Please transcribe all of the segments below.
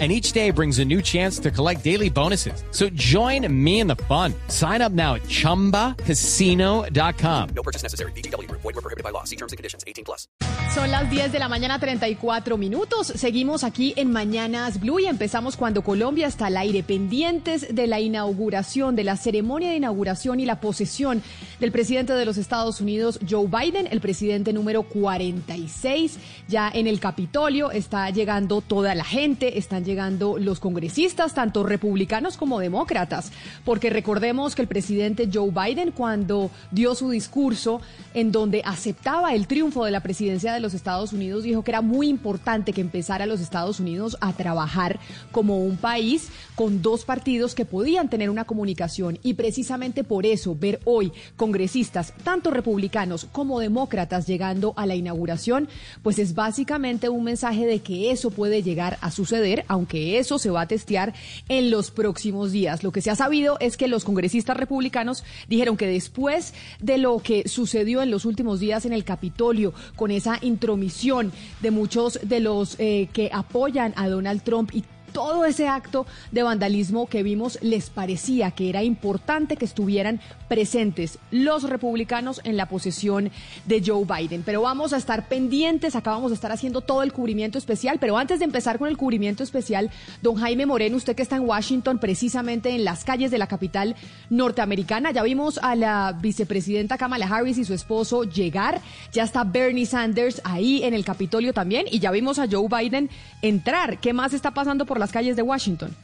and each day brings a new chance to collect daily bonuses. So join me in the fun. Sign up now at ChumbaCasino.com. No purchase necessary. BGW. Void were prohibited by law. See terms and conditions. 18 plus. Son las 10 de la mañana, 34 minutos. Seguimos aquí en Mañanas Blue y empezamos cuando Colombia está al aire, pendientes de la inauguración, de la ceremonia de inauguración y la posesión del presidente de los Estados Unidos, Joe Biden, el presidente número 46. Ya en el Capitolio está llegando toda la gente, están llegando los congresistas, tanto republicanos como demócratas, porque recordemos que el presidente Joe Biden, cuando dio su discurso en donde aceptaba el triunfo de la presidencia de los Estados Unidos, dijo que era muy importante que empezara los Estados Unidos a trabajar como un país con dos partidos que podían tener una comunicación. Y precisamente por eso ver hoy congresistas, tanto republicanos como demócratas, llegando a la inauguración, pues es básicamente un mensaje de que eso puede llegar a suceder, aunque eso se va a testear en los próximos días. Lo que se ha sabido es que los congresistas republicanos dijeron que después de lo que sucedió en los últimos días en el Capitolio, con esa intromisión de muchos de los eh, que apoyan a Donald Trump y todo ese acto de vandalismo que vimos les parecía que era importante que estuvieran presentes los republicanos en la posesión de Joe Biden. Pero vamos a estar pendientes, acá vamos a estar haciendo todo el cubrimiento especial, pero antes de empezar con el cubrimiento especial, don Jaime Moreno, usted que está en Washington, precisamente en las calles de la capital norteamericana, ya vimos a la vicepresidenta Kamala Harris y su esposo llegar, ya está Bernie Sanders ahí en el Capitolio también y ya vimos a Joe Biden entrar. ¿Qué más está pasando por la las calles de Washington.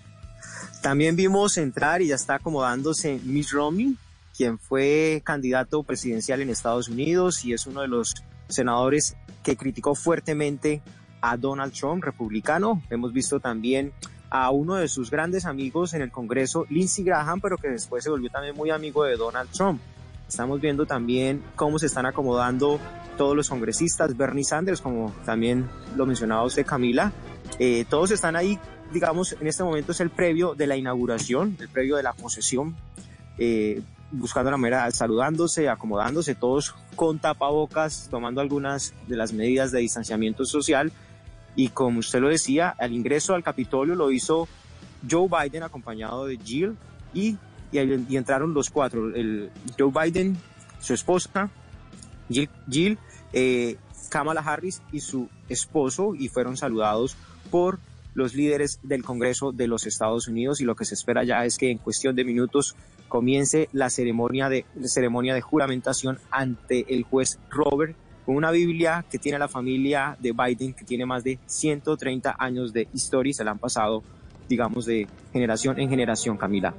También vimos entrar y ya está acomodándose Mitt Romney, quien fue candidato presidencial en Estados Unidos y es uno de los senadores que criticó fuertemente a Donald Trump, republicano. Hemos visto también a uno de sus grandes amigos en el Congreso, Lindsey Graham, pero que después se volvió también muy amigo de Donald Trump. Estamos viendo también cómo se están acomodando todos los congresistas, Bernie Sanders, como también lo mencionaba usted, Camila. Eh, todos están ahí digamos, en este momento es el previo de la inauguración, el previo de la posesión, eh, buscando la manera, saludándose, acomodándose, todos con tapabocas, tomando algunas de las medidas de distanciamiento social. Y como usted lo decía, al ingreso al Capitolio lo hizo Joe Biden acompañado de Jill y, y, entraron los cuatro, el Joe Biden, su esposa, Jill, Jill eh, Kamala Harris y su esposo y fueron saludados por los líderes del Congreso de los Estados Unidos y lo que se espera ya es que en cuestión de minutos comience la ceremonia de, ceremonia de juramentación ante el juez Robert con una Biblia que tiene la familia de Biden que tiene más de 130 años de historia y se la han pasado digamos de generación en generación Camila.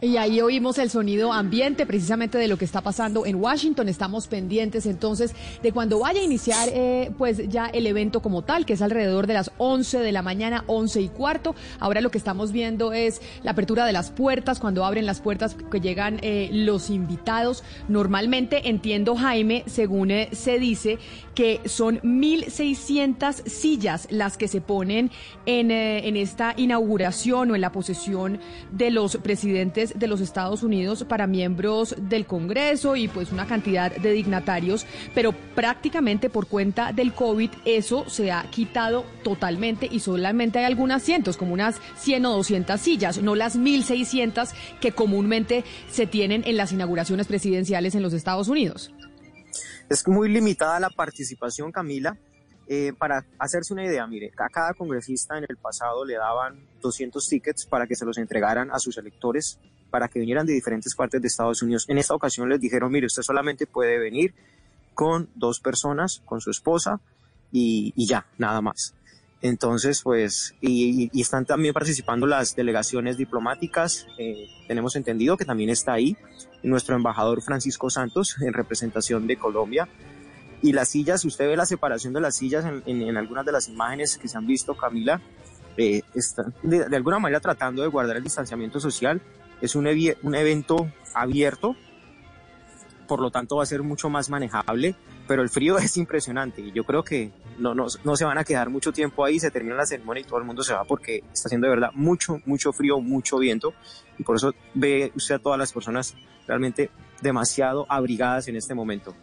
Y ahí oímos el sonido ambiente precisamente de lo que está pasando en Washington. Estamos pendientes entonces de cuando vaya a iniciar eh, pues ya el evento como tal, que es alrededor de las 11 de la mañana, 11 y cuarto. Ahora lo que estamos viendo es la apertura de las puertas, cuando abren las puertas que llegan eh, los invitados. Normalmente entiendo, Jaime, según eh, se dice, que son 1.600 sillas las que se ponen en, en esta inauguración o en la posesión de los presidentes de los Estados Unidos para miembros del Congreso y pues una cantidad de dignatarios, pero prácticamente por cuenta del COVID eso se ha quitado totalmente y solamente hay algunas cientos, como unas 100 o 200 sillas, no las 1.600 que comúnmente se tienen en las inauguraciones presidenciales en los Estados Unidos. Es muy limitada la participación, Camila. Eh, para hacerse una idea, mire, a cada congresista en el pasado le daban 200 tickets para que se los entregaran a sus electores para que vinieran de diferentes partes de Estados Unidos. En esta ocasión les dijeron, mire, usted solamente puede venir con dos personas, con su esposa y, ya, nada más. Entonces, pues, y, están también participando las delegaciones diplomáticas. Eh, tenemos entendido que también está ahí nuestro embajador Francisco Santos en representación de Colombia. Y las sillas, usted ve la separación de las sillas en, algunas de las imágenes que se han visto, Camila, eh, están de, alguna manera tratando de guardar el distanciamiento social es un, un evento abierto, por lo tanto va a ser mucho más manejable. pero el frío es impresionante y yo creo que no, no, no, se van a quedar mucho tiempo ahí, se termina la ceremonia y todo el mundo se va porque está haciendo de verdad mucho, mucho frío, mucho viento y por eso ve usted a todas las personas realmente demasiado abrigadas en este momento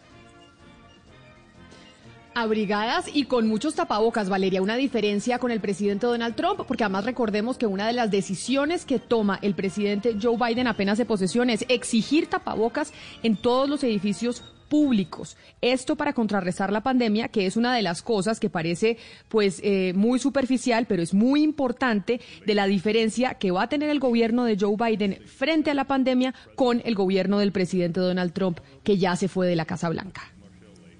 abrigadas y con muchos tapabocas, Valeria. Una diferencia con el presidente Donald Trump, porque además recordemos que una de las decisiones que toma el presidente Joe Biden apenas de posesión es exigir tapabocas en todos los edificios públicos. Esto para contrarrestar la pandemia, que es una de las cosas que parece pues eh, muy superficial, pero es muy importante de la diferencia que va a tener el gobierno de Joe Biden frente a la pandemia con el gobierno del presidente Donald Trump, que ya se fue de la Casa Blanca.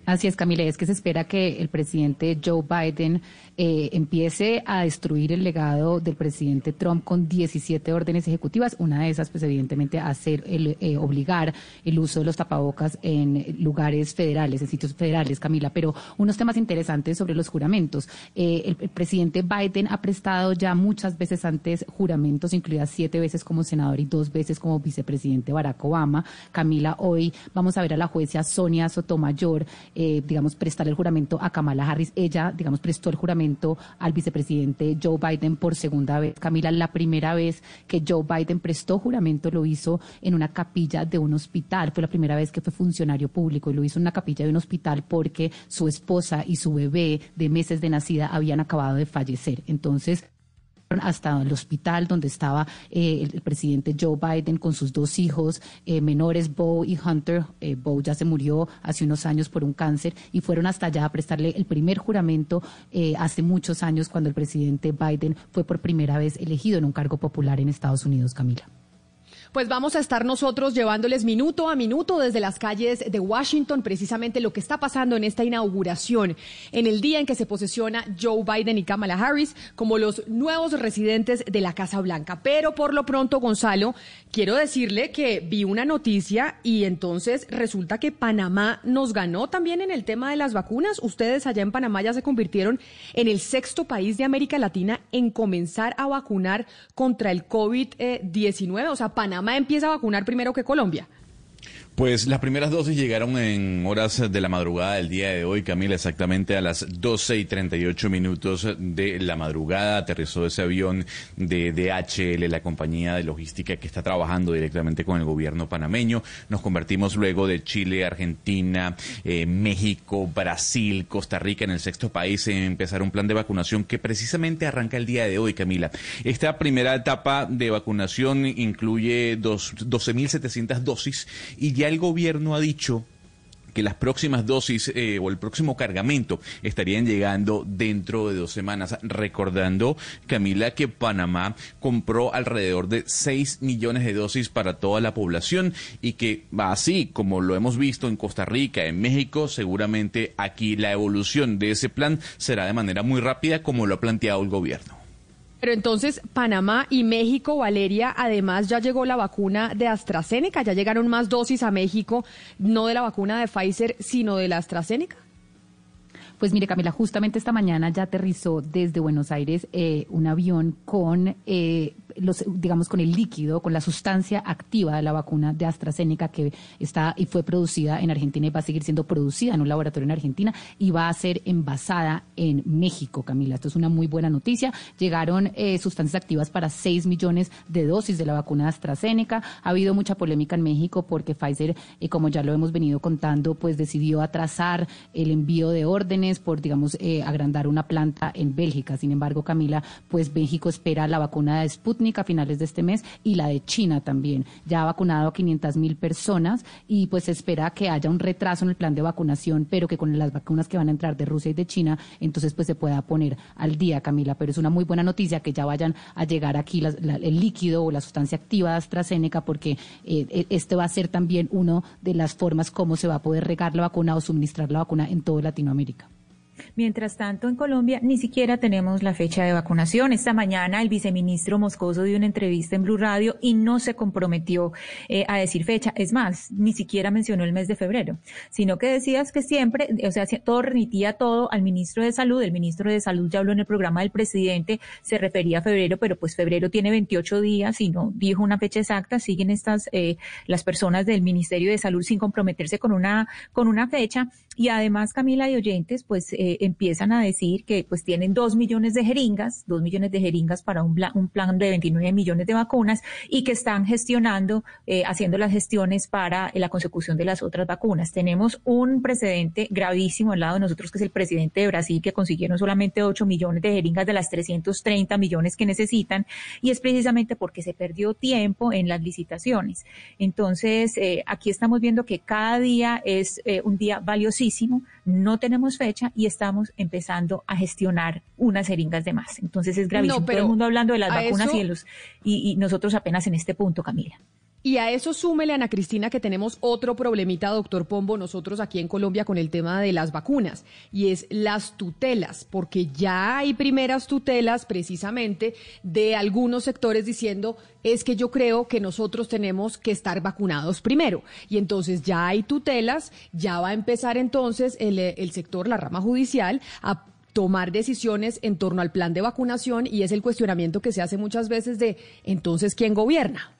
Así es, Camila, es que se espera que el presidente Joe Biden eh, empiece a destruir el legado del presidente Trump con 17 órdenes ejecutivas. Una de esas, pues evidentemente, hacer el, eh, obligar el uso de los tapabocas en lugares federales, en sitios federales, Camila. Pero unos temas interesantes sobre los juramentos. Eh, el, el, presidente Biden ha prestado ya muchas veces antes juramentos, incluidas siete veces como senador y dos veces como vicepresidente Barack Obama. Camila, hoy vamos a ver a la jueza Sonia Sotomayor eh, digamos, prestar el juramento a Kamala Harris. Ella, digamos, prestó el juramento al vicepresidente Joe Biden por segunda vez. Camila, la primera vez que Joe Biden prestó juramento lo hizo en una capilla de un hospital. Fue la primera vez que fue funcionario público y lo hizo en una capilla de un hospital porque su esposa y su bebé de meses de nacida habían acabado de fallecer. Entonces, hasta el hospital donde estaba eh, el, presidente Joe Biden con sus dos hijos eh, menores, Bo y Hunter. Eh, Bo ya se murió hace unos años por un cáncer y fueron hasta allá a prestarle el primer juramento hace muchos años cuando el presidente Biden fue por primera vez elegido en un cargo popular en Estados Unidos, Camila. Pues vamos a estar nosotros llevándoles minuto a minuto desde las calles de Washington precisamente lo que está pasando en esta inauguración, en el día en que se posesiona Joe Biden y Kamala Harris como los nuevos residentes de la Casa Blanca. Pero por lo pronto, Gonzalo, quiero decirle que vi una noticia y entonces resulta que Panamá nos ganó también en el tema de las vacunas. Ustedes allá en Panamá ya se convirtieron en el sexto país de América Latina en comenzar a vacunar contra el COVID-19. O sea, Panamá empieza a vacunar primero que Colombia. Pues las primeras dosis llegaron en horas de la madrugada del día de hoy, Camila, exactamente a las 12 y 38 minutos de la madrugada. Aterrizó ese avión de DHL, la compañía de logística que está trabajando directamente con el gobierno panameño. Nos convertimos luego de Chile, Argentina, eh, México, Brasil, Costa Rica en el sexto país en empezar un plan de vacunación que precisamente arranca el día de hoy, Camila. Esta primera etapa de vacunación incluye 12.700 dosis y ya el gobierno ha dicho que las próximas dosis eh, o el próximo cargamento estarían llegando dentro de dos semanas. Recordando, Camila, que Panamá compró alrededor de 6 millones de dosis para toda la población y que así como lo hemos visto en Costa Rica, en México, seguramente aquí la evolución de ese plan será de manera muy rápida como lo ha planteado el gobierno. Pero entonces, Panamá y México, Valeria, además ya llegó la vacuna de AstraZeneca, ya llegaron más dosis a México, no de la vacuna de Pfizer, sino de la AstraZeneca. Pues mire, Camila, justamente esta mañana ya aterrizó desde Buenos Aires eh, un avión con eh, los, digamos, con el líquido, con la sustancia activa de la vacuna de AstraZeneca que está y fue producida en Argentina y va a seguir siendo producida en un laboratorio en Argentina y va a ser envasada en México, Camila. Esto es una muy buena noticia. Llegaron eh, sustancias activas para 6 millones de dosis de la vacuna de AstraZeneca. Ha habido mucha polémica en México porque Pfizer, eh, como ya lo hemos venido contando, pues decidió atrasar el envío de órdenes por, digamos, eh, agrandar una planta en Bélgica. Sin embargo, Camila, pues México espera la vacuna de Sputnik a finales de este mes y la de China también. Ya ha vacunado a 500 mil personas y pues se espera que haya un retraso en el plan de vacunación, pero que con las vacunas que van a entrar de Rusia y de China, entonces pues se pueda poner al día, Camila. Pero es una muy buena noticia que ya vayan a llegar aquí el líquido o la sustancia activa de AstraZeneca, porque eh, este va a ser también una de las formas como se va a poder regar la vacuna o suministrar la vacuna en toda Latinoamérica. Mientras tanto, en Colombia ni siquiera tenemos la fecha de vacunación. Esta mañana el viceministro Moscoso dio una entrevista en Blue Radio y no se comprometió eh, a decir fecha. Es más, ni siquiera mencionó el mes de febrero, sino que decías que siempre, o sea, todo remitía todo al ministro de Salud. El ministro de Salud ya habló en el programa del presidente, se refería a febrero, pero pues febrero tiene 28 días y no dijo una fecha exacta. Siguen estas, eh, las personas del Ministerio de Salud sin comprometerse con una, con una fecha. Y además, Camila y oyentes, pues eh, empiezan a decir que pues tienen dos millones de jeringas, dos millones de jeringas para un, plan de 29 millones de vacunas y que están gestionando, eh, haciendo las gestiones para la consecución de las otras vacunas. Tenemos un precedente gravísimo al lado de nosotros, que es el presidente de Brasil, que consiguieron solamente 8 millones de jeringas de las 330 millones que necesitan, y es precisamente porque se perdió tiempo en las licitaciones. Entonces, eh, aquí estamos viendo que cada día es un día valiosísimo no tenemos fecha y estamos empezando a gestionar unas jeringas de más. Entonces es gravísimo. Todo el mundo hablando de las vacunas y, los, y nosotros apenas en este punto, Camila. Y a eso súmele, Ana Cristina, que tenemos otro problemita, doctor Pombo, nosotros aquí en Colombia con el tema de las vacunas, y es las tutelas, porque ya hay primeras tutelas precisamente de algunos sectores diciendo, es que yo creo que nosotros tenemos que estar vacunados primero. Y entonces ya hay tutelas, ya va a empezar entonces el, el sector, la rama judicial, a tomar decisiones en torno al plan de vacunación y es el cuestionamiento que se hace muchas veces de entonces quién gobierna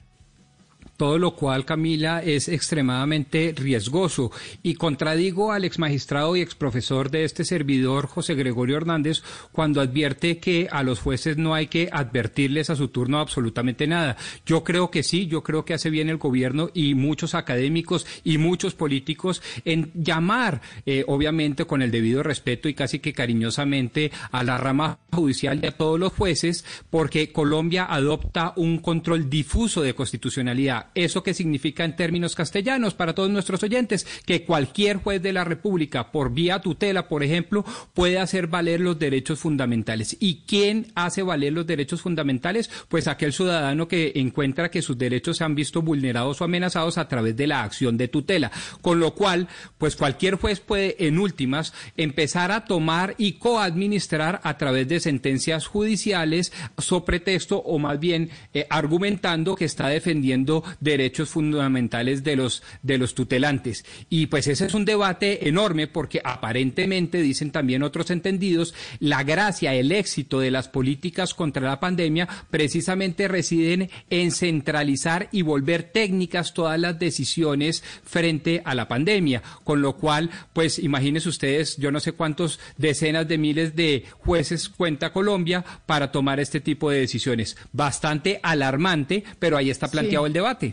todo lo cual, Camila, es extremadamente riesgoso. Y contradigo al ex magistrado y ex profesor de este servidor, José Gregorio Hernández, cuando advierte que a los jueces no hay que advertirles a su turno absolutamente nada. Yo creo que sí, yo creo que hace bien el gobierno y muchos académicos y muchos políticos en llamar, eh, obviamente con el debido respeto y casi que cariñosamente a la rama judicial y a todos los jueces, porque Colombia adopta un control difuso de constitucionalidad ¿Eso qué significa en términos castellanos para todos nuestros oyentes? Que cualquier juez de la República, por vía tutela, por ejemplo, puede hacer valer los derechos fundamentales. ¿Y quién hace valer los derechos fundamentales? Pues aquel ciudadano que encuentra que sus derechos se han visto vulnerados o amenazados a través de la acción de tutela. Con lo cual, pues cualquier juez puede, en últimas, empezar a tomar y coadministrar a través de sentencias judiciales sobre texto o más bien eh, argumentando que está defendiendo derechos fundamentales de los, de los tutelantes. Y pues ese es un debate enorme porque aparentemente, dicen también otros entendidos, la gracia, el éxito de las políticas contra la pandemia precisamente residen en centralizar y volver técnicas todas las decisiones frente a la pandemia. Con lo cual, pues imagínense ustedes, yo no sé cuántos decenas de miles de jueces cuenta Colombia para tomar este tipo de decisiones. Bastante alarmante, pero ahí está planteado el debate.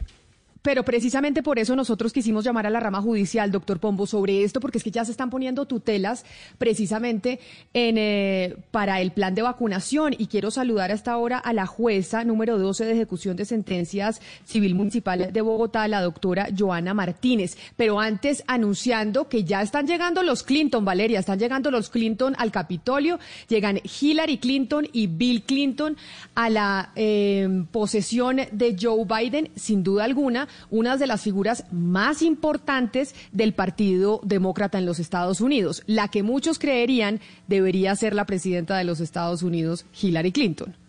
Pero precisamente por eso nosotros quisimos llamar a la rama judicial, doctor Pombo, sobre esto, porque es que ya se están poniendo tutelas precisamente en, eh, para el plan de vacunación. Y quiero saludar a esta hora a la jueza número 12 de ejecución de sentencias civil municipal de Bogotá, la doctora Joana Martínez. Pero antes, anunciando que ya están llegando los Clinton, Valeria, están llegando los Clinton al Capitolio, llegan Hillary Clinton y Bill Clinton a la eh, posesión de Joe Biden, sin duda alguna una de las figuras más importantes del Partido Demócrata en los Estados Unidos, la que muchos creerían debería ser la presidenta de los Estados Unidos, Hillary Clinton.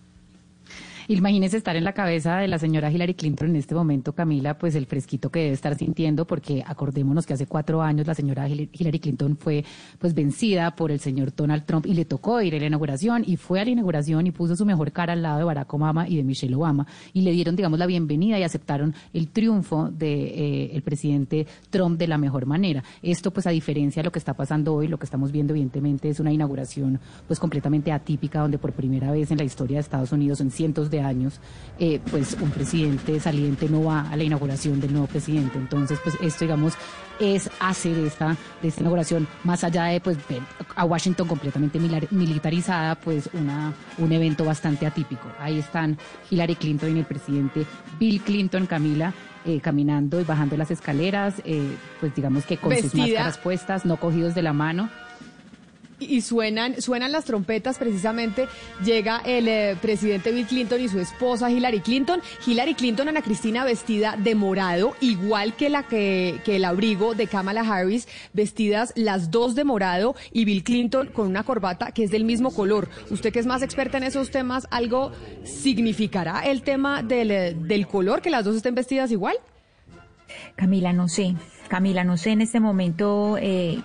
Imagínese estar en la cabeza de la señora Hillary Clinton en este momento, Camila, pues el fresquito que debe estar sintiendo, porque acordémonos que hace cuatro años la señora Hillary Clinton fue pues vencida por el señor Donald Trump y le tocó ir a la inauguración y fue a la inauguración y puso su mejor cara al lado de Barack Obama y de Michelle Obama y le dieron, digamos, la bienvenida y aceptaron el triunfo del de, eh, el presidente Trump de la mejor manera. Esto, pues, a diferencia de lo que está pasando hoy, lo que estamos viendo, evidentemente, es una inauguración pues completamente atípica, donde por primera vez en la historia de Estados Unidos, en cientos de años, eh, pues un presidente saliente no va a la inauguración del nuevo presidente. Entonces, pues esto, digamos, es hacer esta, de esta inauguración, más allá de pues a Washington completamente militarizada, pues una, un evento bastante atípico. Ahí están Hillary Clinton y el presidente Bill Clinton, Camila. Eh, caminando y bajando las escaleras, eh, pues digamos que con sus máscaras puestas, no cogidos de la mano, y suenan, suenan las trompetas precisamente, llega el eh, presidente Bill Clinton y su esposa Hillary Clinton, Hillary Clinton, Ana Cristina vestida de morado, igual que la que, que el abrigo de Kamala Harris, vestidas las dos de morado y Bill Clinton con una corbata que es del mismo color. Usted que es más experta en esos temas, ¿algo significará el tema del, eh, del color, que las dos estén vestidas igual? Camila, no sé. Camila, no sé en este momento eh,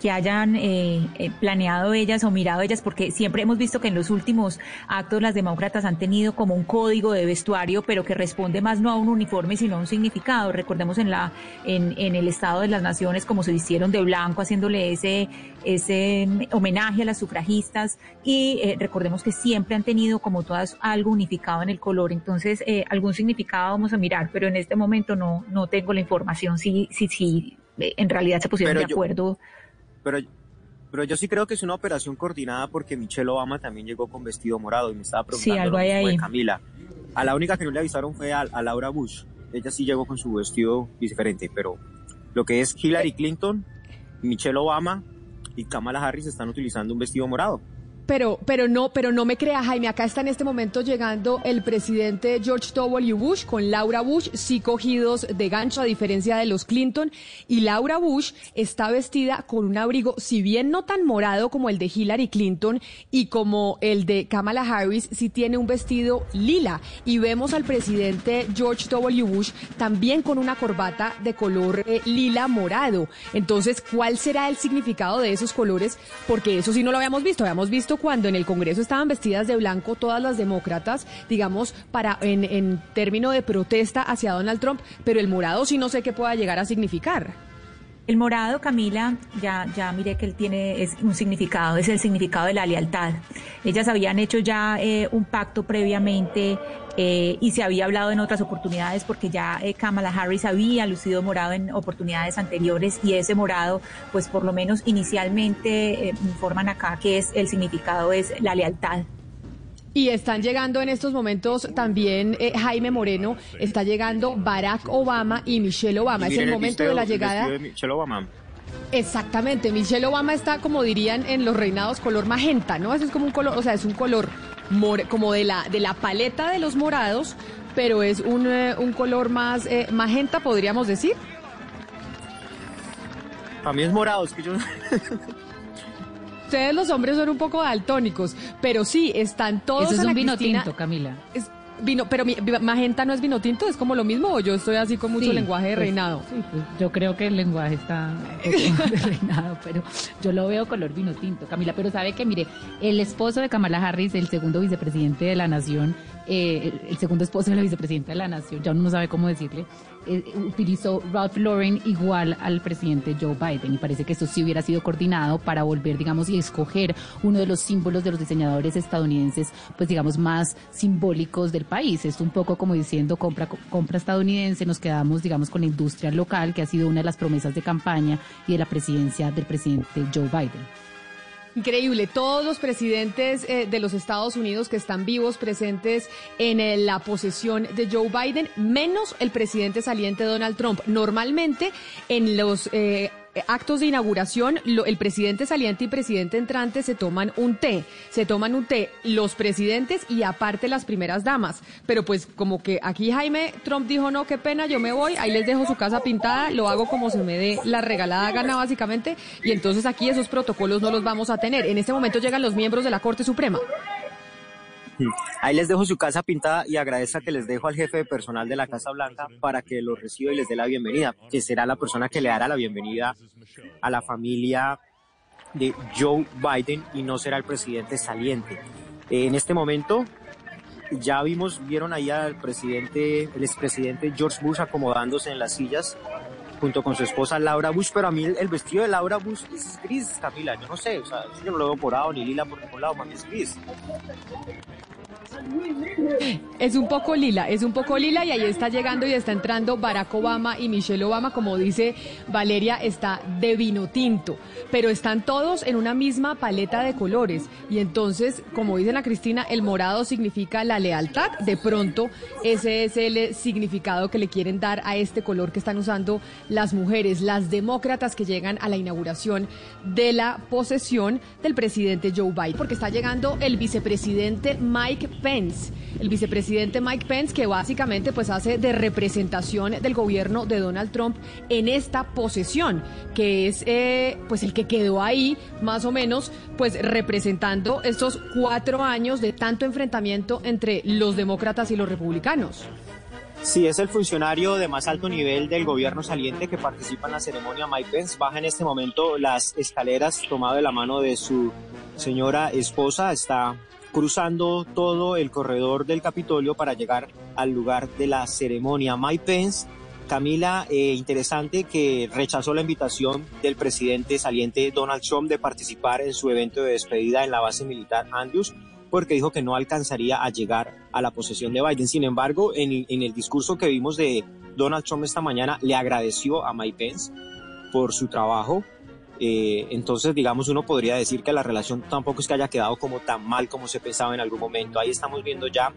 que hayan eh, eh, planeado ellas o mirado ellas, porque siempre hemos visto que en los últimos actos las demócratas han tenido como un código de vestuario, pero que responde más no a un uniforme, sino a un significado. Recordemos en la en, en el Estado de las Naciones como se vistieron de blanco, haciéndole ese ese mm, homenaje a las sufragistas y eh, recordemos que siempre han tenido como todas algo unificado en el color, entonces algún significado vamos a mirar, pero en este momento no no tengo la información si si si en realidad se pusieron de acuerdo pero, pero yo sí creo que es una operación coordinada porque Michelle Obama también llegó con vestido morado y me estaba preguntando sí, algo hay ahí. Camila. A la única que no le avisaron fue a, Laura Bush. Ella sí llegó con su vestido diferente, pero lo que es Hillary Clinton, Michelle Obama y Kamala Harris están utilizando un vestido morado. Pero, pero no, pero no me crea, Jaime. Acá está en este momento llegando el presidente George W. Bush con Laura Bush, sí cogidos de gancho, a diferencia de los Clinton. Y Laura Bush está vestida con un abrigo, si bien no tan morado como el de Hillary Clinton y como el de Kamala Harris, sí tiene un vestido lila. Y vemos al presidente George W. Bush también con una corbata de color eh, lila morado. Entonces, ¿cuál será el significado de esos colores? Porque eso sí no lo habíamos visto. Habíamos visto cuando en el Congreso estaban vestidas de blanco todas las demócratas, digamos, para en, en término de protesta hacia Donald Trump, pero el morado sí no sé qué pueda llegar a significar. El morado, Camila, ya, ya miré que él tiene es un significado, es el significado de la lealtad. Ellas habían hecho ya eh, un pacto previamente eh, y se había hablado en otras oportunidades porque ya eh, Kamala Harris había lucido morado en oportunidades anteriores y ese morado, pues por lo menos inicialmente informan acá que es el significado es la lealtad. Y están llegando en estos momentos también eh, Jaime Moreno, está llegando Barack Obama y Michelle Obama. es el momento de la llegada. De Michelle Obama. Exactamente, Michelle Obama está como dirían en los reinados color magenta, ¿no? Ese es como un color, o sea, es un color como de la de la paleta de los morados, pero es un, eh, un color más eh, magenta, podríamos decir. A mí es morado, es que yo Ustedes los hombres son un poco daltónicos, pero sí, están todos Eso es un vino tinto, Camila. vino, pero magenta no es vino tinto, es como lo mismo o yo estoy así con mucho lenguaje de pues, reinado. Sí, pues, yo creo que el lenguaje está de reinado, pero yo lo veo color vino tinto, Camila. Pero sabe que, mire, el esposo de Kamala Harris, el segundo vicepresidente de la nación, eh, el segundo esposo de la vicepresidenta de la nación, ya uno no sabe cómo decirle, eh, utilizó Ralph Lauren igual al presidente Joe Biden y parece que esto sí hubiera sido coordinado para volver, digamos, y escoger uno de los símbolos de los diseñadores estadounidenses, pues digamos, más simbólicos del país. Es un poco como diciendo compra, compra estadounidense, nos quedamos, digamos, con la industria local, que ha sido una de las promesas de campaña y de la presidencia del presidente Joe Biden. Increíble, todos los presidentes eh, de los Estados Unidos que están vivos, presentes en eh, la posesión de Joe Biden, menos el presidente saliente Donald Trump. Normalmente en los eh, actos de inauguración, el presidente saliente y presidente entrante se toman un té, se toman un té los presidentes y aparte las primeras damas. Pero pues como que aquí Jaime Trump dijo, no, qué pena, yo me voy, ahí les dejo su casa pintada, lo hago como se me dé la regalada gana básicamente, y entonces aquí esos protocolos no los vamos a tener. En este momento llegan los miembros de la Corte Suprema. Ahí les dejo su casa pintada y agradezca que les dejo al jefe de personal de la Casa Blanca para que los reciba y les dé la bienvenida, que será la persona que le dará la bienvenida a la familia de Joe Biden y no será el presidente saliente. En este momento ya vimos, vieron ahí al presidente, el expresidente George Bush acomodándose en las sillas junto con su esposa Laura Bush, pero a mí el, vestido de Laura Bush es gris, Camila, yo no sé, o sea, yo no lo veo morado ni lila por ningún lado, mami, es gris. Es un poco lila, es un poco lila y ahí está llegando y está entrando Barack Obama y Michelle Obama, como dice Valeria, está de vino tinto, pero están todos en una misma paleta de colores. Y entonces, como dice la Cristina, el morado significa la lealtad, de pronto ese es el significado que le quieren dar a este color que están usando las mujeres, las demócratas que llegan a la inauguración de la posesión del presidente Joe Biden, porque está llegando el vicepresidente Mike Pence, el vicepresidente Mike Pence, que básicamente pues hace de representación del gobierno de Donald Trump en esta posesión, que es eh, pues el que quedó ahí más o menos pues representando estos cuatro años de tanto enfrentamiento entre los demócratas y los republicanos. Sí, es el funcionario de más alto nivel del gobierno saliente que participa en la ceremonia. Mike Pence baja en este momento las escaleras tomado de la mano de su señora esposa. Está cruzando todo el corredor del Capitolio para llegar al lugar de la ceremonia. Mike Pence, Camila, eh, interesante que rechazó la invitación del presidente saliente Donald Trump de participar en su evento de despedida en la base militar Andrews porque dijo que no alcanzaría a llegar a la posesión de Biden. Sin embargo, en, en el discurso que vimos de Donald Trump esta mañana, le agradeció a Mike Pence por su trabajo. Eh, entonces, digamos, uno podría decir que la relación tampoco es que haya quedado como tan mal como se pensaba en algún momento. Ahí estamos viendo ya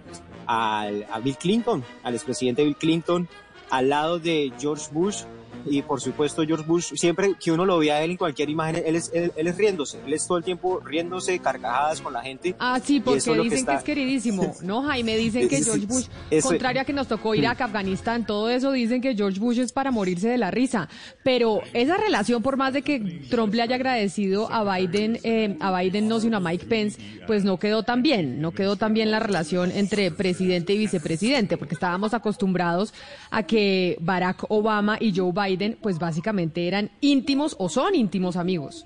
al, a Bill Clinton, al expresidente Bill Clinton, al lado de George Bush, y por supuesto George Bush, siempre que uno lo ve a él en cualquier imagen, él es, él, él es riéndose, él es todo el tiempo riéndose, carcajadas con la gente. Ah, sí, porque dicen que, está... que, es queridísimo, ¿no, Jaime? Dicen que George Bush, eso, contrario a que nos tocó Irak, Afganistán, todo eso, dicen que George Bush es para morirse de la risa. Pero esa relación, por más de que Trump le haya agradecido a Biden, eh, a Biden no, sino a Mike Pence, pues no quedó tan bien, no quedó tan bien la relación entre presidente y vicepresidente, porque estábamos acostumbrados a que Barack Obama y Joe Biden, pues básicamente eran íntimos o son íntimos amigos.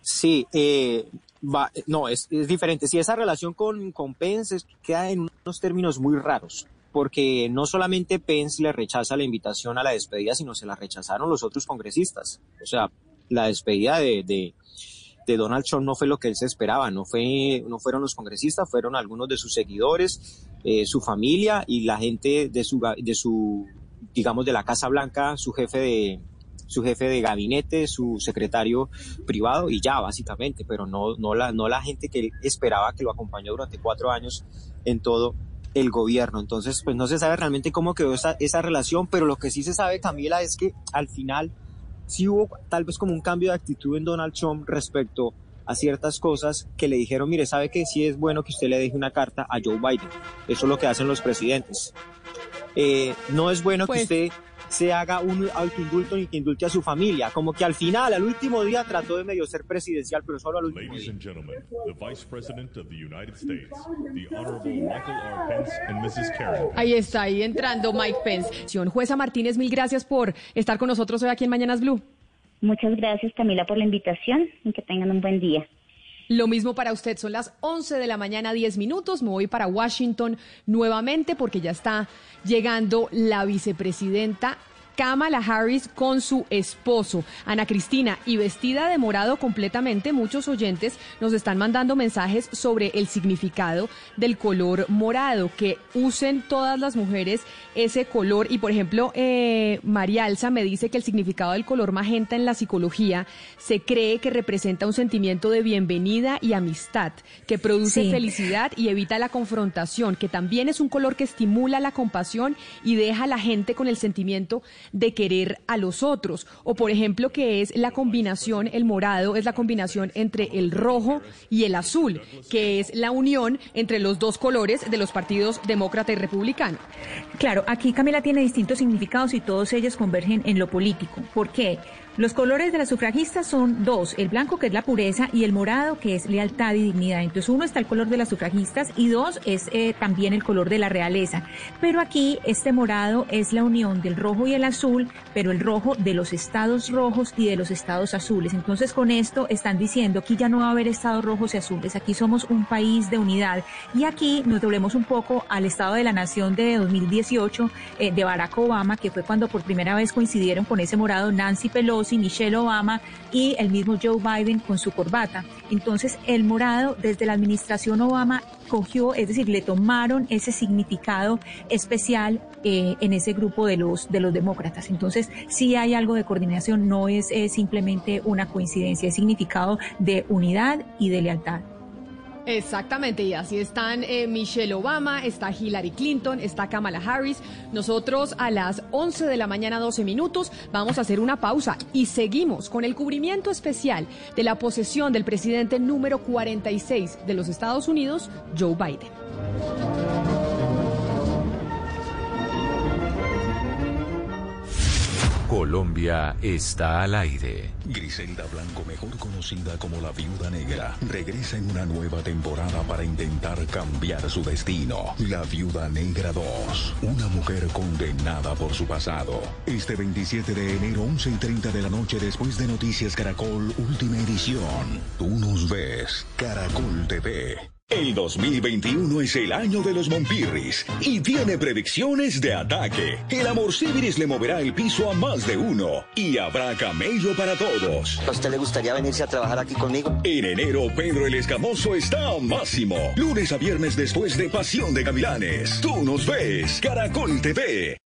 Sí, eh, no, es, es, diferente. Si esa relación con, Pence queda en unos términos muy raros, porque no solamente Pence le rechaza la invitación a la despedida, sino se la rechazaron los otros congresistas. O sea, la despedida de, de, de Donald Trump no fue lo que él se esperaba, no, fue, no fueron los congresistas, fueron algunos de sus seguidores, eh, su familia y la gente de su, de su digamos, de la Casa Blanca, su jefe de, su jefe de gabinete, su secretario privado y ya, básicamente, pero no, no, la, no la gente que esperaba que lo acompañó durante cuatro años en todo el gobierno. Entonces, pues no se sabe realmente cómo quedó esa, esa relación, pero lo que sí se sabe, Camila, es que al final sí hubo tal vez como un cambio de actitud en Donald Trump respecto a ciertas cosas que le dijeron, mire, sabe que sí es bueno que usted le deje una carta a Joe Biden. Eso es lo que hacen los presidentes. Eh, no es bueno pues, que usted se haga un autoindulto ni que indulte a su familia. Como que al final, al último día, trató de medio ser presidencial, pero solo al último Ladies día. Ahí está, ahí entrando Mike Pence. Jueza Martínez, mil gracias por estar con nosotros hoy aquí en Mañanas Blue. Muchas gracias, Camila, por la invitación y que tengan un buen día. Lo mismo para usted, son las 11 de la mañana, 10 minutos. Me voy para Washington nuevamente porque ya está llegando la vicepresidenta Kamala Harris con su esposo, Ana Cristina, y vestida de morado completamente, muchos oyentes nos están mandando mensajes sobre el significado del color morado, que usen todas las mujeres ese color. Y por ejemplo, eh, María Alza me dice que el significado del color magenta en la psicología se cree que representa un sentimiento de bienvenida y amistad, que produce sí. felicidad y evita la confrontación, que también es un color que estimula la compasión y deja a la gente con el sentimiento de querer a los otros. O por ejemplo, que es la combinación, el morado es la combinación entre el rojo y el azul, que es la unión entre los dos colores de los partidos demócrata y republicano. Claro, aquí Camila tiene distintos significados y todos ellos convergen en lo político. ¿Por qué? Los colores de las sufragistas son dos, el blanco que es la pureza y el morado que es lealtad y dignidad. Entonces uno está el color de las sufragistas y dos es eh, también el color de la realeza. Pero aquí este morado es la unión del rojo y el azul, pero el rojo de los estados rojos y de los estados azules. Entonces con esto están diciendo aquí ya no va a haber estados rojos y azules, aquí somos un país de unidad. Y aquí nos doblemos un poco al Estado de la Nación de 2018 eh, de Barack Obama, que fue cuando por primera vez coincidieron con ese morado Nancy Pelosi Michelle Obama y el mismo Joe Biden con su corbata. Entonces, el morado desde la administración Obama cogió, es decir, le tomaron ese significado especial eh, en ese grupo de los de los demócratas. Entonces, sí hay algo de coordinación, no es, es simplemente una coincidencia, es significado de unidad y de lealtad. Exactamente, y así están eh, Michelle Obama, está Hillary Clinton, está Kamala Harris. Nosotros a las 11 de la mañana, 12 minutos, vamos a hacer una pausa y seguimos con el cubrimiento especial de la posesión del presidente número 46 de los Estados Unidos, Joe Biden. Colombia está al aire. Griselda Blanco, mejor conocida como la Viuda Negra, regresa en una nueva temporada para intentar cambiar su destino. La Viuda Negra 2, una mujer condenada por su pasado. Este 27 de enero, 11 y 30 de la noche, después de Noticias Caracol, última edición. Tú nos ves, Caracol TV. El 2021 es el año de los Monpirris y tiene predicciones de ataque. El amor civilis le moverá el piso a más de uno y habrá camello para todos. ¿A usted le gustaría venirse a trabajar aquí conmigo? En enero, Pedro el Escamoso está a máximo. Lunes a viernes después de Pasión de Gavilanes. Tú nos ves, Caracol TV.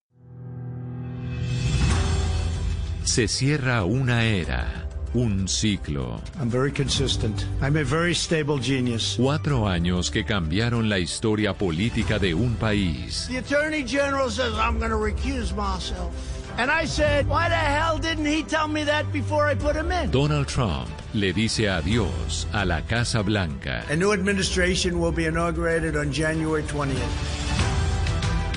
Se cierra una era. Un ciclo. I'm very consistent. I'm a very stable genius. Cuatro años que cambiaron la historia política de un país. The Attorney General says I'm going to recuse myself. And I said, why the hell didn't he tell me that before I put him in? Donald Trump le dice adiós a la Casa Blanca. A new administration will be inaugurated on January 20th.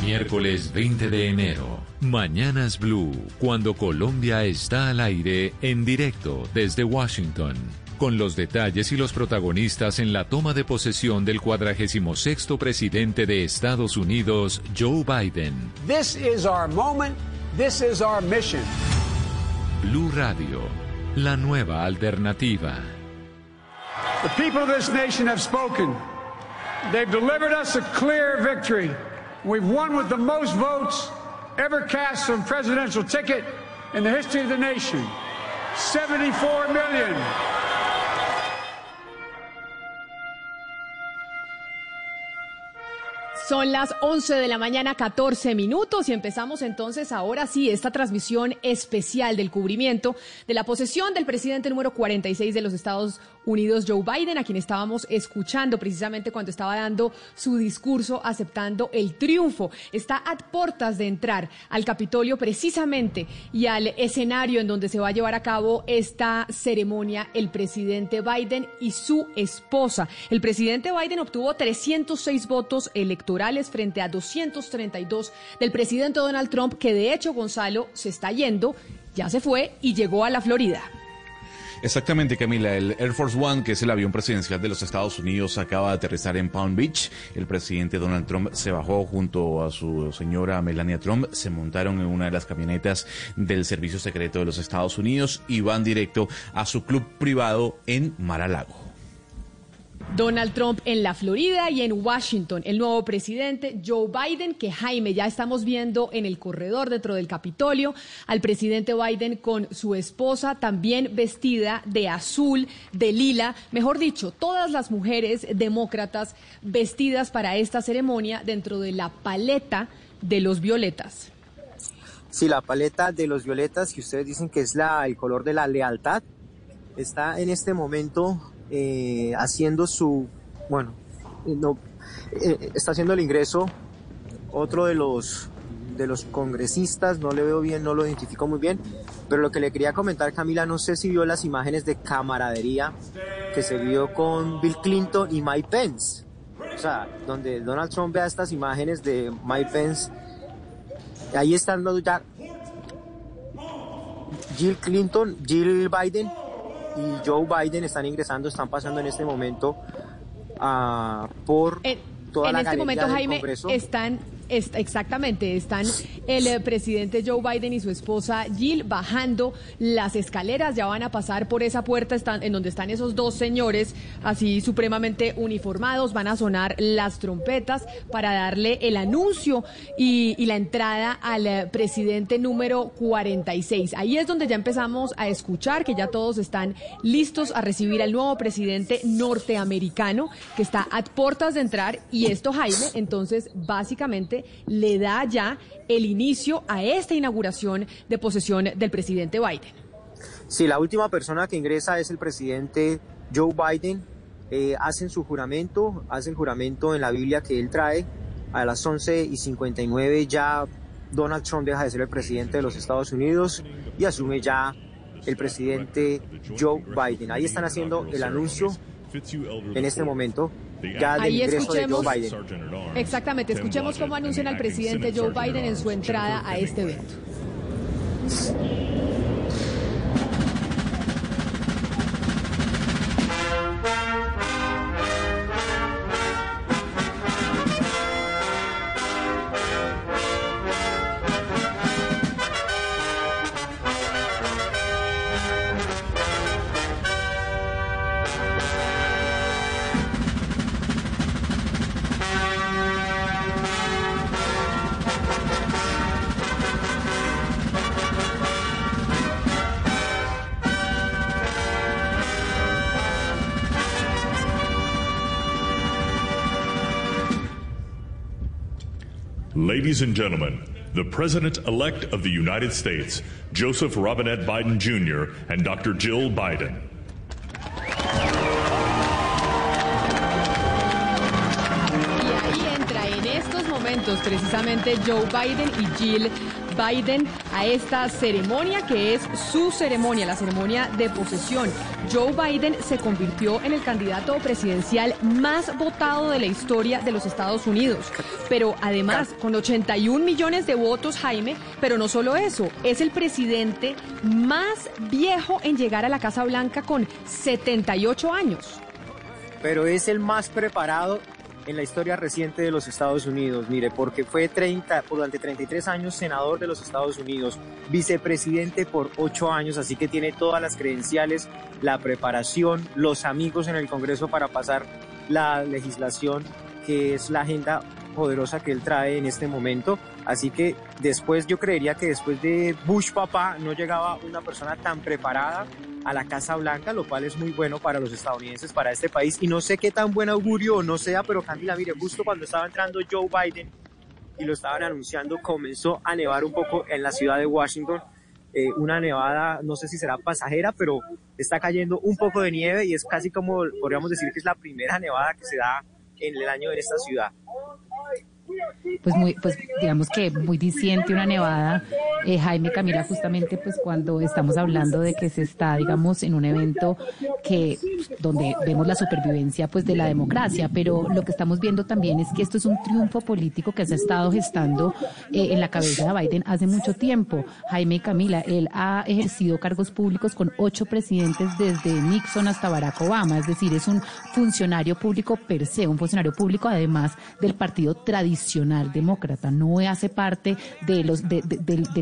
Miércoles 20 de enero. Mañanas Blue, cuando Colombia está al aire en directo desde Washington, con los detalles y los protagonistas en la toma de posesión del 46 presidente de Estados Unidos, Joe Biden. This is our moment. This is our mission. Blue Radio, la nueva alternativa. The people of this nation have spoken. They've delivered us a clear victory. We've won with the most votes ever cast on presidential ticket in the history of the nation. 74 million. Son las 11 de la mañana, 14 minutos, y empezamos entonces ahora sí esta transmisión especial del cubrimiento de la posesión del presidente número 46 de los Estados Unidos, Joe Biden, a quien estábamos escuchando precisamente cuando estaba dando su discurso aceptando el triunfo. Está a puertas de entrar al Capitolio precisamente y al escenario en donde se va a llevar a cabo esta ceremonia el presidente Biden y su esposa. El presidente Biden obtuvo 306 votos electorales frente a 232 del presidente Donald Trump, que de hecho Gonzalo se está yendo, ya se fue y llegó a la Florida. Exactamente, Camila. El Air Force One, que es el avión presidencial de los Estados Unidos, acaba de aterrizar en Palm Beach. El presidente Donald Trump se bajó junto a su señora Melania Trump, se montaron en una de las camionetas del Servicio Secreto de los Estados Unidos y van directo a su club privado en Mar-a-Lago. Donald Trump en la Florida y en Washington, el nuevo presidente Joe Biden, que Jaime ya estamos viendo en el corredor dentro del Capitolio, al presidente Biden con su esposa también vestida de azul, de lila, mejor dicho, todas las mujeres demócratas vestidas para esta ceremonia dentro de la paleta de los violetas. Sí, la paleta de los violetas, que ustedes dicen que es la, el color de la lealtad, está en este momento eh, haciendo su, bueno, no, eh, está haciendo el ingreso otro de los de los congresistas, no le veo bien, no lo identifico muy bien, pero lo que le quería comentar Camila, no sé si vio las imágenes de camaradería que se vio con Bill Clinton y Mike Pence. O sea, donde Donald Trump vea estas imágenes de Mike Pence, ahí están ya Jill Clinton, Jill Biden y Joe Biden están ingresando, están pasando en este momento uh, por en, toda en la este momento, del Jaime, Congreso. están Exactamente, están el eh, presidente Joe Biden y su esposa Jill bajando las escaleras, ya van a pasar por esa puerta están, en donde están esos dos señores así supremamente uniformados, van a sonar las trompetas para darle el anuncio y, y la entrada al eh, presidente número 46. Ahí es donde ya empezamos a escuchar que ya todos están listos a recibir al nuevo presidente norteamericano que está a puertas de entrar. Y esto Jaime, entonces básicamente le da ya el inicio a esta inauguración de posesión del presidente Biden. Sí, la última persona que ingresa es el presidente Joe Biden. Eh, hacen su juramento, hace el juramento en la Biblia que él trae. A las 11 y 59 ya Donald Trump deja de ser el presidente de los Estados Unidos y asume ya el presidente Joe Biden. Ahí están haciendo el anuncio en este momento ya del Ahí ingreso de escuchemos, Joe Biden. exactamente, escuchemos cómo anuncian al presidente Joe Biden en su entrada a este evento. Ladies and gentlemen, the President elect of the United States, Joseph Robinette Biden Jr., and Dr. Jill Biden. Y entra en estos momentos precisamente Joe Biden y Jill Biden a esta ceremonia que es su ceremonia, la ceremonia de posesión. Joe Biden se convirtió en el candidato presidencial más votado de la historia de los Estados Unidos. Pero además, con 81 millones de votos, Jaime, pero no solo eso, es el presidente más viejo en llegar a la Casa Blanca con 78 años. pero es el más preparado en la historia reciente de los Estados Unidos, mire, porque fue 30, durante 33 años senador de los Estados Unidos, vicepresidente por 8 años, así que tiene todas las credenciales, la preparación, los amigos en el Congreso para pasar la legislación, que es la agenda poderosa que él trae en este momento. Así que después, yo creería que después de Bush papá no llegaba una persona tan preparada a la Casa Blanca, lo cual es muy bueno para los estadounidenses, para este país. Y no sé qué tan buen augurio o no sea, pero Candila, mire, justo cuando estaba entrando Joe Biden y lo estaban anunciando, comenzó a nevar un poco en la ciudad de Washington. Eh, una nevada, no sé si será pasajera, pero está cayendo un poco de nieve y es casi como, podríamos decir que es la primera nevada que se da en el año en esta ciudad. Pues muy, pues digamos que muy diciente una nevada, eh, Jaime Camila, justamente pues cuando estamos hablando de que se está, digamos, en un evento que donde vemos la supervivencia pues de la democracia, pero lo que estamos viendo también es que esto es un triunfo político que se ha estado gestando eh, en la cabeza de Biden hace mucho tiempo. Jaime Camila, él ha ejercido cargos públicos con ocho presidentes desde Nixon hasta Barack Obama, es decir, es un funcionario público per se, un funcionario público además del partido tradicional demócrata, no hace parte de los de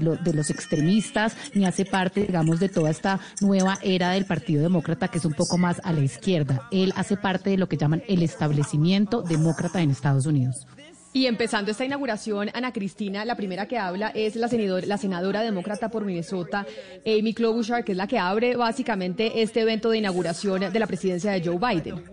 lo- de los extremistas ni hace parte, digamos, de toda esta nueva era del Partido Demócrata que es un poco más a la izquierda. Él hace parte de lo que llaman el establecimiento demócrata en Estados Unidos. Y empezando esta inauguración, Ana Cristina, la primera que habla es la senadora, la senadora demócrata por Minnesota, Amy Klobuchar, que es la que abre básicamente este evento de inauguración de la presidencia de Joe Biden.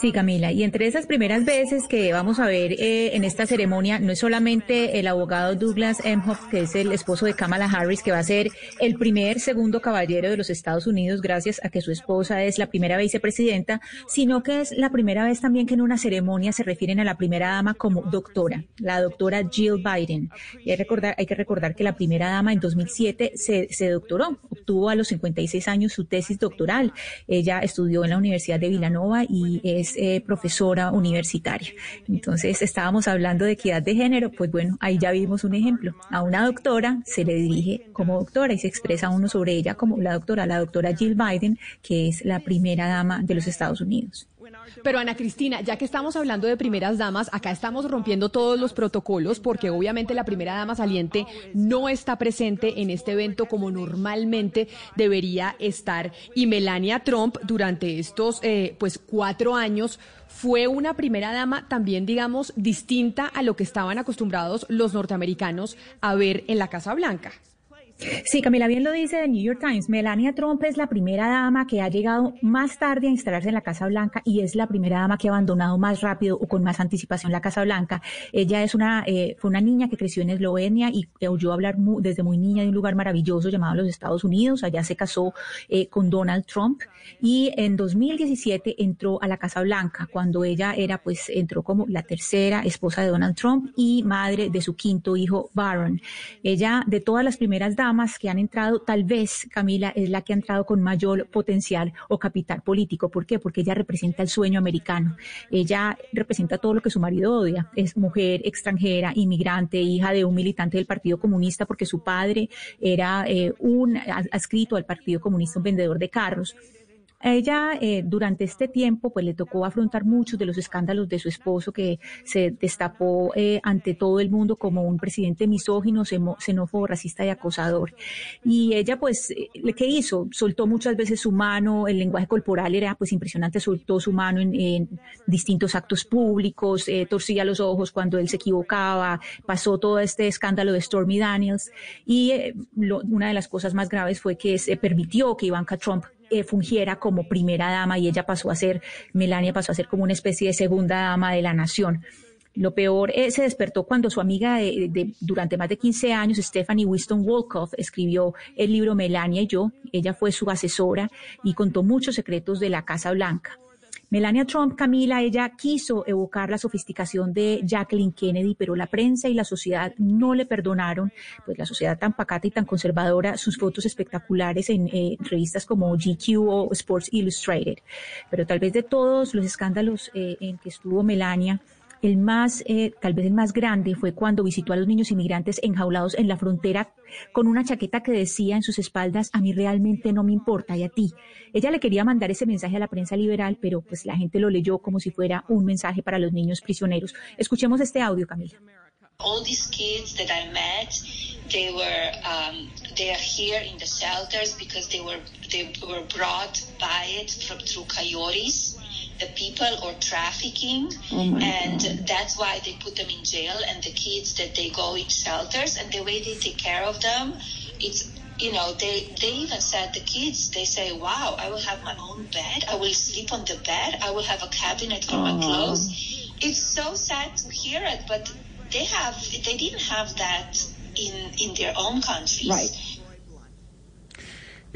Sí, Camila, y entre esas primeras veces que vamos a ver eh, en esta ceremonia, no es solamente el abogado Douglas Emhoff, que es el esposo de Kamala Harris, que va a ser el primer segundo caballero de los Estados Unidos, gracias a que su esposa es la primera vicepresidenta, sino que es la primera vez también que en una ceremonia se refieren a la primera dama como doctora, la doctora Jill Biden. Y hay, recordar, hay que recordar que la primera dama en 2007 se, se doctoró, obtuvo a los 56 años su tesis doctoral. Ella estudió en la Universidad de Villanova y es eh, profesora universitaria. Entonces estábamos hablando de equidad de género, pues bueno, ahí ya vimos un ejemplo. A una doctora se le dirige como doctora y se expresa uno sobre ella como la doctora, la doctora Jill Biden, que es la primera dama de los Estados Unidos. Pero Ana Cristina, ya que estamos hablando de primeras damas, acá estamos rompiendo todos los protocolos porque obviamente la primera dama saliente no está presente en este evento como normalmente debería estar. Y Melania Trump durante estos eh, pues cuatro años fue una primera dama también, digamos, distinta a lo que estaban acostumbrados los norteamericanos a ver en la Casa Blanca. Sí, Camila, bien lo dice The New York Times. Melania Trump es la primera dama que ha llegado más tarde a instalarse en la Casa Blanca y es la primera dama que ha abandonado más rápido o con más anticipación la Casa Blanca. Ella es una, eh, fue una niña que creció en Eslovenia y oyó hablar desde muy niña de un lugar maravilloso llamado los Estados Unidos. Allá se casó eh, con Donald Trump y en 2017 entró a la Casa Blanca cuando ella era, pues, entró como la tercera esposa de Donald Trump y madre de su quinto hijo, Barron. Ella, de todas las primeras damas, damas que han entrado, tal vez Camila es la que ha entrado con mayor potencial o capital político. ¿Por qué? Porque ella representa el sueño americano. Ella representa todo lo que su marido odia. Es mujer extranjera, inmigrante, hija de un militante del Partido Comunista, porque su padre era eh, un adscrito al Partido Comunista, un vendedor de carros. A ella eh, durante este tiempo pues le tocó afrontar muchos de los escándalos de su esposo que se destapó eh, ante todo el mundo como un presidente misógino, xenófobo, racista y acosador. Y ella pues, eh, ¿qué hizo? Soltó muchas veces su mano, el lenguaje corporal era pues impresionante, soltó su mano en, distintos actos públicos, torcía los ojos cuando él se equivocaba, pasó todo este escándalo de Stormy Daniels y una de las cosas más graves fue que se permitió que Ivanka Trump eh, fungiera como primera dama y ella pasó a ser, Melania pasó a ser como una especie de segunda dama de la nación. Lo peor eh, se despertó cuando su amiga de, durante más de 15 años, Stephanie Winston Wolkoff, escribió el libro Melania y yo. Ella fue su asesora y contó muchos secretos de la Casa Blanca. Melania Trump, Camila, ella quiso evocar la sofisticación de Jacqueline Kennedy, pero la prensa y la sociedad no le perdonaron, pues la sociedad tan pacata y tan conservadora, sus fotos espectaculares en eh, revistas como GQ o Sports Illustrated. Pero tal vez de todos los escándalos eh, en que estuvo Melania, el más, eh, tal vez el más grande fue cuando visitó a los niños inmigrantes enjaulados en la frontera con una chaqueta que decía en sus espaldas, a mí realmente no me importa y a ti. Ella le quería mandar ese mensaje a la prensa liberal, pero pues la gente lo leyó como si fuera un mensaje para los niños prisioneros. Escuchemos este audio, Camila. All these kids that I met, they were um, they are here in the shelters because they were they were brought by it from, through coyotes. the people or trafficking oh and God. that's why they put them in jail and the kids that they go in shelters and the way they take care of them it's you know they they even said the kids they say wow i will have my own bed i will sleep on the bed i will have a cabinet for my clothes it's so sad to hear it but they have they didn't have that in in their own countries. Right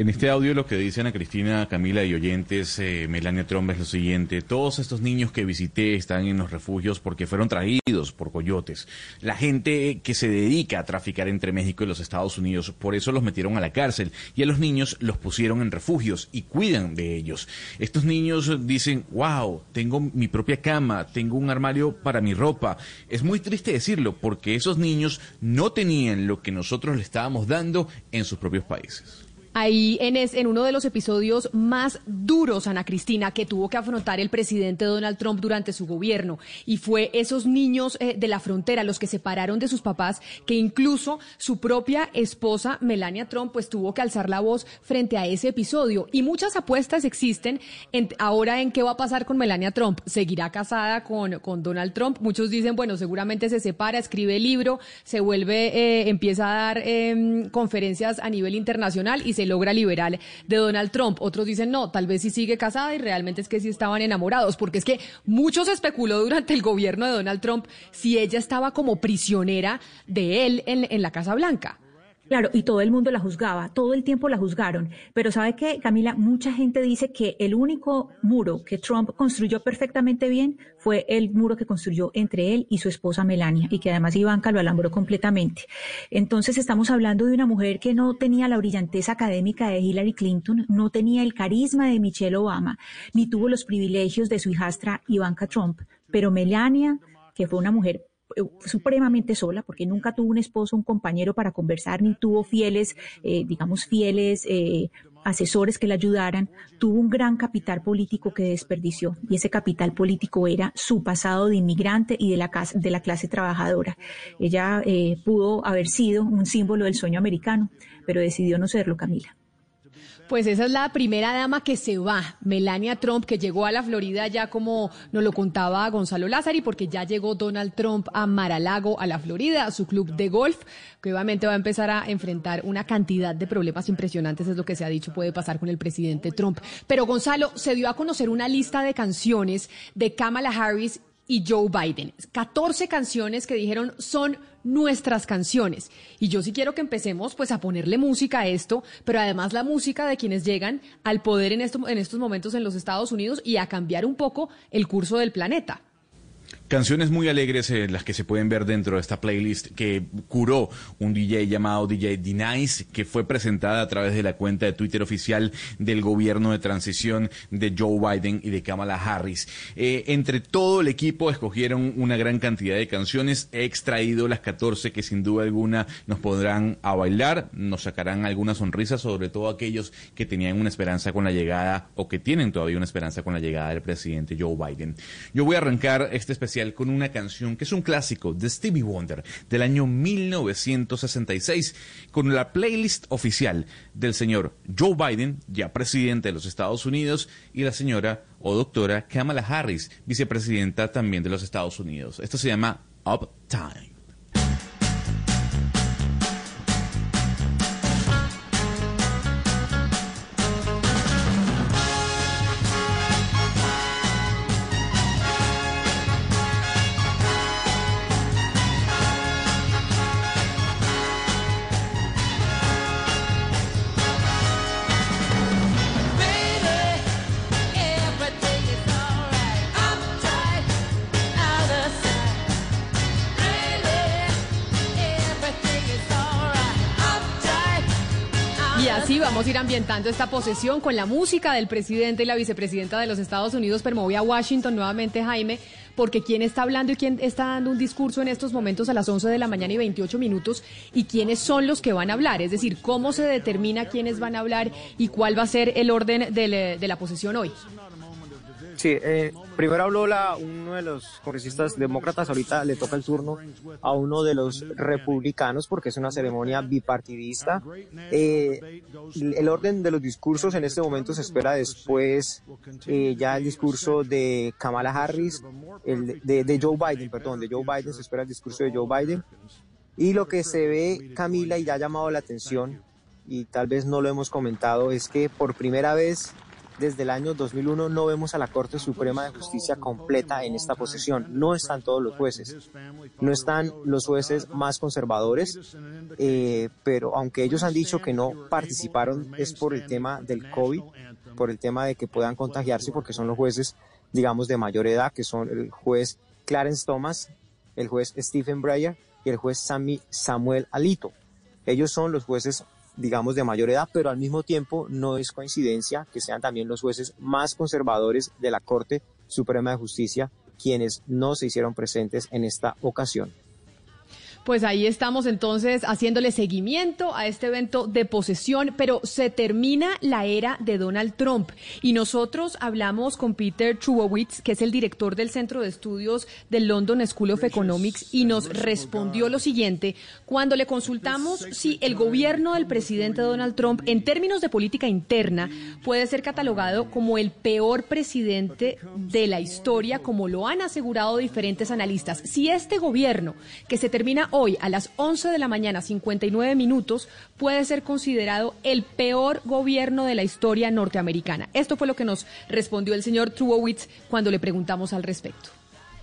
En este audio lo que dicen a Cristina, Camila y oyentes, eh, Melania Trump es lo siguiente, todos estos niños que visité están en los refugios porque fueron traídos por coyotes. La gente que se dedica a traficar entre México y los Estados Unidos, por eso los metieron a la cárcel y a los niños los pusieron en refugios y cuidan de ellos. Estos niños dicen, wow, tengo mi propia cama, tengo un armario para mi ropa. Es muy triste decirlo porque esos niños no tenían lo que nosotros le estábamos dando en sus propios países ahí en, en uno de los episodios más duros, Ana Cristina, que tuvo que afrontar el presidente Donald Trump durante su gobierno. Y fue esos niños eh, de la frontera, los que se separaron de sus papás, que incluso su propia esposa, Melania Trump, pues tuvo que alzar la voz frente a ese episodio. Y muchas apuestas existen en, ahora en qué va a pasar con Melania Trump. ¿Seguirá casada con, con Donald Trump? Muchos dicen, bueno, seguramente se separa, escribe el libro, se vuelve, eh, empieza a dar em, conferencias a nivel internacional y se logra liberal de Donald Trump. Otros dicen, no, tal vez sí sigue casada y realmente es que sí estaban enamorados, porque es que muchos especuló durante el gobierno de Donald Trump si ella estaba como prisionera de él en, en la Casa Blanca. Claro, y todo el mundo la juzgaba, todo el tiempo la juzgaron. Pero ¿sabe qué, Camila? Mucha gente dice que el único muro que Trump construyó perfectamente bien fue el muro que construyó entre él y su esposa Melania, y que además Ivanka lo alambró completamente. Entonces estamos hablando de una mujer que no tenía la brillanteza académica de Hillary Clinton, no tenía el carisma de Michelle Obama, ni tuvo los privilegios de su hijastra Ivanka Trump. Pero Melania, que fue una mujer supremamente sola porque nunca tuvo un esposo, un compañero para conversar, ni tuvo fieles, eh, digamos, fieles eh, asesores que la ayudaran, tuvo un gran capital político que desperdició y ese capital político era su pasado de inmigrante y de la, de la clase trabajadora. Ella pudo haber sido un símbolo del sueño americano, pero decidió no serlo, Camila. Pues esa es la primera dama que se va, Melania Trump, que llegó a la Florida ya como nos lo contaba Gonzalo Lázari, porque ya llegó Donald Trump a Maralago, a la Florida, a su club de golf, que obviamente va a empezar a enfrentar una cantidad de problemas impresionantes, es lo que se ha dicho puede pasar con el presidente Trump. Pero Gonzalo, se dio a conocer una lista de canciones de Kamala Harris y Joe Biden. 14 canciones que dijeron son nuestras canciones. Y yo sí quiero que empecemos pues a ponerle música a esto, pero además la música de quienes llegan al poder en, esto, en estos momentos en los Estados Unidos y a cambiar un poco el curso del planeta. Canciones muy alegres eh, las que se pueden ver dentro de esta playlist que curó un DJ llamado DJ D-Nice, que fue presentada a través de la cuenta de Twitter oficial del gobierno de transición de Joe Biden y de Kamala Harris. Eh, entre todo el equipo escogieron una gran cantidad de canciones. He extraído las 14 que sin duda alguna nos podrán a bailar, nos sacarán alguna sonrisa, sobre todo aquellos que tenían una esperanza con la llegada o que tienen todavía una esperanza con la llegada del presidente Joe Biden. Yo voy a arrancar este especial con una canción que es un clásico de Stevie Wonder del año 1966, con la playlist oficial del señor Joe Biden, ya presidente de los Estados Unidos, y la señora o doctora Kamala Harris, vicepresidenta también de los Estados Unidos. Esto se llama Uptime. Ir ambientando esta posesión con la música del presidente y la vicepresidenta de los Estados Unidos. Pero me voy a Washington nuevamente, Jaime, porque quién está hablando y quién está dando un discurso en estos momentos a las 11 de la mañana y 28 minutos y quiénes son los que van a hablar. Es decir, cómo se determina quiénes van a hablar y cuál va a ser el orden de, de la posesión hoy. Sí, eh, primero habló la, uno de los congresistas demócratas, ahorita le toca el turno a uno de los republicanos porque es una ceremonia bipartidista. Eh, el orden de los discursos en este momento se espera después eh, ya el discurso de Kamala Harris, el de, de Joe Biden, perdón, de Joe Biden, se espera el discurso de Joe Biden. Y lo que se ve, Camila, y ya ha llamado la atención, y tal vez no lo hemos comentado, es que por primera vez desde el año 2001 no vemos a la Corte Suprema de Justicia completa en esta posesión. No están todos los jueces. No están los jueces más conservadores, eh, pero aunque ellos han dicho que no participaron es por el tema del COVID, por el tema de que puedan contagiarse, porque son los jueces, digamos, de mayor edad, que son el juez Clarence Thomas, el juez Stephen Breyer y el juez Samuel Alito. Ellos son los jueces digamos, de mayor edad, pero al mismo tiempo no es coincidencia que sean también los jueces más conservadores de la Corte Suprema de Justicia quienes no se hicieron presentes en esta ocasión. Pues ahí estamos entonces haciéndole seguimiento a este evento de posesión, pero se termina la era de Donald Trump. Y nosotros hablamos con Peter Trubowitz, que es el director del Centro de Estudios del London School of Economics y nos respondió lo siguiente. Cuando le consultamos si el gobierno del presidente Donald Trump en términos de política interna puede ser catalogado como el peor presidente de la historia, como lo han asegurado diferentes analistas. Si este gobierno que se termina hoy a las 11 de la mañana, 59 minutos, puede ser considerado el peor gobierno de la historia norteamericana. Esto fue lo que nos respondió el señor Trubowitz cuando le preguntamos al respecto.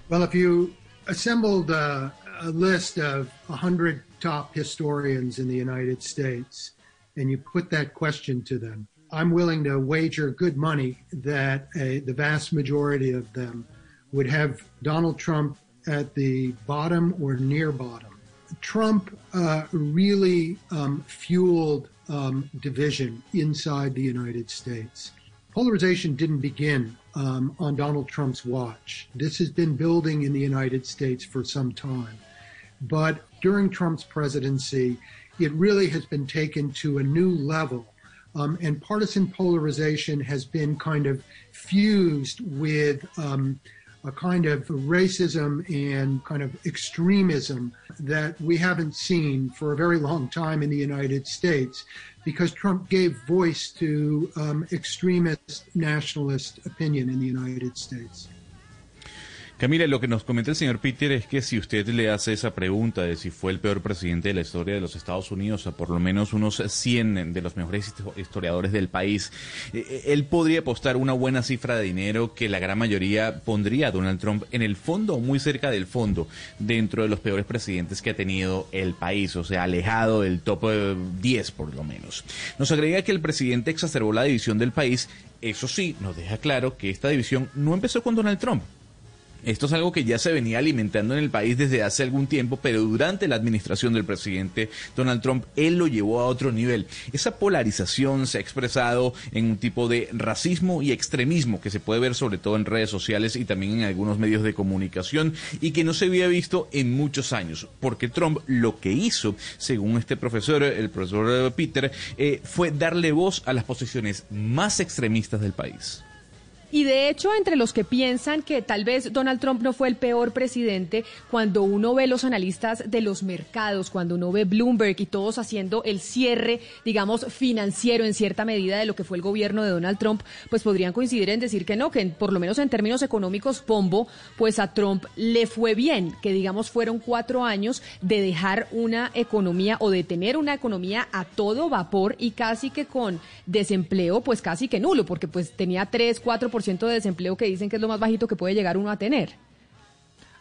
Well, if you assembled a, a list of 100 top historians in the United States and you put that question to them, I'm willing to wager good money that a, the vast majority of them would have Donald Trump at the bottom or near bottom. Trump uh, really um, fueled um, division inside the United States. Polarization didn't begin um, on Donald Trump's watch. This has been building in the United States for some time. But during Trump's presidency, it really has been taken to a new level. Um, and partisan polarization has been kind of fused with um, a kind of racism and kind of extremism that we haven't seen for a very long time in the United States because Trump gave voice to um, extremist nationalist opinion in the United States. Camila, lo que nos comenta el señor Peter es que si usted le hace esa pregunta de si fue el peor presidente de la historia de los Estados Unidos, a por lo menos unos 100 de los mejores historiadores del país, eh, eh, él podría apostar una buena cifra de dinero que la gran mayoría pondría a Donald Trump en el fondo o muy cerca del fondo dentro de los peores presidentes que ha tenido el país, o sea, alejado del top 10 por lo menos. Nos agrega que el presidente exacerbó la división del país, eso sí, nos deja claro que esta división no empezó con Donald Trump Esto es algo que ya se venía alimentando en el país desde hace algún tiempo, pero durante la administración del presidente Donald Trump, él lo llevó a otro nivel. Esa polarización se ha expresado en un tipo de racismo y extremismo que se puede ver sobre todo en redes sociales y también en algunos medios de comunicación y que no se había visto en muchos años, porque Trump lo que hizo, según este profesor, el profesor Peter, eh, fue darle voz a las posiciones más extremistas del país. Y de hecho, entre los que piensan que tal vez Donald Trump no fue el peor presidente, cuando uno ve los analistas de los mercados, cuando uno ve Bloomberg y todos haciendo el cierre, digamos, financiero en cierta medida de lo que fue el gobierno de Donald Trump, pues podrían coincidir en decir que no, que por lo menos en términos económicos, Pombo, pues a Trump le fue bien, que digamos fueron cuatro años de dejar una economía o de tener una economía a todo vapor y casi que con desempleo, pues casi que nulo, porque pues tenía tres, cuatro de desempleo que dicen que es lo más bajito que puede llegar uno a tener.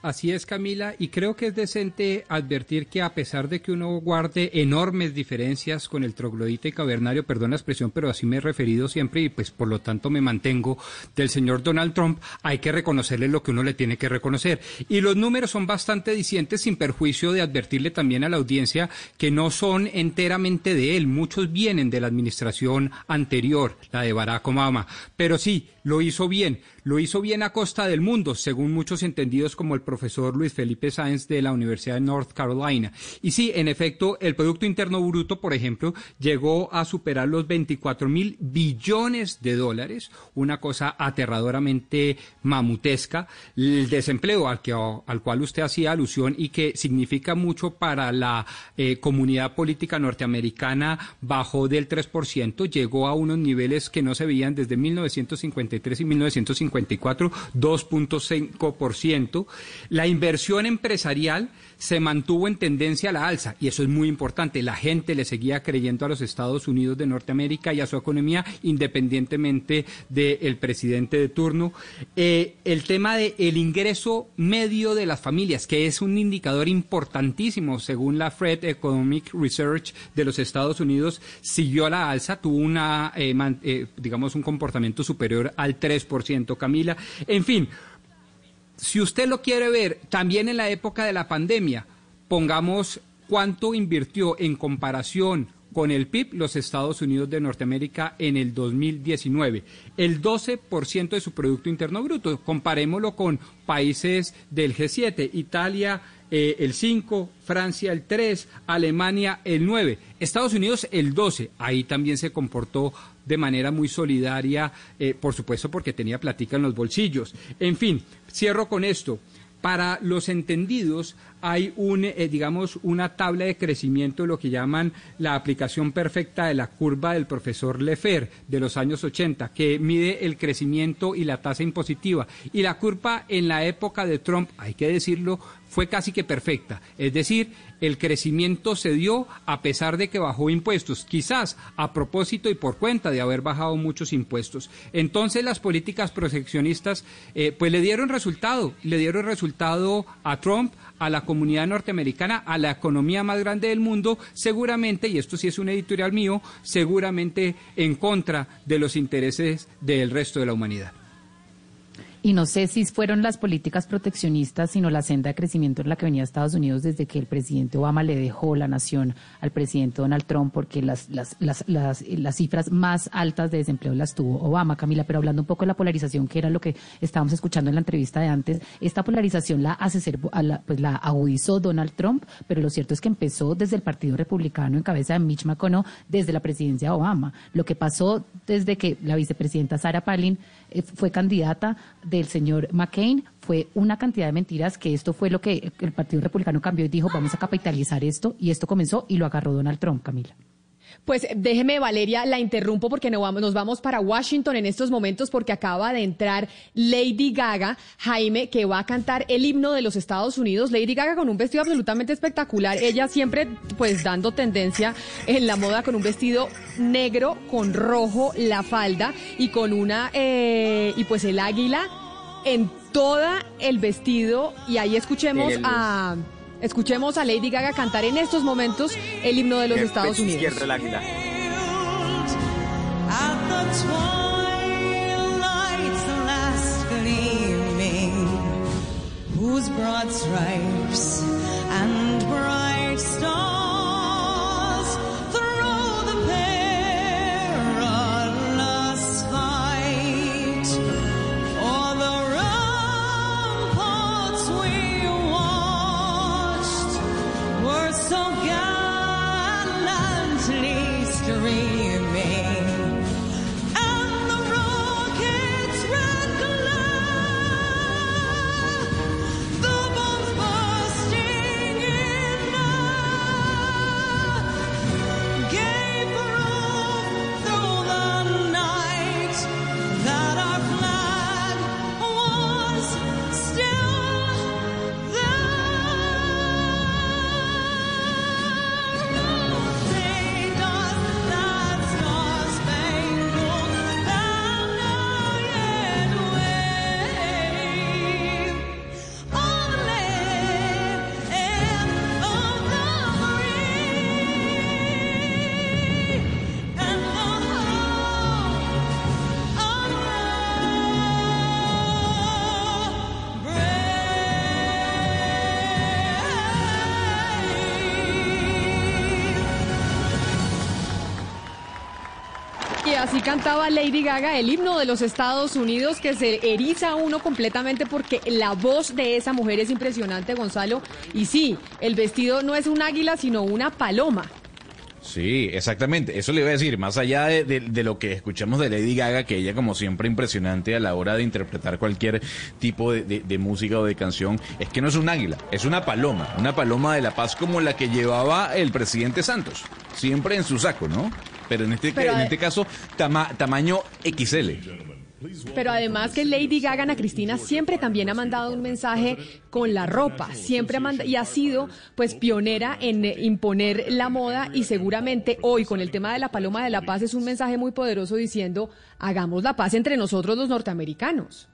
Así es, Camila, y creo que es decente advertir que a pesar de que uno guarde enormes diferencias con el troglodita y cavernario, perdón la expresión, pero así me he referido siempre y pues por lo tanto me mantengo del señor Donald Trump, hay que reconocerle lo que uno le tiene que reconocer. Y los números son bastante dicientes sin perjuicio de advertirle también a la audiencia que no son enteramente de él, muchos vienen de la administración anterior, la de Barack Obama, pero sí, lo hizo bien. Lo hizo bien a costa del mundo, según muchos entendidos como el profesor Luis Felipe Sáenz de la Universidad de North Carolina. Y sí, en efecto, el Producto Interno Bruto, por ejemplo, llegó a superar los 24 mil billones de dólares, una cosa aterradoramente mamutesca. El desempleo al, que, al cual usted hacía alusión y que significa mucho para la eh, comunidad política norteamericana bajó del 3%, llegó a unos niveles que no se veían desde 1953 y 1950 2.5%. La inversión empresarial se mantuvo en tendencia a la alza y eso es muy importante. La gente le seguía creyendo a los Estados Unidos de Norteamérica y a su economía independientemente del presidente de turno. Eh, el tema del el ingreso medio de las familias, que es un indicador importantísimo según la Fred Economic Research de los Estados Unidos, siguió a la alza, tuvo una, eh, eh, digamos, un comportamiento superior al 3%, Camila. En fin, si usted lo quiere ver también en la época de la pandemia, pongamos cuánto invirtió en comparación con el PIB los Estados Unidos de Norteamérica en el 2019. El 12% de su Producto Interno Bruto. Comparémoslo con países del G7, Italia eh, el 5, Francia el 3, Alemania el 9, Estados Unidos el 12. Ahí también se comportó de manera muy solidaria, eh, por supuesto porque tenía platica en los bolsillos. En fin, cierro con esto. Para los entendidos hay un, eh, digamos, una tabla de crecimiento lo que llaman la aplicación perfecta de la curva del profesor Lefer de los años 80, que mide el crecimiento y la tasa impositiva. Y la curva en la época de Trump, hay que decirlo, fue casi que perfecta. Es decir, el crecimiento se dio a pesar de que bajó impuestos, quizás a propósito y por cuenta de haber bajado muchos impuestos. Entonces las políticas proteccionistas eh, pues le dieron resultado, le dieron resultado a Trump, a la comunidad norteamericana, a la economía más grande del mundo, seguramente, y esto sí es un editorial mío, seguramente en contra de los intereses del resto de la humanidad. Y no sé si fueron las políticas proteccionistas, sino la senda de crecimiento en la que venía Estados Unidos desde que el presidente Obama le dejó la nación al presidente Donald Trump, porque las, las, las, las, las cifras más altas de desempleo las tuvo Obama, Camila. Pero hablando un poco de la polarización, que era lo que estábamos escuchando en la entrevista de antes, esta polarización la hace ser, pues la agudizó Donald Trump, pero lo cierto es que empezó desde el Partido Republicano en cabeza de Mitch McConnell, desde la presidencia de Obama. Lo que pasó desde que la vicepresidenta Sarah Palin eh, fue candidata del señor McCain fue una cantidad de mentiras que esto fue lo que el Partido Republicano cambió y dijo vamos a capitalizar esto y esto comenzó y lo agarró Donald Trump, Camila. Pues déjeme, Valeria, la interrumpo porque nos vamos para Washington en estos momentos porque acaba de entrar Lady Gaga, Jaime, que va a cantar el himno de los Estados Unidos. Lady Gaga con un vestido absolutamente espectacular. Ella siempre, pues, dando tendencia en la moda con un vestido negro con rojo, la falda y con una, eh, y pues el águila en toda el vestido. Y ahí escuchemos a... Escuchemos a Lady Gaga cantar en estos momentos el himno de los Estados Unidos. what stripes and bright stars cantaba Lady Gaga el himno de los Estados Unidos que se eriza uno completamente porque la voz de esa mujer es impresionante, Gonzalo. Y sí, el vestido no es un águila, sino una paloma. Sí, exactamente. Eso le iba a decir, más allá de, lo que escuchamos de Lady Gaga, que ella como siempre impresionante a la hora de interpretar cualquier tipo de música o de canción, es que no es un águila, es una paloma, una paloma de la paz como la que llevaba el presidente Santos, siempre en su saco, ¿no? Pero en este, Pero en este caso, tama- tamaño XL. Pero además que Lady Gaga, Ana Cristina, siempre también ha mandado un mensaje con la ropa, siempre ha manda- y ha sido pues pionera en imponer la moda y seguramente hoy con el tema de la Paloma de la Paz es un mensaje muy poderoso diciendo hagamos la paz entre nosotros los norteamericanos.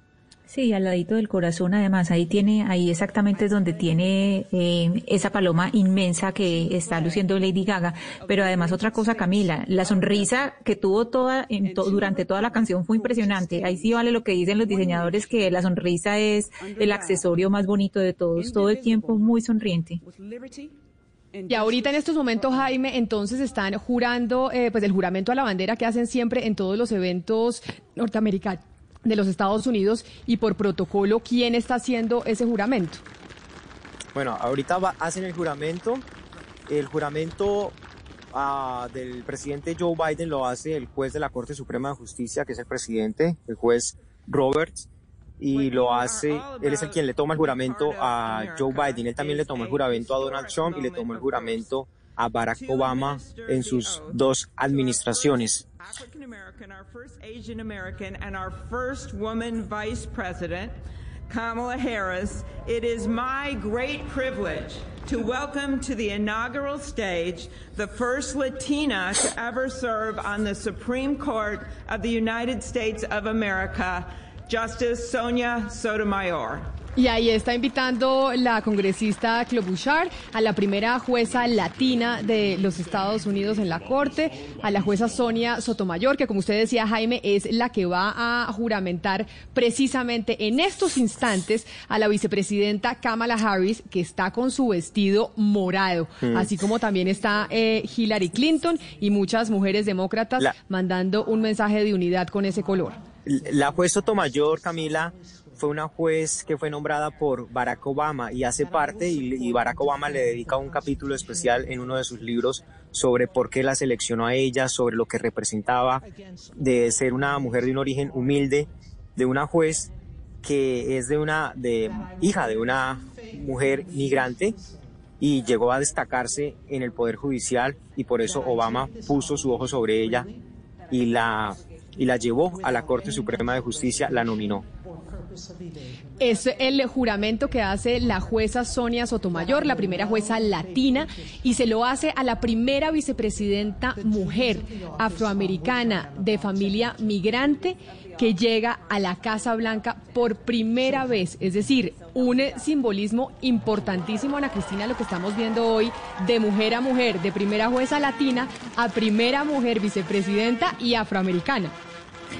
Sí, al ladito del corazón, además, ahí tiene, ahí exactamente es donde tiene eh, esa paloma inmensa que está luciendo Lady Gaga. Pero además otra cosa, Camila, la sonrisa que tuvo toda en durante toda la canción fue impresionante. Ahí sí vale lo que dicen los diseñadores que la sonrisa es el accesorio más bonito de todos, todo el tiempo muy sonriente. Y ahorita en estos momentos, Jaime, entonces están jurando, eh, pues el juramento a la bandera que hacen siempre en todos los eventos norteamericanos de los Estados Unidos y por protocolo, ¿quién está haciendo ese juramento? Bueno, ahorita va- hacen el juramento. El juramento ah, del presidente Joe Biden lo hace el juez de la Corte Suprema de Justicia, que es el presidente, el juez Roberts, y lo hace, él es el quien le toma el juramento a Joe Biden. Él también le tomó el juramento a Donald Trump y le tomó el juramento a Barack Obama en sus dos administraciones. African American, our first Asian American, and our first woman vice president, Kamala Harris, it is my great privilege to welcome to the inaugural stage the first Latina to ever serve on the Supreme Court of the United States of America, Justice Sonia Sotomayor. Y ahí está invitando la congresista Klobuchar a la primera jueza latina de los Estados Unidos en la Corte, a la jueza Sonia Sotomayor, que como usted decía, Jaime, es la que va a juramentar precisamente en estos instantes a la vicepresidenta Kamala Harris, que está con su vestido morado, Mm. así como también está eh, Hillary Clinton y muchas mujeres demócratas La- mandando un mensaje de unidad con ese color. La juez Sotomayor, Camila, fue una juez que fue nombrada por Barack Obama y hace parte, y, y Barack Obama le dedica un capítulo especial en uno de sus libros sobre por qué la seleccionó a ella, sobre lo que representaba de ser una mujer de un origen humilde, de una juez que es de una de hija de una mujer migrante y llegó a destacarse en el poder judicial y por eso Obama puso su ojo sobre ella y la y la llevó a la Corte Suprema de Justicia, la nominó. Es el juramento que hace la jueza Sonia Sotomayor, la primera jueza latina, y se lo hace a la primera vicepresidenta mujer afroamericana de familia migrante que llega a la Casa Blanca por primera vez. Es decir, un simbolismo importantísimo, Ana Cristina, lo que estamos viendo hoy, de mujer a mujer, de primera jueza latina a primera mujer vicepresidenta y afroamericana.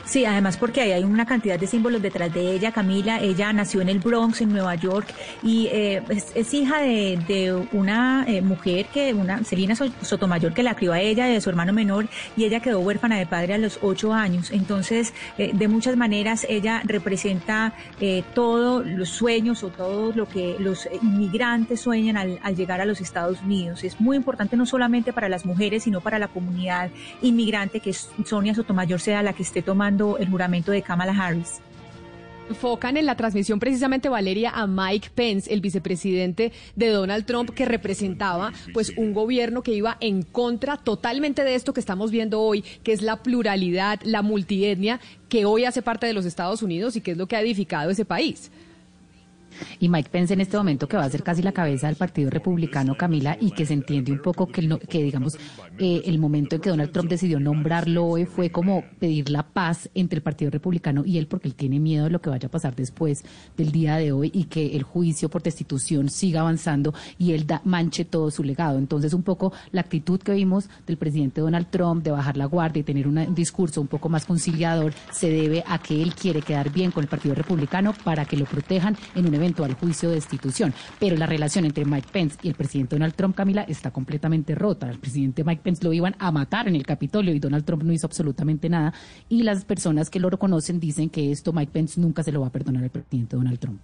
Sí, además porque ahí hay una cantidad de símbolos detrás de ella. Camila, ella nació en el Bronx, en Nueva York, y eh, es, hija de, de una eh, mujer que, una Celina So- Sotomayor, que la crió a ella, de su hermano menor, y ella quedó huérfana de padre a los ocho años. Entonces, eh, de muchas maneras, ella representa eh, todos los sueños o todo lo que los inmigrantes sueñan al, al llegar a los Estados Unidos. Es muy importante no solamente para las mujeres, sino para la comunidad inmigrante, que Sonia Sotomayor sea la que esté tomando el juramento de Kamala Harris. Enfocan en la transmisión precisamente Valeria a Mike Pence, el vicepresidente de Donald Trump, que representaba pues un gobierno que iba en contra totalmente de esto que estamos viendo hoy, que es la pluralidad, la multietnia, que hoy hace parte de los Estados Unidos y que es lo que ha edificado ese país. Y Mike Pence en este momento que va a ser casi la cabeza del Partido Republicano, Camila, y que se entiende un poco que, no- que digamos, eh, el momento en que Donald Trump decidió nombrarlo hoy fue como pedir la paz entre el Partido Republicano y él, porque él tiene miedo de lo que vaya a pasar después del día de hoy y que el juicio por destitución siga avanzando y él da- manche todo su legado. Entonces, un poco la actitud que vimos del presidente Donald Trump de bajar la guardia y tener una- un discurso un poco más conciliador se debe a que él quiere quedar bien con el Partido Republicano para que lo protejan en un eventual juicio de destitución. Pero la relación entre Mike Pence y el presidente Donald Trump, Camila, está completamente rota. El presidente Mike Pence lo iban a matar en el Capitolio y Donald Trump no hizo absolutamente nada. Y las personas que lo reconocen dicen que esto Mike Pence nunca se lo va a perdonar al presidente Donald Trump.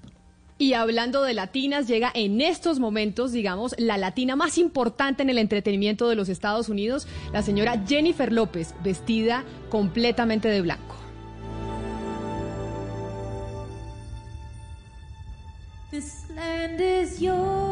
Y hablando de latinas, llega en estos momentos, digamos, la latina más importante en el entretenimiento de los Estados Unidos, la señora Jennifer López, vestida completamente de blanco. Your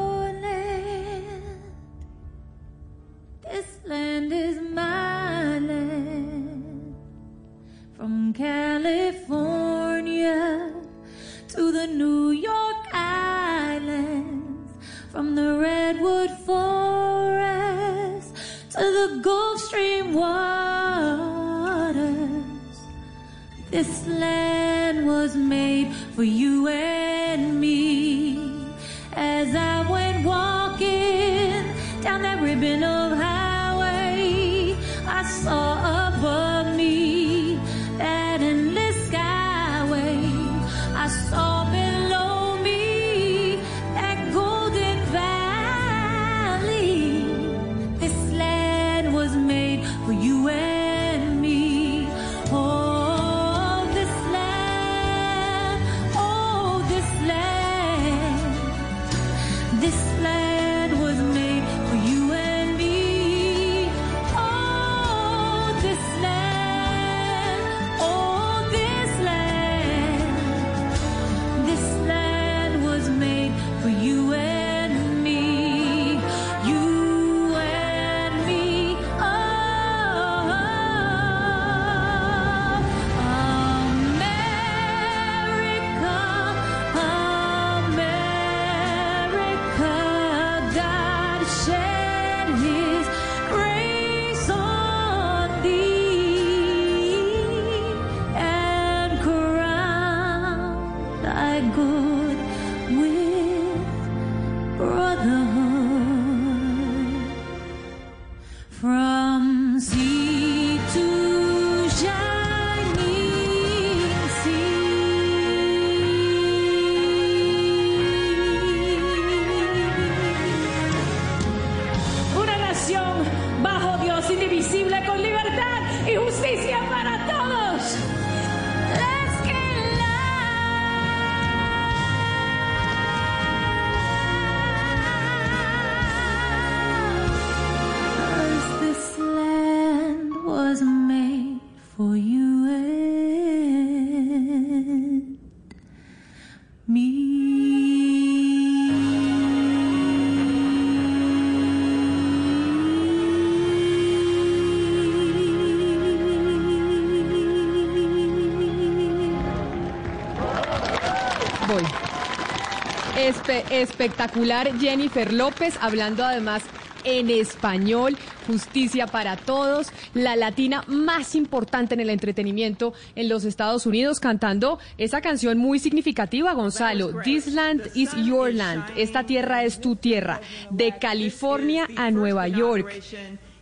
espectacular. Jennifer López, hablando además en español, justicia para todos, la latina más importante en el entretenimiento en los Estados Unidos, cantando esa canción muy significativa, Gonzalo, This Land is Your Land, esta tierra es tu tierra, de California a Nueva York.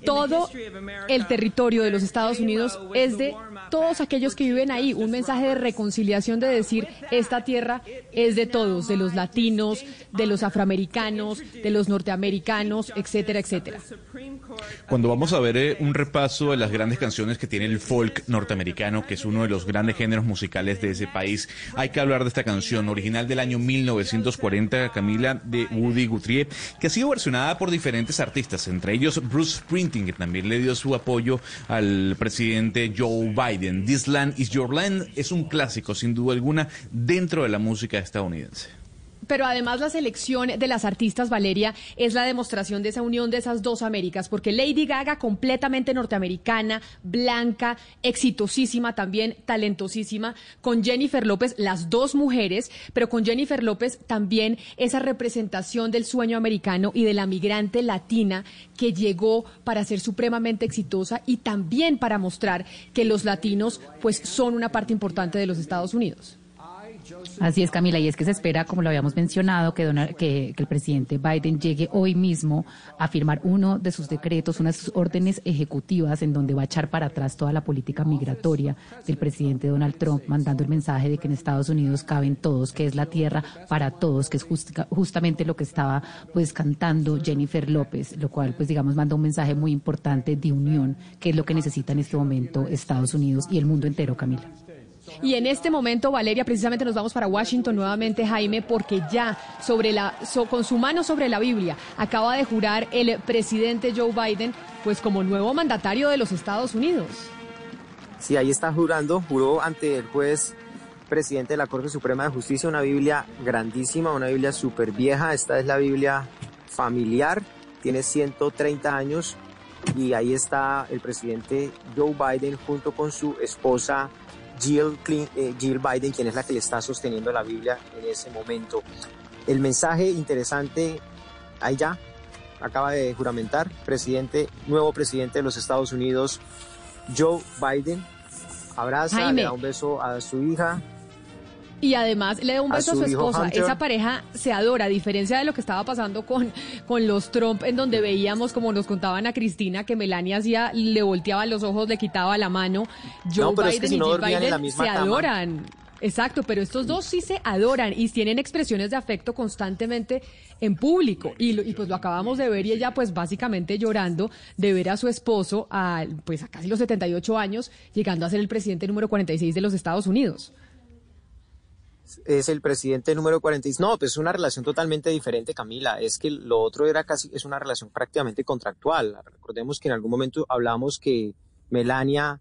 Todo el territorio de los Estados Unidos es de todos aquellos que viven ahí, un mensaje de reconciliación de decir, esta tierra es de todos, de los latinos, de los afroamericanos, de los norteamericanos, etcétera, etcétera. Cuando vamos a ver eh, un repaso de las grandes canciones que tiene el folk norteamericano, que es uno de los grandes géneros musicales de ese país, hay que hablar de esta canción original del año 1940, Camila, de Woody Guthrie, que ha sido versionada por diferentes artistas, entre ellos Bruce Springsteen, que también le dio su apoyo al presidente Joe Biden. This Land is Your Land es un clásico, sin duda alguna, dentro de la música estadounidense. Pero además la selección de las artistas, Valeria, es la demostración de esa unión de esas dos Américas, porque Lady Gaga, completamente norteamericana, blanca, exitosísima también, talentosísima, con Jennifer López, las dos mujeres, pero con Jennifer López también esa representación del sueño americano y de la migrante latina que llegó para ser supremamente exitosa y también para mostrar que los latinos pues son una parte importante de los Estados Unidos. Así es, Camila, y es que se espera, como lo habíamos mencionado, que, que, el presidente Biden llegue hoy mismo a firmar uno de sus decretos, una de sus órdenes ejecutivas, en donde va a echar para atrás toda la política migratoria del presidente Donald Trump, mandando el mensaje de que en Estados Unidos caben todos, que es la tierra para todos, que es justamente lo que estaba pues cantando Jennifer López, lo cual pues digamos manda un mensaje muy importante de unión, que es lo que necesita en este momento Estados Unidos y el mundo entero, Camila. Y en este momento, Valeria, precisamente nos vamos para Washington nuevamente, Jaime, porque ya sobre la, con su mano sobre la Biblia acaba de jurar el presidente Joe Biden, pues como nuevo mandatario de los Estados Unidos. Sí, ahí está jurando, juró ante el juez presidente de la Corte Suprema de Justicia una Biblia grandísima, una Biblia súper vieja. Esta es la Biblia familiar, tiene 130 años y ahí está el presidente Joe Biden junto con su esposa eh, Jill, Biden, quien es la que le está sosteniendo la Biblia en ese momento. El mensaje interesante, ahí ya, acaba de juramentar, presidente, nuevo presidente de los Estados Unidos, Joe Biden, abraza, le da un beso a su hija, y además le da un beso a su, esposa. Esa pareja se adora, a diferencia de lo que estaba pasando con, con los Trump, en donde veíamos, como nos contaban a Cristina, que Melania hacía, le volteaba los ojos, le quitaba la mano. Joe Biden y Jill Biden se adoran. Exacto, pero estos dos sí se adoran y tienen expresiones de afecto constantemente en público. Y, y, pues lo acabamos de ver y ella pues básicamente llorando de ver a su esposo a, pues a casi los 78 años llegando a ser el presidente número 46 de los Estados Unidos es el presidente número 46. No, pues es una relación totalmente diferente, Camila. Es que lo otro era casi, es una relación prácticamente contractual. Recordemos que en algún momento hablamos que Melania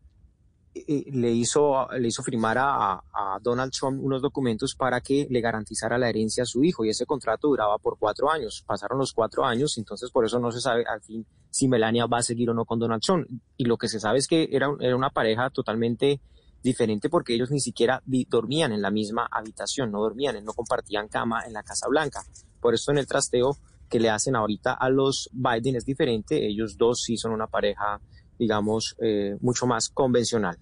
eh, eh, le, hizo, le hizo firmar a, a, Donald Trump unos documentos para que le garantizara la herencia a su hijo y ese contrato duraba por cuatro años. Pasaron los cuatro años, entonces por eso no se sabe al fin si Melania va a seguir o no con Donald Trump. Y lo que se sabe es que era, era una pareja totalmente diferente porque ellos ni siquiera dormían en la misma habitación, no dormían, no compartían cama en la Casa Blanca. Por eso en el trasteo que le hacen ahorita a los Biden es diferente, ellos dos sí son una pareja, digamos, eh, mucho más convencional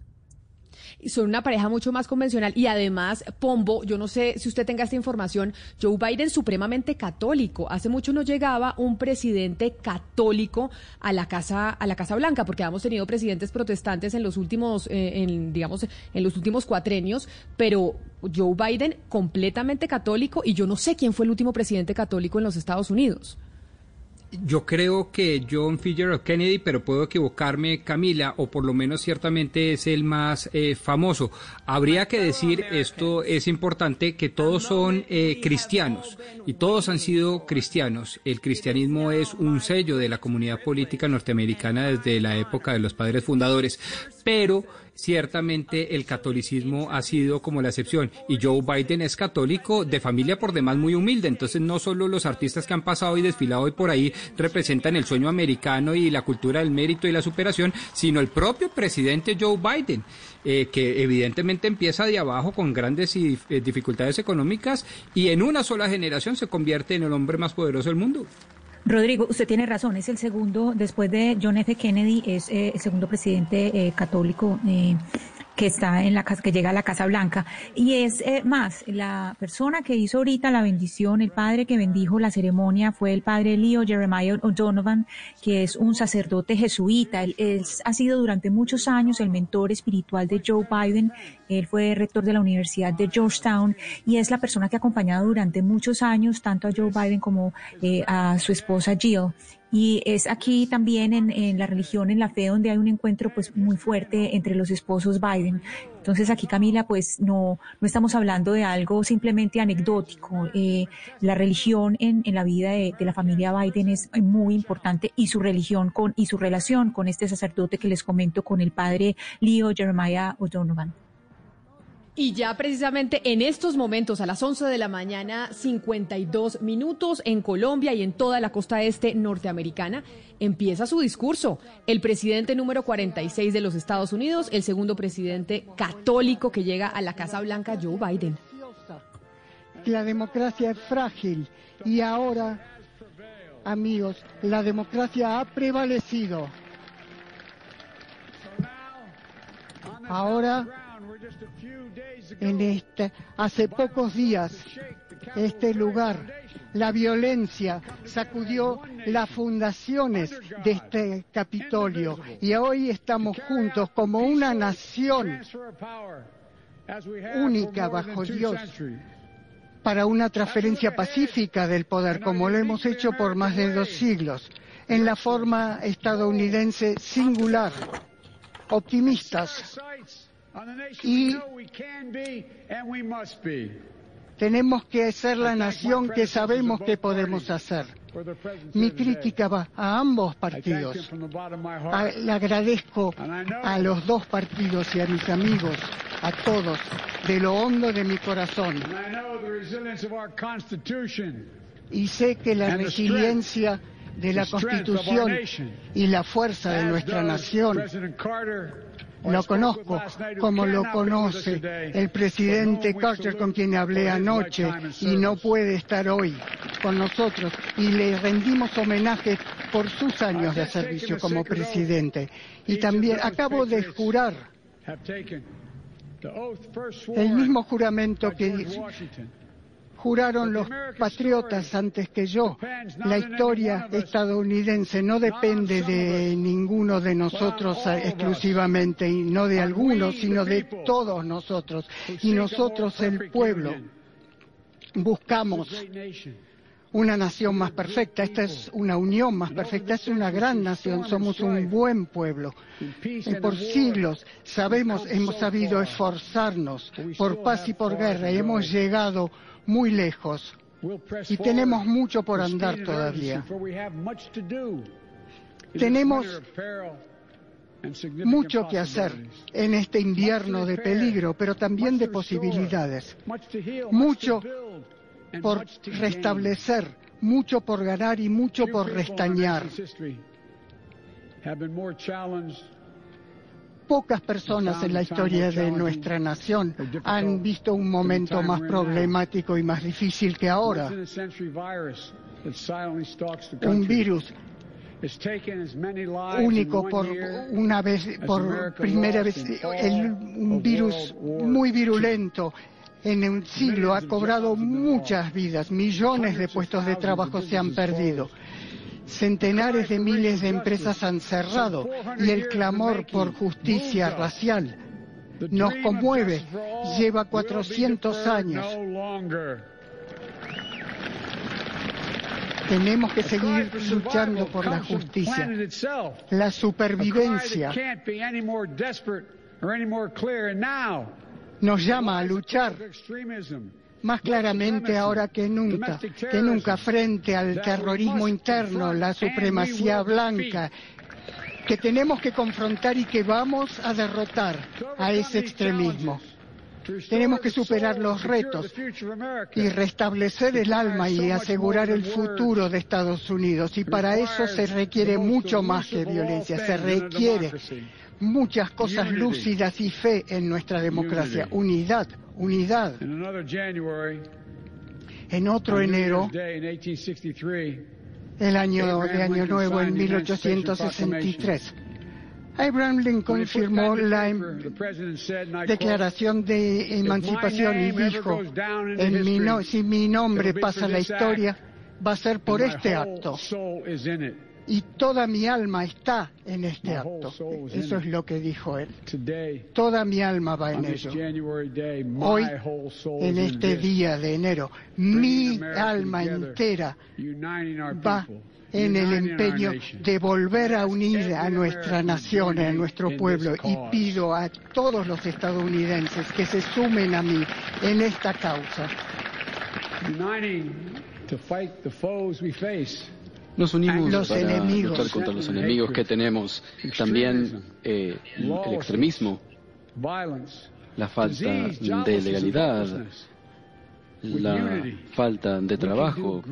son una pareja mucho más convencional y además, Pombo, yo no sé si usted tenga esta información, Joe Biden supremamente católico. Hace mucho no llegaba un presidente católico a la Casa, a la Casa Blanca, porque hemos tenido presidentes protestantes en los últimos, eh, en, digamos, en los últimos cuatrenios, pero Joe Biden completamente católico y yo no sé quién fue el último presidente católico en los Estados Unidos. Yo creo que John Fitzgerald Kennedy, pero puedo equivocarme, Camila, o por lo menos ciertamente es el más eh, famoso. Habría que decir, esto es importante, que todos son eh, cristianos y todos han sido cristianos. El cristianismo es un sello de la comunidad política norteamericana desde la época de los padres fundadores, pero ciertamente el catolicismo ha sido como la excepción. Y Joe Biden es católico de familia por demás muy humilde. Entonces no solo los artistas que han pasado y desfilado hoy por ahí representan el sueño americano y la cultura del mérito y la superación, sino el propio presidente Joe Biden, eh, que evidentemente empieza de abajo con grandes eh, dificultades económicas y en una sola generación se convierte en el hombre más poderoso del mundo. Rodrigo, usted tiene razón, es el segundo, después de John F. Kennedy, es eh, el segundo presidente eh, católico eh, que está en la casa, que llega a la Casa Blanca. Y es eh, más, la persona que hizo ahorita la bendición, el padre que bendijo la ceremonia fue el padre Leo Jeremiah O'Donovan, que es un sacerdote jesuita. Él, él ha sido durante muchos años el mentor espiritual de Joe Biden. Él fue rector de la Universidad de Georgetown y es la persona que ha acompañado durante muchos años tanto a Joe Biden como eh, a su esposa Jill y es aquí también en, en, la religión, en la fe, donde hay un encuentro pues muy fuerte entre los esposos Biden. Entonces aquí Camila, pues no, no estamos hablando de algo simplemente anecdótico. Eh, la religión en, en la vida de, de, la familia Biden es muy importante y su religión con y su relación con este sacerdote que les comento, con el padre Leo Jeremiah O'Donovan. Y ya precisamente en estos momentos, a las 11 de la mañana, 52 minutos en Colombia y en toda la costa este norteamericana, empieza su discurso. El presidente número 46 de los Estados Unidos, el segundo presidente católico que llega a la Casa Blanca, Joe Biden. La democracia es frágil y ahora, amigos, la democracia ha prevalecido. Ahora en este, hace pocos días, este lugar, la violencia sacudió las fundaciones de este Capitolio. Y hoy estamos juntos como una nación única bajo Dios para una transferencia pacífica del poder, como lo hemos hecho por más de dos siglos, en la forma estadounidense singular, optimistas y tenemos que ser la nación que sabemos que podemos hacer. Mi crítica va a ambos partidos. le agradezco a los dos partidos y a mis amigos, a todos, de lo hondo de mi corazón. Y sé que la resiliencia de la Constitución y la fuerza de nuestra nación lo conozco como lo conoce el presidente Carter con quien hablé anoche y no puede estar hoy con nosotros y le rendimos homenaje por sus años de servicio como presidente. Y también acabo de jurar el mismo juramento que juraron los patriotas antes que yo. La historia estadounidense no depende de ninguno de nosotros exclusivamente, y no de algunos, sino de todos nosotros. Y nosotros, el pueblo, buscamos una nación más perfecta. Esta es una unión más perfecta, es una gran nación, somos un buen pueblo. Y por siglos sabemos, hemos sabido esforzarnos por paz y por guerra y hemos llegado muy lejos y tenemos mucho por andar todavía. Tenemos mucho que hacer en este invierno de peligro, pero también de posibilidades. Mucho por restablecer, mucho por ganar y mucho por restañar. pocas personas en la historia de nuestra nación han visto un momento más problemático y más difícil que ahora. Un virus único por una vez, por primera vez, un virus muy virulento en un siglo ha cobrado muchas vidas, millones de puestos de trabajo se han perdido. Centenares de miles de empresas han cerrado y el clamor por justicia racial nos conmueve. Lleva 400 años. Tenemos que seguir luchando por la justicia, la supervivencia. Nos llama a luchar más claramente ahora que nunca, que nunca frente al terrorismo interno, la supremacía blanca, que tenemos que confrontar y que vamos a derrotar a ese extremismo. Tenemos que superar los retos y restablecer el alma y asegurar el futuro de Estados Unidos. Y para eso se requiere mucho más que violencia, se requiere muchas cosas lúcidas y fe en nuestra democracia. Unidad, unidad. En otro enero, el año de Año Nuevo en 1863, Abraham Lincoln firmó la em- Declaración de Emancipación y dijo, en mi no- si mi nombre pasa a la historia, va a ser por este acto. Y toda mi alma está en este acto. Eso es lo que dijo él. Toda mi alma va en ello. Hoy, en este día de enero, mi alma entera va en el empeño de volver a unir a nuestra nación, a nuestro pueblo, y pido a todos los estadounidenses que se sumen a mí en esta causa. Nos unimos Los para enemigos. luchar contra los enemigos que tenemos. También eh, el extremismo, la falta de legalidad, la falta de trabajo,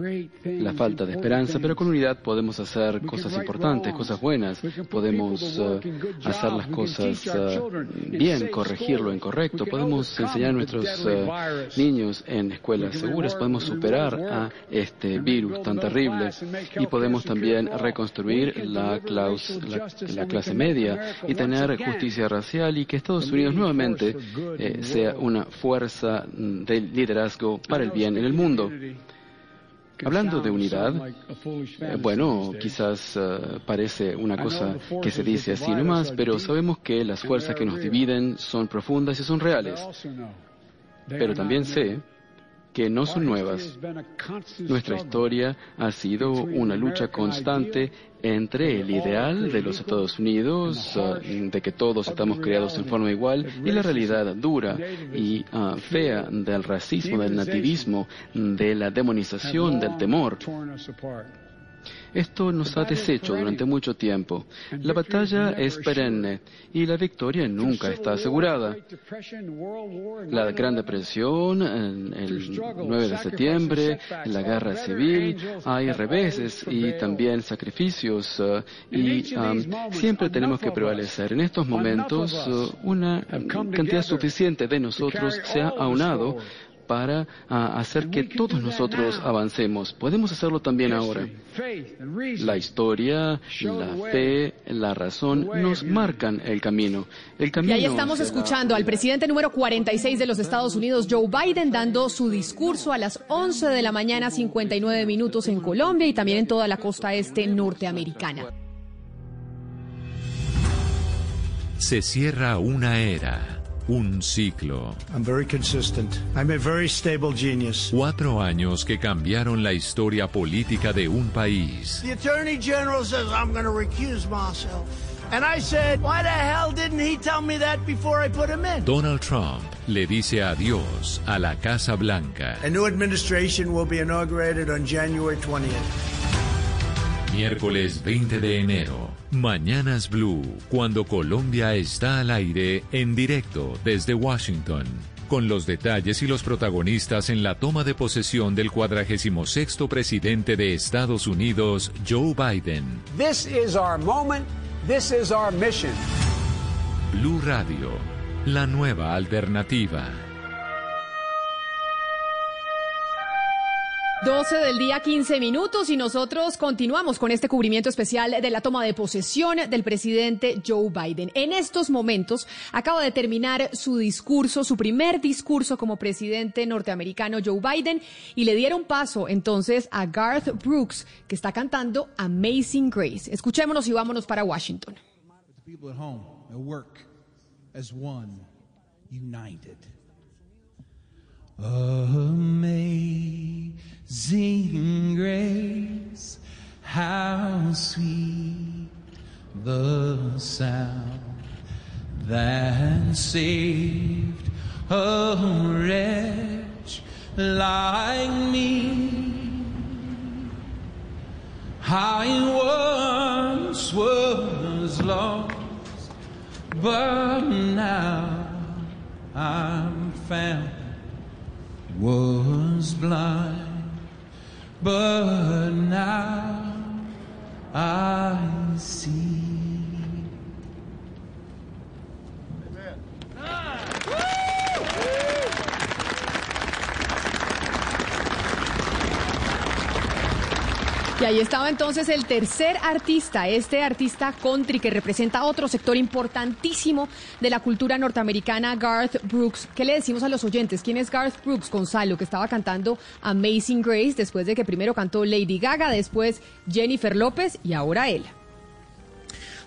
la falta de esperanza, pero con unidad podemos hacer cosas importantes, cosas buenas, podemos eh, hacer las cosas eh, bien, corregir lo incorrecto, podemos enseñar a nuestros eh, niños en escuelas seguras, podemos superar a este virus tan terrible. Y podemos también reconstruir la, clase media y tener justicia racial y que Estados Unidos nuevamente sea una fuerza mm, de liderazgo para el bien en el mundo. Hablando de unidad, eh, bueno, quizás eh, parece una cosa que se dice así nomás, pero sabemos que las fuerzas que nos dividen son profundas y son reales. Pero también sé que no son nuevas. Nuestra historia ha sido una lucha constante entre el ideal de los Estados Unidos, eh, de que todos estamos creados en forma igual, y la realidad dura y ah, fea del racismo, del nativismo, de la demonización, del temor. Esto nos ha deshecho durante mucho tiempo. La batalla es perenne y la victoria nunca está asegurada. La Gran Depresión, el 9 de septiembre, la guerra civil, hay reveses y también sacrificios eh, y um, siempre tenemos que prevalecer. En estos momentos, eh, una cantidad suficiente de nosotros se ha aunado para ah, hacer que todos nosotros avancemos. Podemos hacerlo también ahora. La historia, la fe, la razón nos marcan el camino. El Y camino ahí estamos escuchando al presidente número 46 de los Estados Unidos, Joe Biden, dando su discurso a las 11 de la mañana, 59 minutos en Colombia y también en toda la costa este norteamericana. Se cierra una era, un ciclo. I'm very consistent. I'm a very stable genius. Cuatro años que cambiaron la historia política de un país. The Attorney General says I'm going to recuse myself. And I said, why the hell didn't he tell me that before I put him in? Donald Trump le dice adiós a la Casa Blanca. A new administration will be inaugurated on January 20th. Miércoles 20 de enero. Mañanas Blue, cuando Colombia está al aire en directo desde Washington. Con los detalles y los protagonistas en la toma de posesión del 46 presidente de Estados Unidos, Joe Biden. This is our moment. This is our mission. Blue Radio, la nueva alternativa. 12 del día, 15 minutos y nosotros continuamos con este cubrimiento especial de la toma de posesión del presidente Joe Biden. En estos momentos acaba de terminar su discurso, su primer discurso como presidente norteamericano Joe Biden y le dieron paso entonces a Garth Brooks que está cantando Amazing Grace. Escuchémonos y vámonos para Washington. Amazing grace, how sweet the sound that saved a wretch like me. I once was lost, but now I'm found. Was blind, but now I see. Y ahí estaba entonces el tercer artista, este artista country que representa otro sector importantísimo de la cultura norteamericana, Garth Brooks. ¿Qué le decimos a los oyentes? ¿Quién es Garth Brooks? Gonzalo, que estaba cantando Amazing Grace después de que primero cantó Lady Gaga, después Jennifer López y ahora él.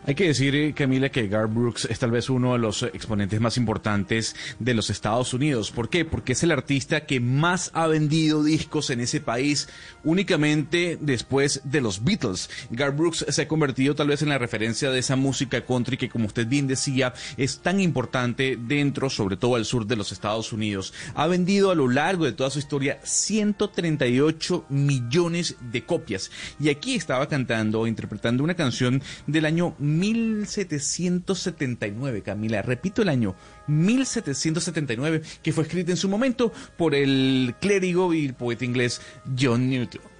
Hay que decir, eh, Camila, que Garth Brooks es tal vez uno de los exponentes más importantes de los Estados Unidos. ¿Por qué? Porque es el artista que más ha vendido discos en ese país únicamente después de los Beatles. Garth Brooks se ha convertido tal vez en la referencia de esa música country que, como usted bien decía, es tan importante dentro, sobre todo al sur de los Estados Unidos. Ha vendido a lo largo de toda su historia 138 millones de copias. Y aquí estaba cantando, interpretando una canción del año 1779, Camila. Repito el año, 1779, que fue escrita en su momento por el clérigo y poeta inglés John Newton.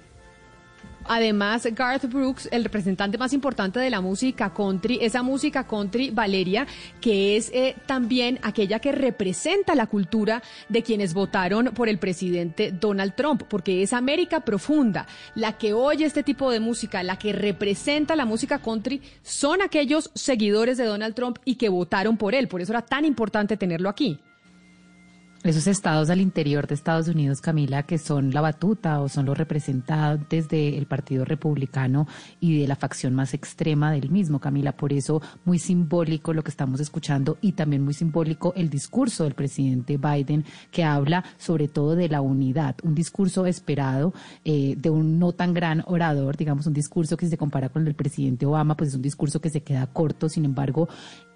Además, Garth Brooks, el representante más importante de la música country, esa música country, Valeria, que es eh, también aquella que representa la cultura de quienes votaron por el presidente Donald Trump, porque es América profunda. La que oye este tipo de música, la que representa la música country, son aquellos seguidores de Donald Trump y que votaron por él. Por eso era tan importante tenerlo aquí esos estados al interior de Estados Unidos, Camila, que son la batuta o son los representantes del Partido Republicano y de la facción más extrema del mismo, Camila. Por eso, muy simbólico lo que estamos escuchando y también muy simbólico el discurso del presidente Biden, que habla sobre todo de la unidad, un discurso esperado eh, de un no tan gran orador, digamos, un discurso que si se compara con el del presidente Obama, pues es un discurso que se queda corto, sin embargo,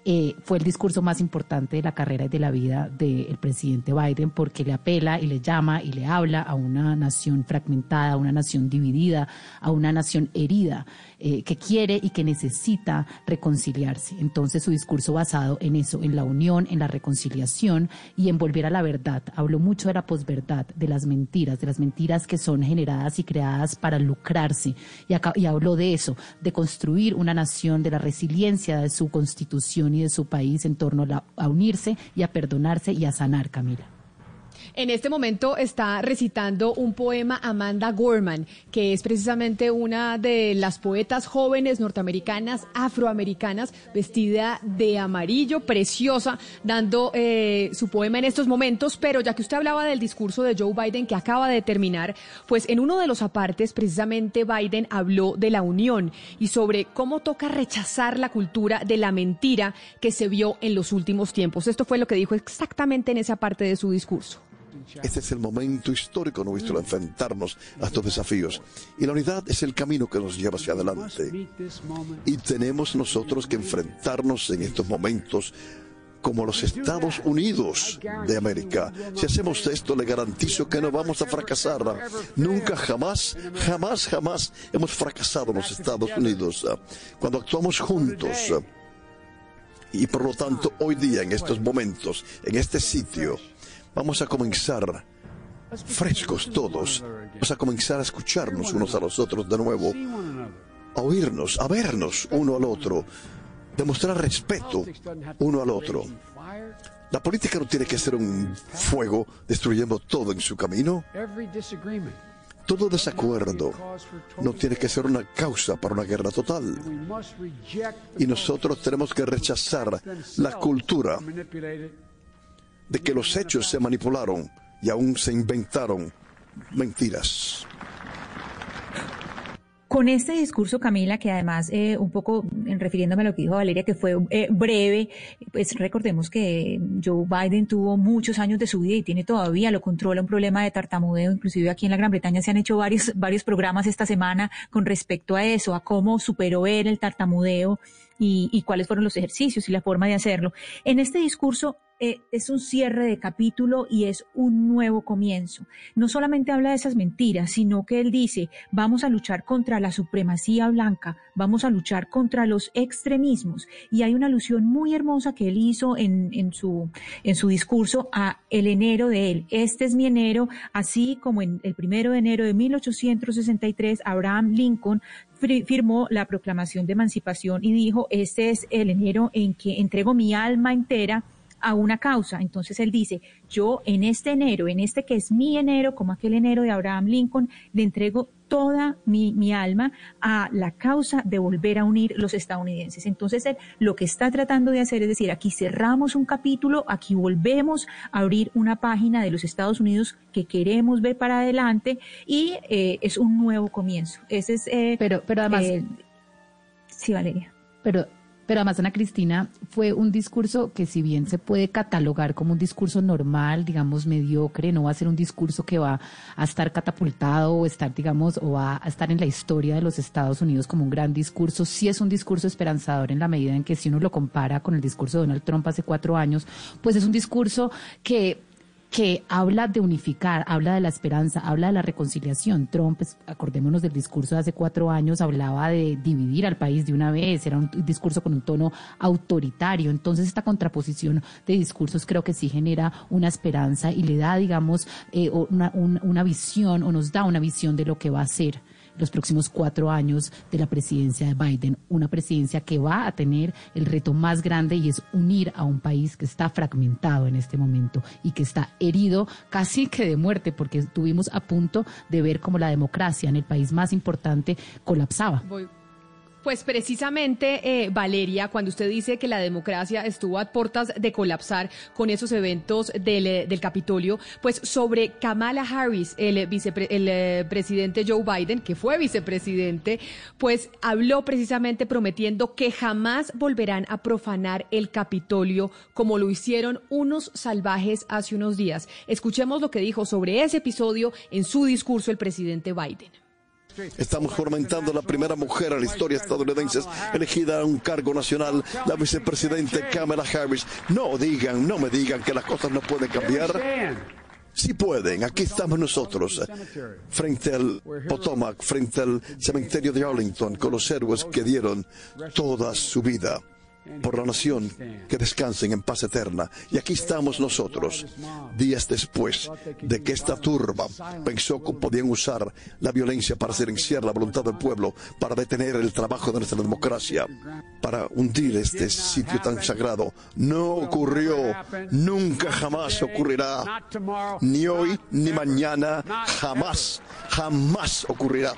eh, fue el discurso más importante de la carrera y de la vida del presidente Biden porque le apela y le llama y le habla a una nación fragmentada, a una nación dividida, a una nación herida. Eh, que quiere y que necesita reconciliarse. Entonces su discurso basado en eso, en la unión, en la reconciliación y en volver a la verdad. Habló mucho de la posverdad, de las mentiras, de las mentiras que son generadas y creadas para lucrarse. Y, y habló de eso, de construir una nación, de la resiliencia de su constitución y de su país en torno a unirse y a perdonarse y a sanar, Camila. En este momento está recitando un poema Amanda Gorman, que es precisamente una de las poetas jóvenes norteamericanas, afroamericanas, vestida de amarillo, preciosa, dando eh, su poema en estos momentos. Pero ya que usted hablaba del discurso de Joe Biden que acaba de terminar, pues en uno de los apartes precisamente Biden habló de la unión y sobre cómo toca rechazar la cultura de la mentira que se vio en los últimos tiempos. Esto fue lo que dijo exactamente en esa parte de su discurso. Este es el momento histórico nuestro enfrentarnos a estos desafíos. Y la unidad es el camino que nos lleva hacia adelante. Y tenemos nosotros que enfrentarnos en estos momentos como los Estados Unidos de América. Si hacemos esto, le garantizo que no vamos a fracasar. Nunca, jamás, jamás, jamás hemos fracasado los Estados Unidos. Cuando actuamos juntos, y por lo tanto, hoy día, en estos momentos, en este sitio, Vamos a comenzar frescos todos. Vamos a comenzar a escucharnos unos a los otros de nuevo, a oírnos, a vernos uno al otro, demostrar respeto uno al otro. La política no tiene que ser un fuego destruyendo todo en su camino. Todo desacuerdo no tiene que ser una causa para una guerra total. Y nosotros tenemos que rechazar la cultura de que los hechos se manipularon y aún se inventaron mentiras. Con este discurso, Camila, que además, eh, un poco refiriéndome a lo que dijo Valeria, que fue eh, breve, pues recordemos que Joe Biden tuvo muchos años de su vida y tiene todavía, lo controla un problema de tartamudeo, inclusive aquí en la Gran Bretaña se han hecho varios, varios programas esta semana con respecto a eso, a cómo superó él el tartamudeo y, y cuáles fueron los ejercicios y la forma de hacerlo. En este discurso eh, es un cierre de capítulo y es un nuevo comienzo. No solamente habla de esas mentiras, sino que él dice, vamos a luchar contra la supremacía blanca, vamos a luchar contra los extremismos. Y hay una alusión muy hermosa que él hizo en, su, en su discurso a el enero de él. Este es mi enero, así como en el primero de enero de 1863, Abraham Lincoln firmó la proclamación de emancipación y dijo, este es el enero en que entrego mi alma entera a una causa. Entonces él dice, yo en este enero, en este que es mi enero, como aquel enero de Abraham Lincoln, le entrego toda mi, alma a la causa de volver a unir los estadounidenses. Entonces, él lo que está tratando de hacer es decir, aquí cerramos un capítulo, aquí volvemos a abrir una página de los Estados Unidos que queremos ver para adelante y eh, es un nuevo comienzo. Ese es. Eh, pero, pero además. Eh, sí, Valeria. Pero pero además, Ana Cristina, fue un discurso que si bien se puede catalogar como un discurso normal, digamos, mediocre, no va a ser un discurso que va a estar catapultado o estar, digamos, o va a estar en la historia de los Estados Unidos como un gran discurso, sí es un discurso esperanzador en la medida en que si uno lo compara con el discurso de Donald Trump hace cuatro años, pues es un discurso que que habla de unificar, habla de la esperanza, habla de la reconciliación. Trump, pues, acordémonos del discurso de hace cuatro años, hablaba de dividir al país de una vez, era un discurso con un tono autoritario. Entonces, esta contraposición de discursos creo que sí genera una esperanza y le da, digamos, eh, una, una visión o nos da una visión de lo que va a ser los próximos cuatro años de la presidencia de Biden, una presidencia que va a tener el reto más grande y es unir a un país que está fragmentado en este momento y que está herido casi que de muerte, porque estuvimos a punto de ver cómo la democracia en el país más importante colapsaba. Pues precisamente, eh, Valeria, cuando usted dice que la democracia estuvo a puertas de colapsar con esos eventos del, eh, del Capitolio, pues sobre Kamala Harris, el, el eh, presidente Joe Biden, que fue vicepresidente, pues habló precisamente prometiendo que jamás volverán a profanar el Capitolio como lo hicieron unos salvajes hace unos días. Escuchemos lo que dijo sobre ese episodio en su discurso el presidente Biden. Estamos fomentando la primera mujer en la historia estadounidense elegida a un cargo nacional, la vicepresidente Kamala Harris. No digan, no me digan que las cosas no pueden cambiar. Sí pueden, aquí estamos nosotros, frente al Potomac, frente al cementerio de Arlington, con los héroes que dieron toda su vida por la nación, que descansen en paz eterna. Y aquí estamos nosotros, días después de que esta turba pensó que podían usar la violencia para silenciar la voluntad del pueblo, para detener el trabajo de nuestra democracia, para hundir este sitio tan sagrado. No ocurrió, nunca jamás ocurrirá, ni hoy ni mañana, jamás, jamás ocurrirá.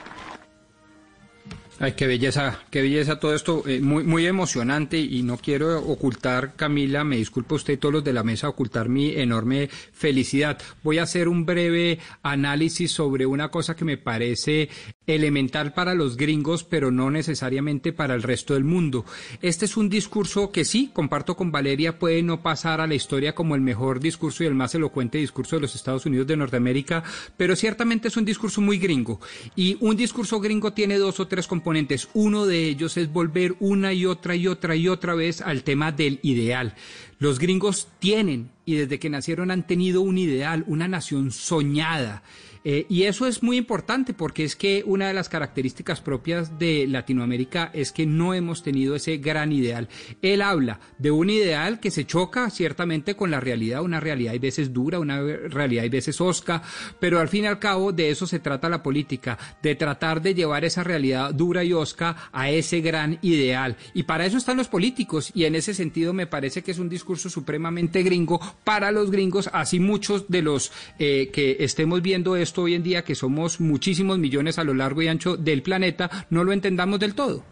Ay, qué belleza, qué belleza todo esto, eh, muy, muy emocionante y no quiero ocultar, Camila, me disculpa usted y todos los de la mesa, ocultar mi enorme felicidad. Voy a hacer un breve análisis sobre una cosa que me parece elemental para los gringos, pero no necesariamente para el resto del mundo. Este es un discurso que sí, comparto con Valeria, puede no pasar a la historia como el mejor discurso y el más elocuente discurso de los Estados Unidos de Norteamérica, pero ciertamente es un discurso muy gringo. Y un discurso gringo tiene dos o tres componentes uno de ellos es volver una y otra y otra y otra vez al tema del ideal. Los gringos tienen y desde que nacieron han tenido un ideal, una nación soñada. Eh, y eso es muy importante porque es que una de las características propias de Latinoamérica es que no hemos tenido ese gran ideal. Él habla de un ideal que se choca ciertamente con la realidad, una realidad hay veces dura, una realidad hay veces osca, pero al fin y al cabo de eso se trata la política, de tratar de llevar esa realidad dura y osca a ese gran ideal. Y para eso están los políticos y en ese sentido me parece que es un discurso supremamente gringo para los gringos, así muchos de los eh, que estemos viendo esto hoy en día, que somos muchísimos millones a lo largo y ancho del planeta, no lo entendamos del todo.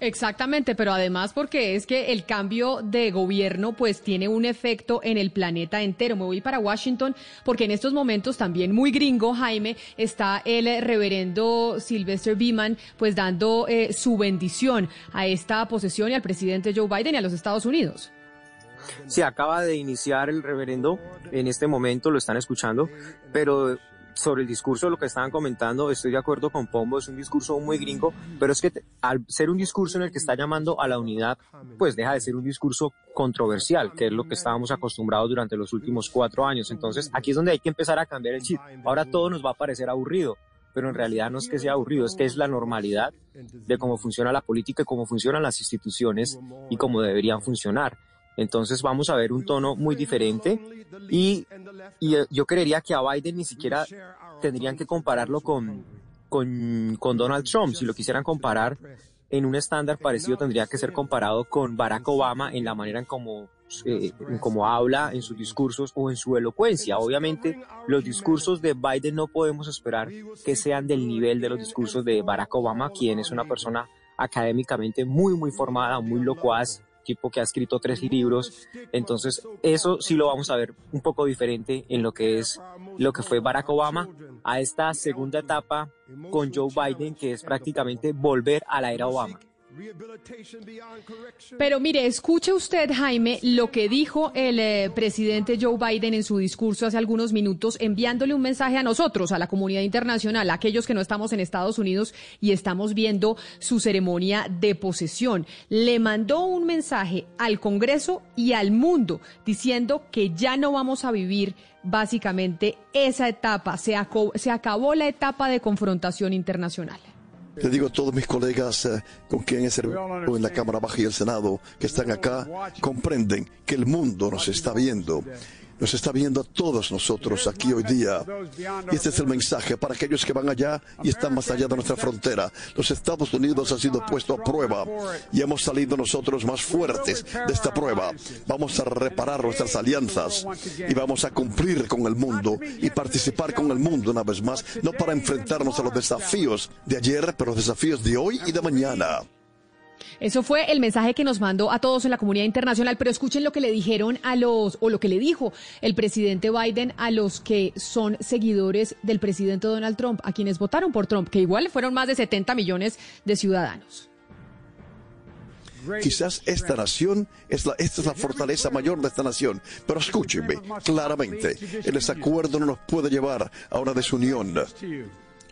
Exactamente, pero además porque es que el cambio de gobierno pues tiene un efecto en el planeta entero. Me voy para Washington porque en estos momentos también muy gringo, Jaime, está el reverendo Sylvester Beeman pues dando eh, su bendición a esta posesión y al presidente Joe Biden y a los Estados Unidos. Se acaba de iniciar el reverendo, en este momento lo están escuchando, pero sobre el discurso de lo que estaban comentando, estoy de acuerdo con Pombo, es un discurso muy gringo, pero es que al ser un discurso en el que está llamando a la unidad, pues deja de ser un discurso controversial, que es lo que estábamos acostumbrados durante los últimos cuatro años. Entonces, aquí es donde hay que empezar a cambiar el chip. Ahora todo nos va a parecer aburrido, pero en realidad no es que sea aburrido, es que es la normalidad de cómo funciona la política y cómo funcionan las instituciones y cómo deberían funcionar. Entonces vamos a ver un tono muy diferente y, eh, yo creería que a Biden ni siquiera tendrían que compararlo con, con, Donald Trump. Si lo quisieran comparar en un estándar parecido tendría que ser comparado con Barack Obama en la manera eh, en cómo habla en sus discursos o en su elocuencia. Obviamente, los discursos de Biden no podemos esperar que sean del nivel de los discursos de Barack Obama, quien es una persona académicamente muy, muy formada, muy locuaz, tipo que ha escrito tres libros. Entonces, eso sí lo vamos a ver un poco diferente en lo que es lo que fue Barack Obama a esta segunda etapa con Joe Biden, que es prácticamente volver a la era Obama. Pero mire, escuche usted, Jaime, lo que dijo el eh, presidente Joe Biden en su discurso hace algunos minutos, enviándole un mensaje a nosotros, a la comunidad internacional, a aquellos que no estamos en Estados Unidos y estamos viendo su ceremonia de posesión. Le mandó un mensaje al Congreso y al mundo diciendo que ya no vamos a vivir básicamente esa etapa, se acabó la etapa de confrontación internacional. Le digo a todos mis colegas eh, con quien he servido en la Cámara Baja y el Senado que están acá, comprenden que el mundo nos está viendo nos está viendo a todos nosotros aquí hoy día. Y este es el mensaje para aquellos que van allá y están más allá de nuestra frontera. Los Estados Unidos han sido puestos a prueba y hemos salido nosotros más fuertes de esta prueba. Vamos a reparar nuestras alianzas y vamos a cumplir con el mundo y participar con el mundo una vez más, no para enfrentarnos a los desafíos de ayer, pero los desafíos de hoy y de mañana. Eso fue el mensaje que nos mandó a todos en la comunidad internacional, pero escuchen lo que le dijeron a los, o lo que le dijo el presidente Biden a los que son seguidores del presidente Donald Trump, a quienes votaron por Trump, que igual fueron más de 70 millones de ciudadanos. Quizás esta nación, es la, esta es la fortaleza mayor de esta nación, pero escúchenme claramente, el desacuerdo no nos puede llevar a una desunión.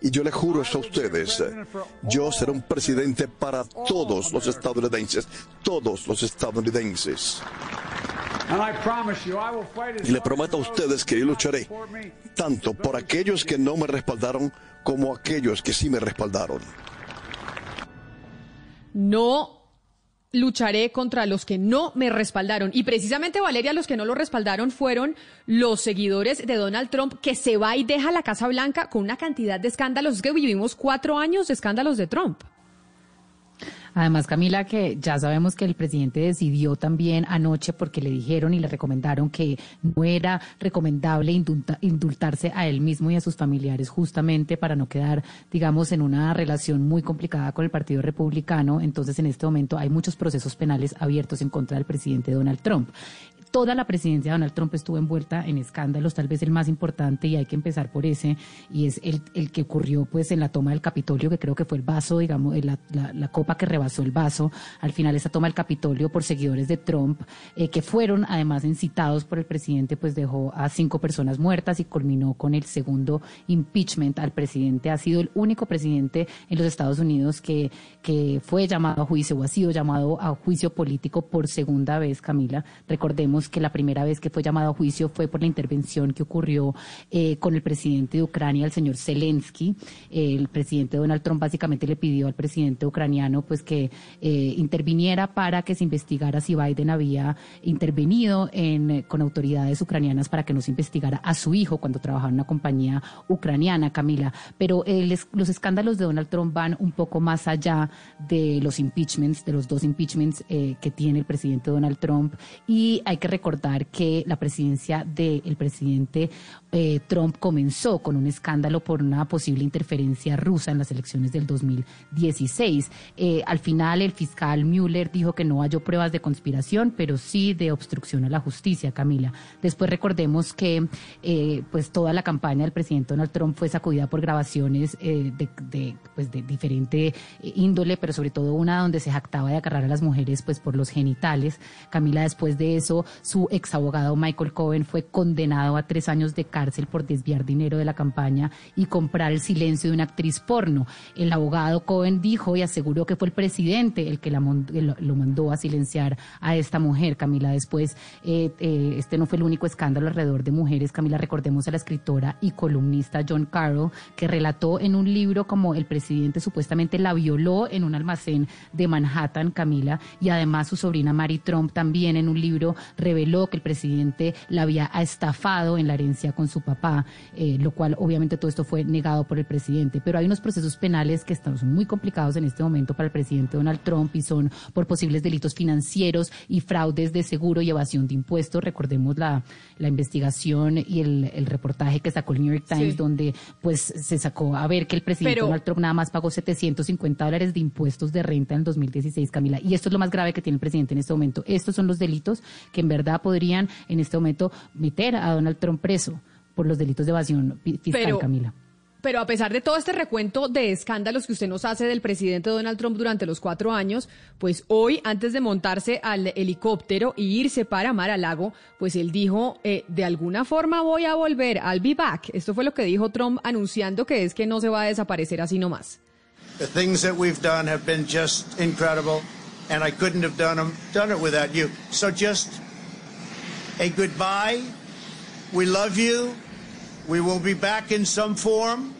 Y yo le juro eso a ustedes, yo seré un presidente para todos los estadounidenses, todos los estadounidenses. Y le prometo a ustedes que yo lucharé tanto por aquellos que no me respaldaron como aquellos que sí me respaldaron. No lucharé contra los que no me respaldaron. Y precisamente, Valeria, los que no lo respaldaron fueron los seguidores de Donald Trump, que se va y deja la Casa Blanca con una cantidad de escándalos. Es que vivimos cuatro años de escándalos de Trump. Además, Camila, que ya sabemos que el presidente decidió también anoche porque le dijeron y le recomendaron que no era recomendable indultarse a él mismo y a sus familiares justamente para no quedar, digamos, en una relación muy complicada con el Partido Republicano. Entonces, en este momento hay muchos procesos penales abiertos en contra del presidente Donald Trump toda la presidencia de Donald Trump estuvo envuelta en escándalos, tal vez el más importante, y hay que empezar por ese, y es el, que ocurrió pues en la toma del Capitolio, que creo que fue el vaso, digamos, la, copa que rebasó el vaso, al final esa toma del Capitolio por seguidores de Trump, eh, que fueron además incitados por el presidente, pues dejó a cinco personas muertas y culminó con el segundo impeachment al presidente. Ha sido el único presidente en los Estados Unidos que, que fue llamado a juicio o ha sido llamado a juicio político por segunda vez, Camila. Recordemos que la primera vez que fue llamado a juicio fue por la intervención que ocurrió eh, con el presidente de Ucrania, el señor Zelensky. el presidente Donald Trump básicamente le pidió al presidente ucraniano pues que eh, interviniera para que se investigara si Biden había intervenido en, eh, con autoridades ucranianas para que no se investigara a su hijo cuando trabajaba en una compañía ucraniana, Camila. Pero los escándalos de Donald Trump van un poco más allá de los impeachments, de los dos impeachments que tiene el presidente Donald Trump. Y hay que recordar que la presidencia del presidente eh, Trump comenzó con un escándalo por una posible interferencia rusa en las elecciones del 2016. Eh, al final, el fiscal Mueller dijo que no halló pruebas de conspiración, pero sí de obstrucción a la justicia, Camila. Después recordemos que eh, pues toda la campaña del presidente Donald Trump fue sacudida por grabaciones de, pues de diferente índole, pero sobre todo una donde se jactaba de agarrar a las mujeres pues por los genitales. Camila, después de eso, su ex abogado Michael Cohen fue condenado a tres años de cárcel por desviar dinero de la campaña y comprar el silencio de una actriz porno. El abogado Cohen dijo y aseguró que fue el presidente el que la, lo mandó a silenciar a esta mujer. Camila, después, eh, eh, este no fue el único escándalo alrededor de mujeres. Camila, recordemos a la escritora y columnista John Carroll, que relató en un libro como el presidente supuestamente la violó en un almacén de Manhattan, Camila, y además su sobrina Mary Trump también en un libro reveló que el presidente la había estafado en la herencia con su papá, eh, lo cual obviamente todo esto fue negado por el presidente. Pero hay unos procesos penales que están muy complicados en este momento para el presidente Donald Trump y son por posibles delitos financieros y fraudes de seguro y evasión de impuestos. Recordemos la, la investigación y el, el reportaje que sacó el New York Times, donde pues se sacó a ver que el presidente Donald Trump nada más pagó 750 dólares de impuestos de renta en el 2016, Camila. Y esto es lo más grave que tiene el presidente en este momento. Estos son los delitos que en verdad podrían en este momento meter a Donald Trump preso por los delitos de evasión fiscal, Camila. Pero a pesar de todo este recuento de escándalos que usted nos hace del presidente Donald Trump durante los cuatro años, pues hoy, antes de montarse al helicóptero y irse para Mar a Lago, pues él dijo, eh, de alguna forma voy a volver, I'll be back. Esto fue lo que dijo Trump anunciando que es que no se va a desaparecer así nomás. The things that we've done have been just incredible, and I couldn't have done them, done it without you. So just a goodbye. We love you. We will be back in some form.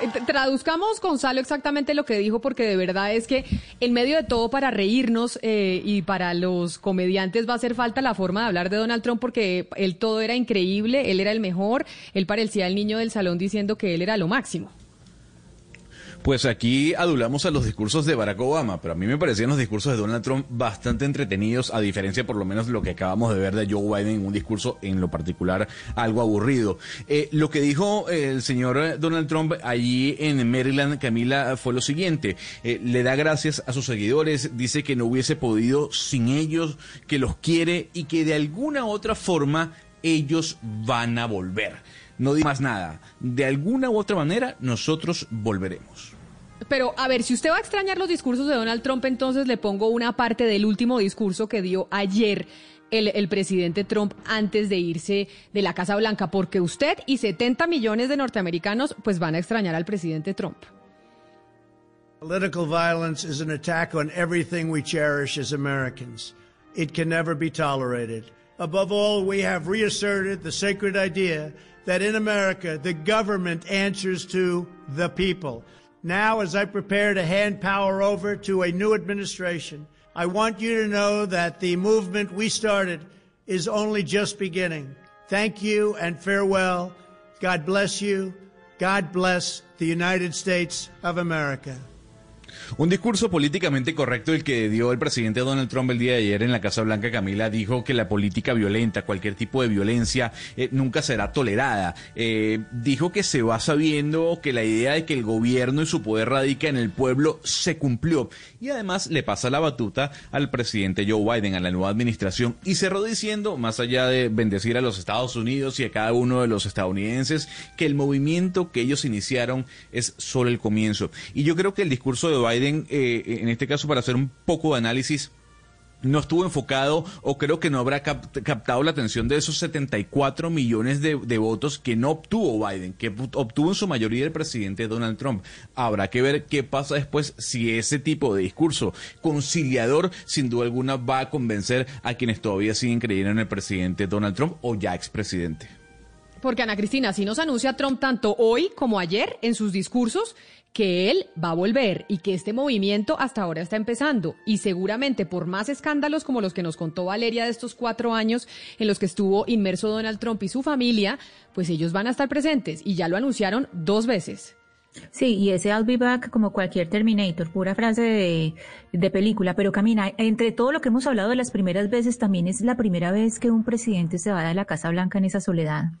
Eh, traduzcamos, Gonzalo, exactamente lo que dijo, porque de verdad es que en medio de todo, para reírnos eh, y para los comediantes va a hacer falta la forma de hablar de Donald Trump, porque él todo era increíble, él era el mejor, él parecía el niño del salón diciendo que él era lo máximo. Pues aquí adulamos a los discursos de Barack Obama, pero a mí me parecían los discursos de Donald Trump bastante entretenidos, a diferencia por lo menos de lo que acabamos de ver de Joe Biden, un discurso en lo particular algo aburrido. Eh, lo que dijo el señor Donald Trump allí en Maryland, Camila, fue lo siguiente. Eh, le da gracias a sus seguidores, dice que no hubiese podido sin ellos, que los quiere y que de alguna u otra forma ellos van a volver no digo más nada. De alguna u otra manera, nosotros volveremos. Pero, a ver, si usted va a extrañar los discursos de Donald Trump, entonces le pongo una parte del último discurso que dio ayer el, presidente Trump antes de irse de la Casa Blanca, porque usted y 70 millones de norteamericanos pues van a extrañar al presidente Trump. Political violence is an attack on everything we cherish as Americans. It can never be tolerated. Above all, we have reasserted the sacred idea that in America, the government answers to the people. Now, as I prepare to hand power over to a new administration, I want you to know that the movement we started is only just beginning. Thank you and farewell. God bless you. God bless the United States of America. Un discurso políticamente correcto el que dio el presidente Donald Trump el día de ayer en la Casa Blanca, Camila, dijo que la política violenta, cualquier tipo de violencia, eh, nunca será tolerada. Eh, dijo que se va sabiendo que la idea de que el gobierno y su poder radica en el pueblo se cumplió. Y además le pasa la batuta al presidente Joe Biden, a la nueva administración, y cerró diciendo, más allá de bendecir a los Estados Unidos y a cada uno de los estadounidenses, que el movimiento que ellos iniciaron es solo el comienzo. Y yo creo que el discurso de Biden Biden, eh, en este caso, para hacer un poco de análisis, no estuvo enfocado o creo que no habrá captado la atención de esos 74 millones de, votos que no obtuvo Biden, que obtuvo en su mayoría el presidente Donald Trump. Habrá que ver qué pasa después si ese tipo de discurso conciliador sin duda alguna va a convencer a quienes todavía siguen creyendo en el presidente Donald Trump o ya expresidente. Porque Ana Cristina, si nos anuncia Trump tanto hoy como ayer en sus discursos, que él va a volver y que este movimiento hasta ahora está empezando y seguramente por más escándalos como los que nos contó Valeria de estos cuatro años en los que estuvo inmerso Donald Trump y su familia, pues ellos van a estar presentes y ya lo anunciaron dos veces. Sí, y ese I'll be back como cualquier Terminator, pura frase de, de, película, pero camina, entre todo lo que hemos hablado de las primeras veces, también es la primera vez que un presidente se va de la Casa Blanca en esa soledad.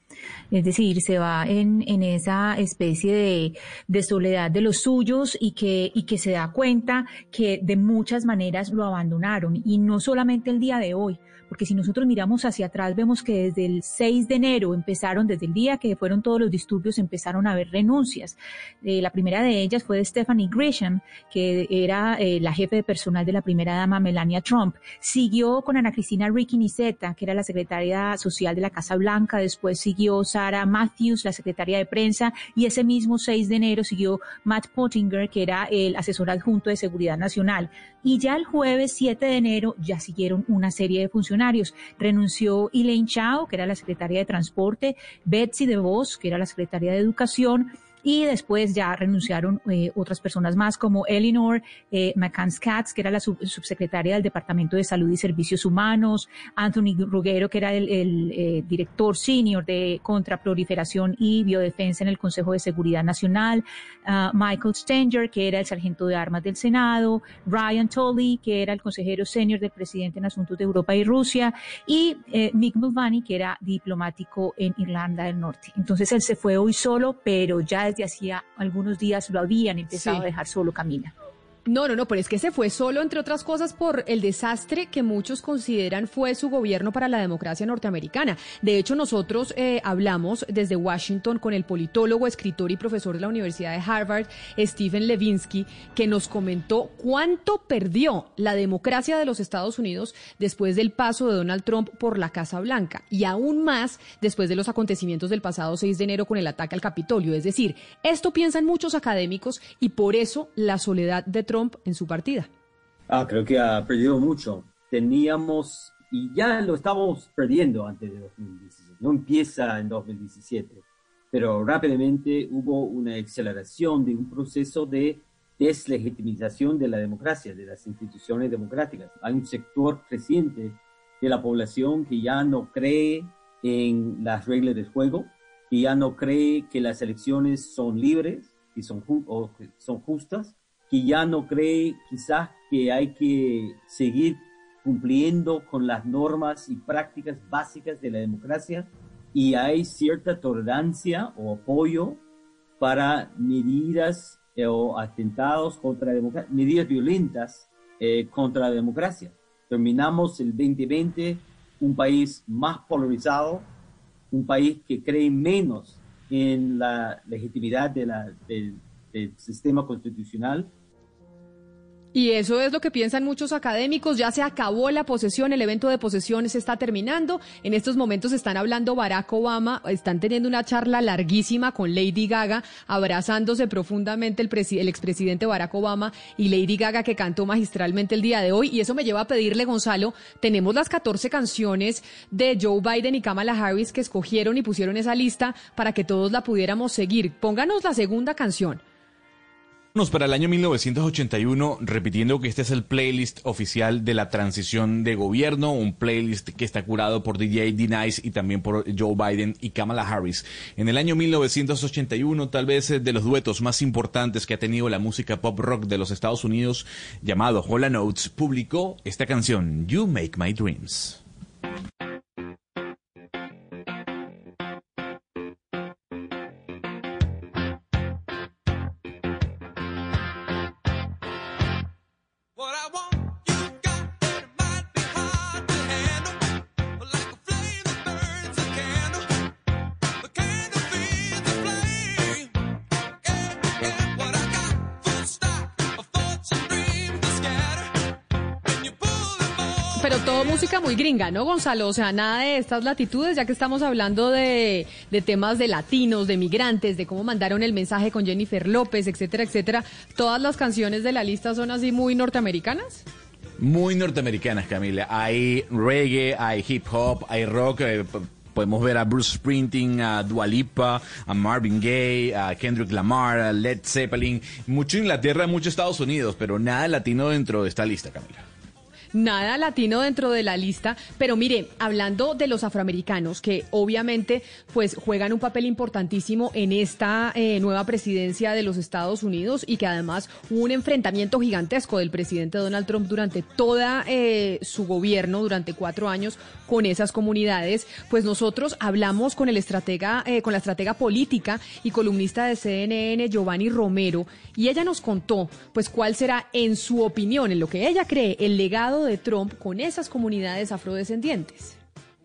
Es decir, se va en, en esa especie de, de soledad de los suyos y que, y que se da cuenta que de muchas maneras lo abandonaron. Y no solamente el día de hoy, porque si nosotros miramos hacia atrás vemos que desde el 6 de enero empezaron, desde el día que fueron todos los disturbios, empezaron a haber renuncias. Eh, la primera de ellas fue de Stephanie Grisham, que era eh, la jefe de personal de la primera dama Melania Trump. Siguió con Ana Cristina Ricky Niseta, que era la secretaria social de la Casa Blanca. Después siguió Sarah Matthews, la secretaria de prensa. Y ese mismo 6 de enero siguió Matt Pottinger, que era el asesor adjunto de Seguridad Nacional. Y ya el jueves 7 de enero ya siguieron una serie de funcionarios. Renunció Elaine Chao, que era la secretaria de Transporte, Betsy DeVos, que era la secretaria de Educación, y después ya renunciaron eh, otras personas más como Eleanor eh, McCann-Katz, que era la subsecretaria del Departamento de Salud y Servicios Humanos, Anthony Ruggero, que era el, eh, director senior de contraproliferación y biodefensa en el Consejo de Seguridad Nacional, uh, Michael Stenger, que era el sargento de armas del Senado, Ryan Tolley, que era el consejero senior del presidente en asuntos de Europa y Rusia, y eh, Mick Mulvaney, que era diplomático en Irlanda del Norte. Entonces él se fue hoy solo, pero ya desde hacía algunos días lo habían empezado a dejar solo Camila. No, no, no, pero es que se fue solo, entre otras cosas, por el desastre que muchos consideran fue su gobierno para la democracia norteamericana. De hecho, nosotros eh, hablamos desde Washington con el politólogo, escritor y profesor de la Universidad de Harvard, Stephen Levinsky, que nos comentó cuánto perdió la democracia de los Estados Unidos después del paso de Donald Trump por la Casa Blanca y aún más después de los acontecimientos del pasado 6 de enero con el ataque al Capitolio. Es decir, esto piensan muchos académicos y por eso la soledad de Trump en su partida? Ah, creo que ha perdido mucho. Teníamos, y ya lo estábamos perdiendo antes de 2017, no empieza en 2017, pero rápidamente hubo una aceleración de un proceso de deslegitimización de la democracia, de las instituciones democráticas. Hay un sector creciente de la población que ya no cree en las reglas del juego, que ya no cree que las elecciones son libres y son, o son justas, que ya no cree quizás que hay que seguir cumpliendo con las normas y prácticas básicas de la democracia y hay cierta tolerancia o apoyo para medidas eh, o atentados contra la democracia, medidas violentas eh, contra la democracia. Terminamos el 2020 un país más polarizado, un país que cree menos en la legitimidad de la, del sistema constitucional y eso es lo que piensan muchos académicos. Ya se acabó la posesión, el evento de posesión se está terminando. En estos momentos están hablando Barack Obama, están teniendo una charla larguísima con Lady Gaga, abrazándose profundamente el, el expresidente Barack Obama y Lady Gaga que cantó magistralmente el día de hoy. Y eso me lleva a pedirle, Gonzalo, tenemos las 14 canciones de Joe Biden y Kamala Harris que escogieron y pusieron esa lista para que todos la pudiéramos seguir. Pónganos la segunda canción para el año 1981, repitiendo que este es el playlist oficial de la transición de gobierno, un playlist que está curado por DJ D-Nice y también por Joe Biden y Kamala Harris. En el año 1981, tal vez eh, de los duetos más importantes que ha tenido la música pop rock de los Estados Unidos, llamado Hola Notes, publicó esta canción, You Make My Dreams. Música muy gringa, ¿no, Gonzalo? O sea, nada de estas latitudes, ya que estamos hablando de, temas de latinos, de migrantes, de cómo mandaron el mensaje con Jennifer López, etcétera, etcétera. ¿Todas las canciones de la lista son así muy norteamericanas? Muy norteamericanas, Camila. Hay reggae, hay hip hop, hay rock. Eh, podemos ver a Bruce Springsteen, a Dua Lipa, a Marvin Gaye, a Kendrick Lamar, a Led Zeppelin. Mucho Inglaterra, mucho Estados Unidos, pero nada latino dentro de esta lista, Camila nada latino dentro de la lista, pero mire, hablando de los afroamericanos, que obviamente pues juegan un papel importantísimo en esta eh, nueva presidencia de los Estados Unidos y que además hubo un enfrentamiento gigantesco del presidente Donald Trump durante toda eh, su gobierno, durante cuatro años, con esas comunidades, pues nosotros hablamos con el estratega, eh, con la estratega política y columnista de CNN, Giovanni Romero, y ella nos contó pues cuál será, en su opinión, en lo que ella cree, el legado de Trump con esas comunidades afrodescendientes?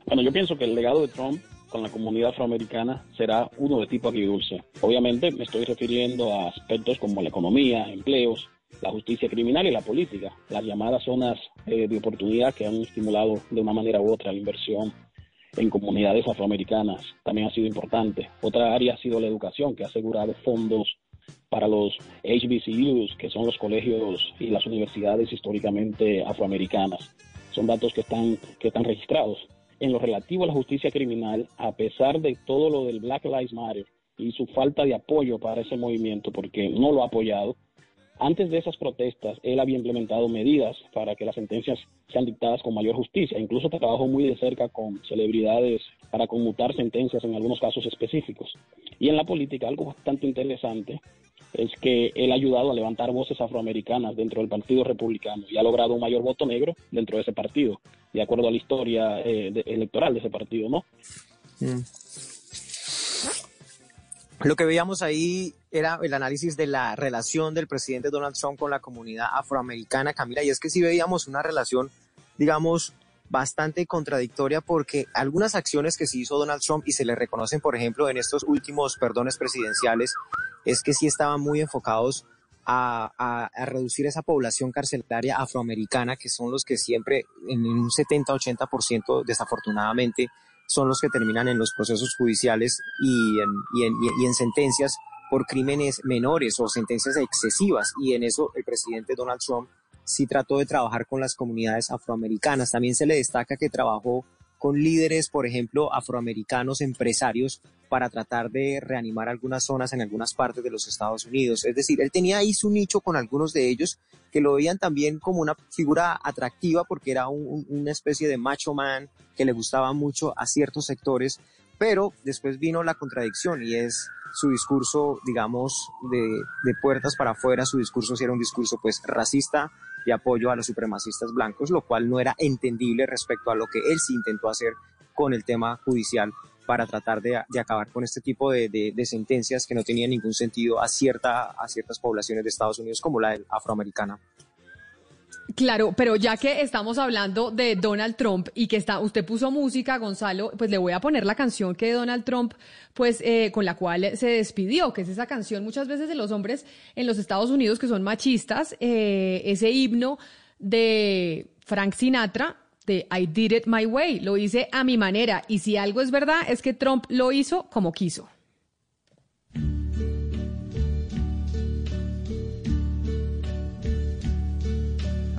Bueno, yo pienso que el legado de Trump con la comunidad afroamericana será uno de tipo agridulce. Obviamente me estoy refiriendo a aspectos como la economía, empleos, la justicia criminal y la política, las llamadas zonas eh, de oportunidad que han estimulado de una manera u otra la inversión en comunidades afroamericanas también ha sido importante. Otra área ha sido la educación, que ha asegurado fondos para los HBCUs, que son los colegios y las universidades históricamente afroamericanas. Son datos que están, que están registrados. En lo relativo a la justicia criminal, a pesar de todo lo del Black Lives Matter y su falta de apoyo para ese movimiento, porque no lo ha apoyado. Antes de esas protestas, él había implementado medidas para que las sentencias sean dictadas con mayor justicia. Incluso trabajó muy de cerca con celebridades para conmutar sentencias en algunos casos específicos. Y en la política, algo bastante interesante es que él ha ayudado a levantar voces afroamericanas dentro del Partido Republicano y ha logrado un mayor voto negro dentro de ese partido, de acuerdo a la historia eh, electoral de ese partido, ¿no? Mm. Lo que veíamos ahí era el análisis de la relación del presidente Donald Trump con la comunidad afroamericana, Camila, y es que sí veíamos una relación, digamos, bastante contradictoria porque algunas acciones que sí hizo Donald Trump y se le reconocen, por ejemplo, en estos últimos perdones presidenciales, es que sí estaban muy enfocados a, reducir esa población carcelaria afroamericana, que son los que siempre, en un 70-80% desafortunadamente, son los que terminan en los procesos judiciales y en, y en, y en sentencias por crímenes menores o sentencias excesivas. Y en eso el presidente Donald Trump sí trató de trabajar con las comunidades afroamericanas. También se le destaca que trabajó con líderes, por ejemplo, afroamericanos, empresarios, para tratar de reanimar algunas zonas en algunas partes de los Estados Unidos. Es decir, él tenía ahí su nicho con algunos de ellos que lo veían también como una figura atractiva porque era una especie de macho man que le gustaba mucho a ciertos sectores, pero después vino la contradicción y es su discurso, digamos, de, de puertas para afuera, su discurso sí era un discurso pues racista, de apoyo a los supremacistas blancos, lo cual no era entendible respecto a lo que él sí intentó hacer con el tema judicial para tratar de, acabar con este tipo de, sentencias que no tenían ningún sentido a, cierta, a ciertas poblaciones de Estados Unidos como la afroamericana. Claro, pero ya que estamos hablando de Donald Trump y que está, usted puso música, Gonzalo, pues le voy a poner la canción que Donald Trump, pues eh, con la cual se despidió, que es esa canción muchas veces de los hombres en los Estados Unidos que son machistas, eh, ese himno de Frank Sinatra, de I did it my way, lo hice a mi manera. Y si algo es verdad, es que Trump lo hizo como quiso.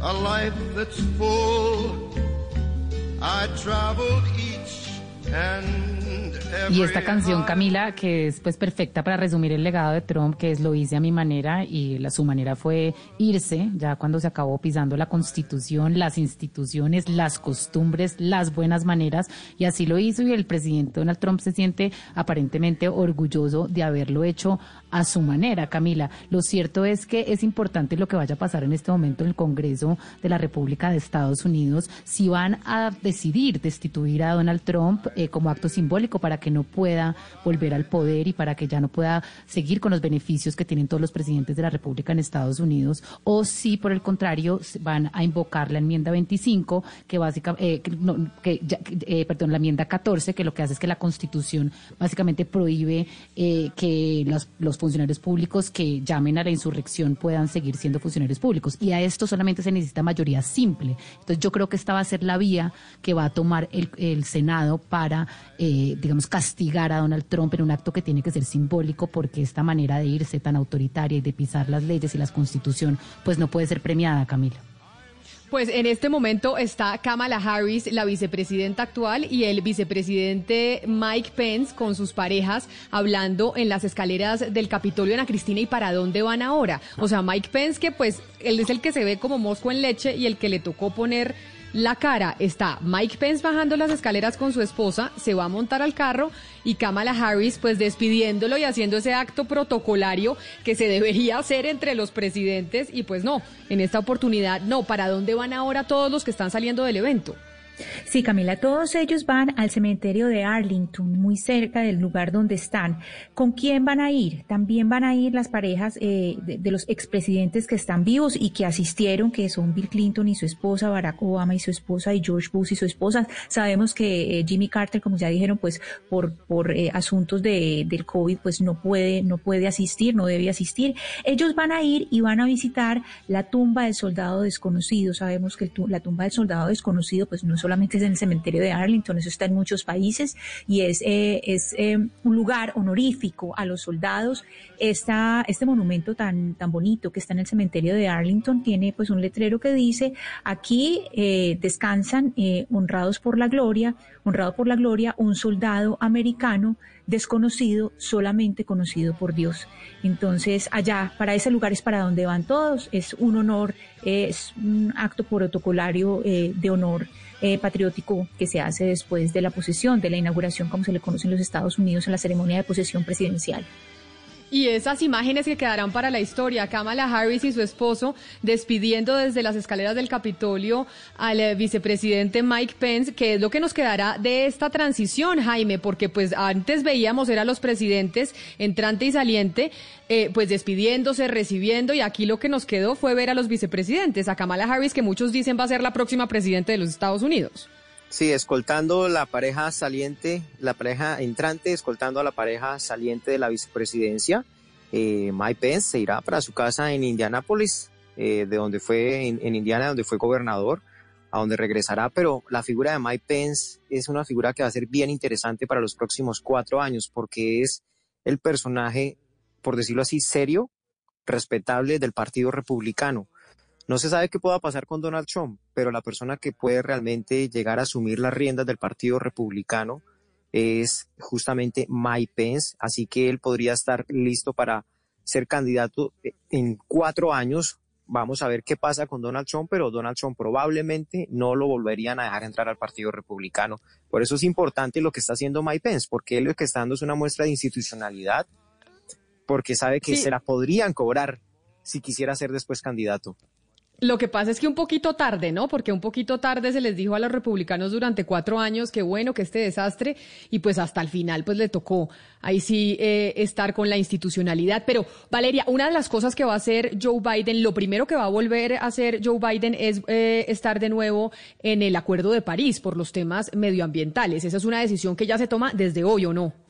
a life that's full. I traveled each and Y esta canción, Camila, que es pues perfecta para resumir el legado de Trump, que es lo hice a mi manera y la, su manera fue irse, ya cuando se acabó pisando la constitución, las instituciones, las costumbres, las buenas maneras, y así lo hizo y el presidente Donald Trump se siente aparentemente orgulloso de haberlo hecho a su manera, Camila. Lo cierto es que es importante lo que vaya a pasar en este momento en el Congreso de la República de Estados Unidos, si van a decidir destituir a Donald Trump eh, como acto simbólico para que no pueda volver al poder y para que ya no pueda seguir con los beneficios que tienen todos los presidentes de la República en Estados Unidos, o si por el contrario van a invocar la enmienda 25, que básicamente, eh, que, eh, perdón, la enmienda 14, que lo que hace es que la Constitución básicamente prohíbe eh, que los funcionarios públicos que llamen a la insurrección puedan seguir siendo funcionarios públicos. Y a esto solamente se necesita mayoría simple. Entonces yo creo que esta va a ser la vía que va a tomar el, el Senado para, digamos, castigar a Donald Trump en un acto que tiene que ser simbólico porque esta manera de irse tan autoritaria y de pisar las leyes y la constitución pues no puede ser premiada, Camila. Pues en este momento está Kamala Harris, la vicepresidenta actual, y el vicepresidente Mike Pence con sus parejas hablando en las escaleras del Capitolio Ana Cristina y para dónde van ahora. O sea, Mike Pence que pues él es el que se ve como mosco en leche y el que le tocó poner la cara está Mike Pence bajando las escaleras con su esposa, se va a montar al carro y Kamala Harris pues despidiéndolo y haciendo ese acto protocolario que se debería hacer entre los presidentes y pues no, en esta oportunidad no, ¿para dónde van ahora todos los que están saliendo del evento? Sí, Camila, todos ellos van al cementerio de Arlington, muy cerca del lugar donde están. ¿Con quién van a ir? También van a ir las parejas eh, de, los expresidentes que están vivos y que asistieron, que son Bill Clinton y su esposa, Barack Obama y su esposa, y George Bush y su esposa. Sabemos que eh, Jimmy Carter, como ya dijeron, pues por, por eh, asuntos de, del COVID, pues no puede, no puede asistir, no debe asistir. Ellos van a ir y van a visitar la tumba del soldado desconocido. Sabemos que la tumba del soldado desconocido, pues no es solamente es en el cementerio de Arlington, eso está en muchos países y es, eh, es eh, un lugar honorífico a los soldados. Esta, este monumento tan, tan bonito que está en el cementerio de Arlington tiene pues un letrero que dice aquí eh, descansan honrados por la gloria, honrado por la gloria un soldado americano desconocido, solamente conocido por Dios. Entonces, allá, para ese lugar es para donde van todos, es un honor, es un acto protocolario de honor eh, patriótico que se hace después de la posesión, de la inauguración, como se le conoce en los Estados Unidos, en la ceremonia de posesión presidencial. Y esas imágenes que quedarán para la historia, Kamala Harris y su esposo despidiendo desde las escaleras del Capitolio al eh, vicepresidente Mike Pence, que es lo que nos quedará de esta transición, Jaime, porque pues antes veíamos era los presidentes entrante y saliente, eh, pues despidiéndose, recibiendo, y aquí lo que nos quedó fue ver a los vicepresidentes, a Kamala Harris, que muchos dicen va a ser la próxima presidente de los Estados Unidos. Sí, escoltando la pareja saliente, la pareja entrante, escoltando a la pareja saliente de la vicepresidencia. Eh, Mike Pence se irá para su casa en Indianápolis, eh, de donde fue, en, Indiana, donde fue gobernador, a donde regresará, pero la figura de Mike Pence es una figura que va a ser bien interesante para los próximos cuatro años, porque es el personaje, por decirlo así, serio, respetable del Partido Republicano. No se sabe qué pueda pasar con Donald Trump, pero la persona que puede realmente llegar a asumir las riendas del Partido Republicano es justamente Mike Pence, así que él podría estar listo para ser candidato en cuatro años. Vamos a ver qué pasa con Donald Trump, pero Donald Trump probablemente no lo volverían a dejar entrar al Partido Republicano. Por eso es importante lo que está haciendo Mike Pence, porque él lo que está dando es una muestra de institucionalidad, porque sabe que se la podrían cobrar si quisiera ser después candidato. Lo que pasa es que un poquito tarde, ¿no? Porque un poquito tarde se les dijo a los republicanos durante cuatro años que bueno, que este desastre, y pues hasta el final pues le tocó ahí sí eh, estar con la institucionalidad. Pero Valeria, una de las cosas que va a hacer Joe Biden, lo primero que va a volver a hacer Joe Biden es eh, estar de nuevo en el Acuerdo de París por los temas medioambientales. Esa es una decisión que ya se toma desde hoy, ¿o no?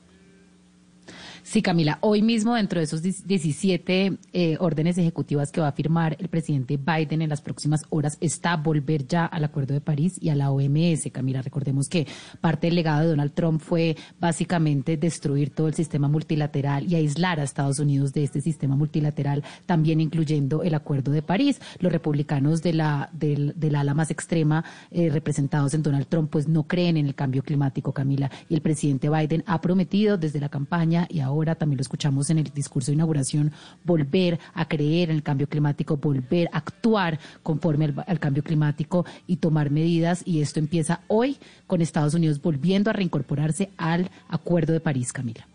Sí, Camila, hoy mismo dentro de esos 17 eh, órdenes ejecutivas que va a firmar el presidente Biden en las próximas horas está volver ya al Acuerdo de París y a la OMS. Camila, recordemos que parte del legado de Donald Trump fue básicamente destruir todo el sistema multilateral y aislar a Estados Unidos de este sistema multilateral, también incluyendo el Acuerdo de París. Los republicanos de la, del, ala más extrema eh, representados en Donald Trump pues no creen en el cambio climático, Camila, y el presidente Biden ha prometido desde la campaña y ahora ahora también lo escuchamos en el discurso de inauguración, volver a creer en el cambio climático, volver a actuar conforme al, cambio climático y tomar medidas. Y esto empieza hoy con Estados Unidos volviendo a reincorporarse al Acuerdo de París, Camila.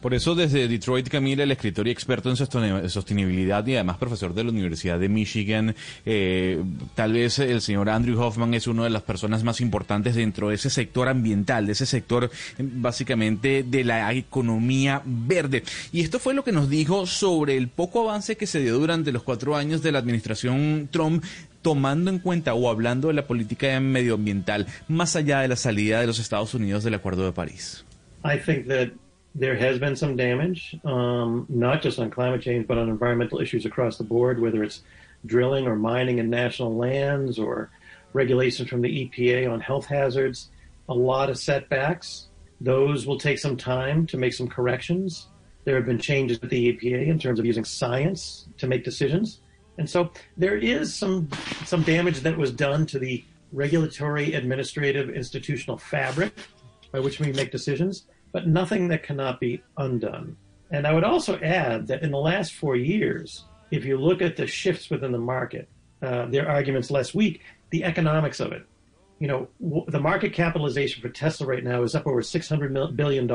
Por eso desde Detroit, Camila, el escritor y experto en sostenibilidad y además profesor de la Universidad de Michigan, eh, tal vez el señor Andrew Hoffman es una de las personas más importantes dentro de ese sector ambiental, de ese sector básicamente de la economía verde. Y esto fue lo que nos dijo sobre el poco avance que se dio durante los cuatro años de la administración Trump tomando en cuenta o hablando de la política medioambiental más allá de la salida de los Estados Unidos del Acuerdo de París. There has been some damage, um, not just on climate change, but on environmental issues across the board, whether it's drilling or mining in national lands or regulations from the EPA on health hazards. A lot of setbacks. Those will take some time to make some corrections. There have been changes at the EPA in terms of using science to make decisions. And so there is some some damage that was done to the regulatory, administrative, institutional fabric by which we make decisions but nothing that cannot be undone. And I would also add that in the last four years, if you look at the shifts within the market, uh, their arguments less weak, the economics of it. You know, w- the market capitalization for Tesla right now is up over $600 billion,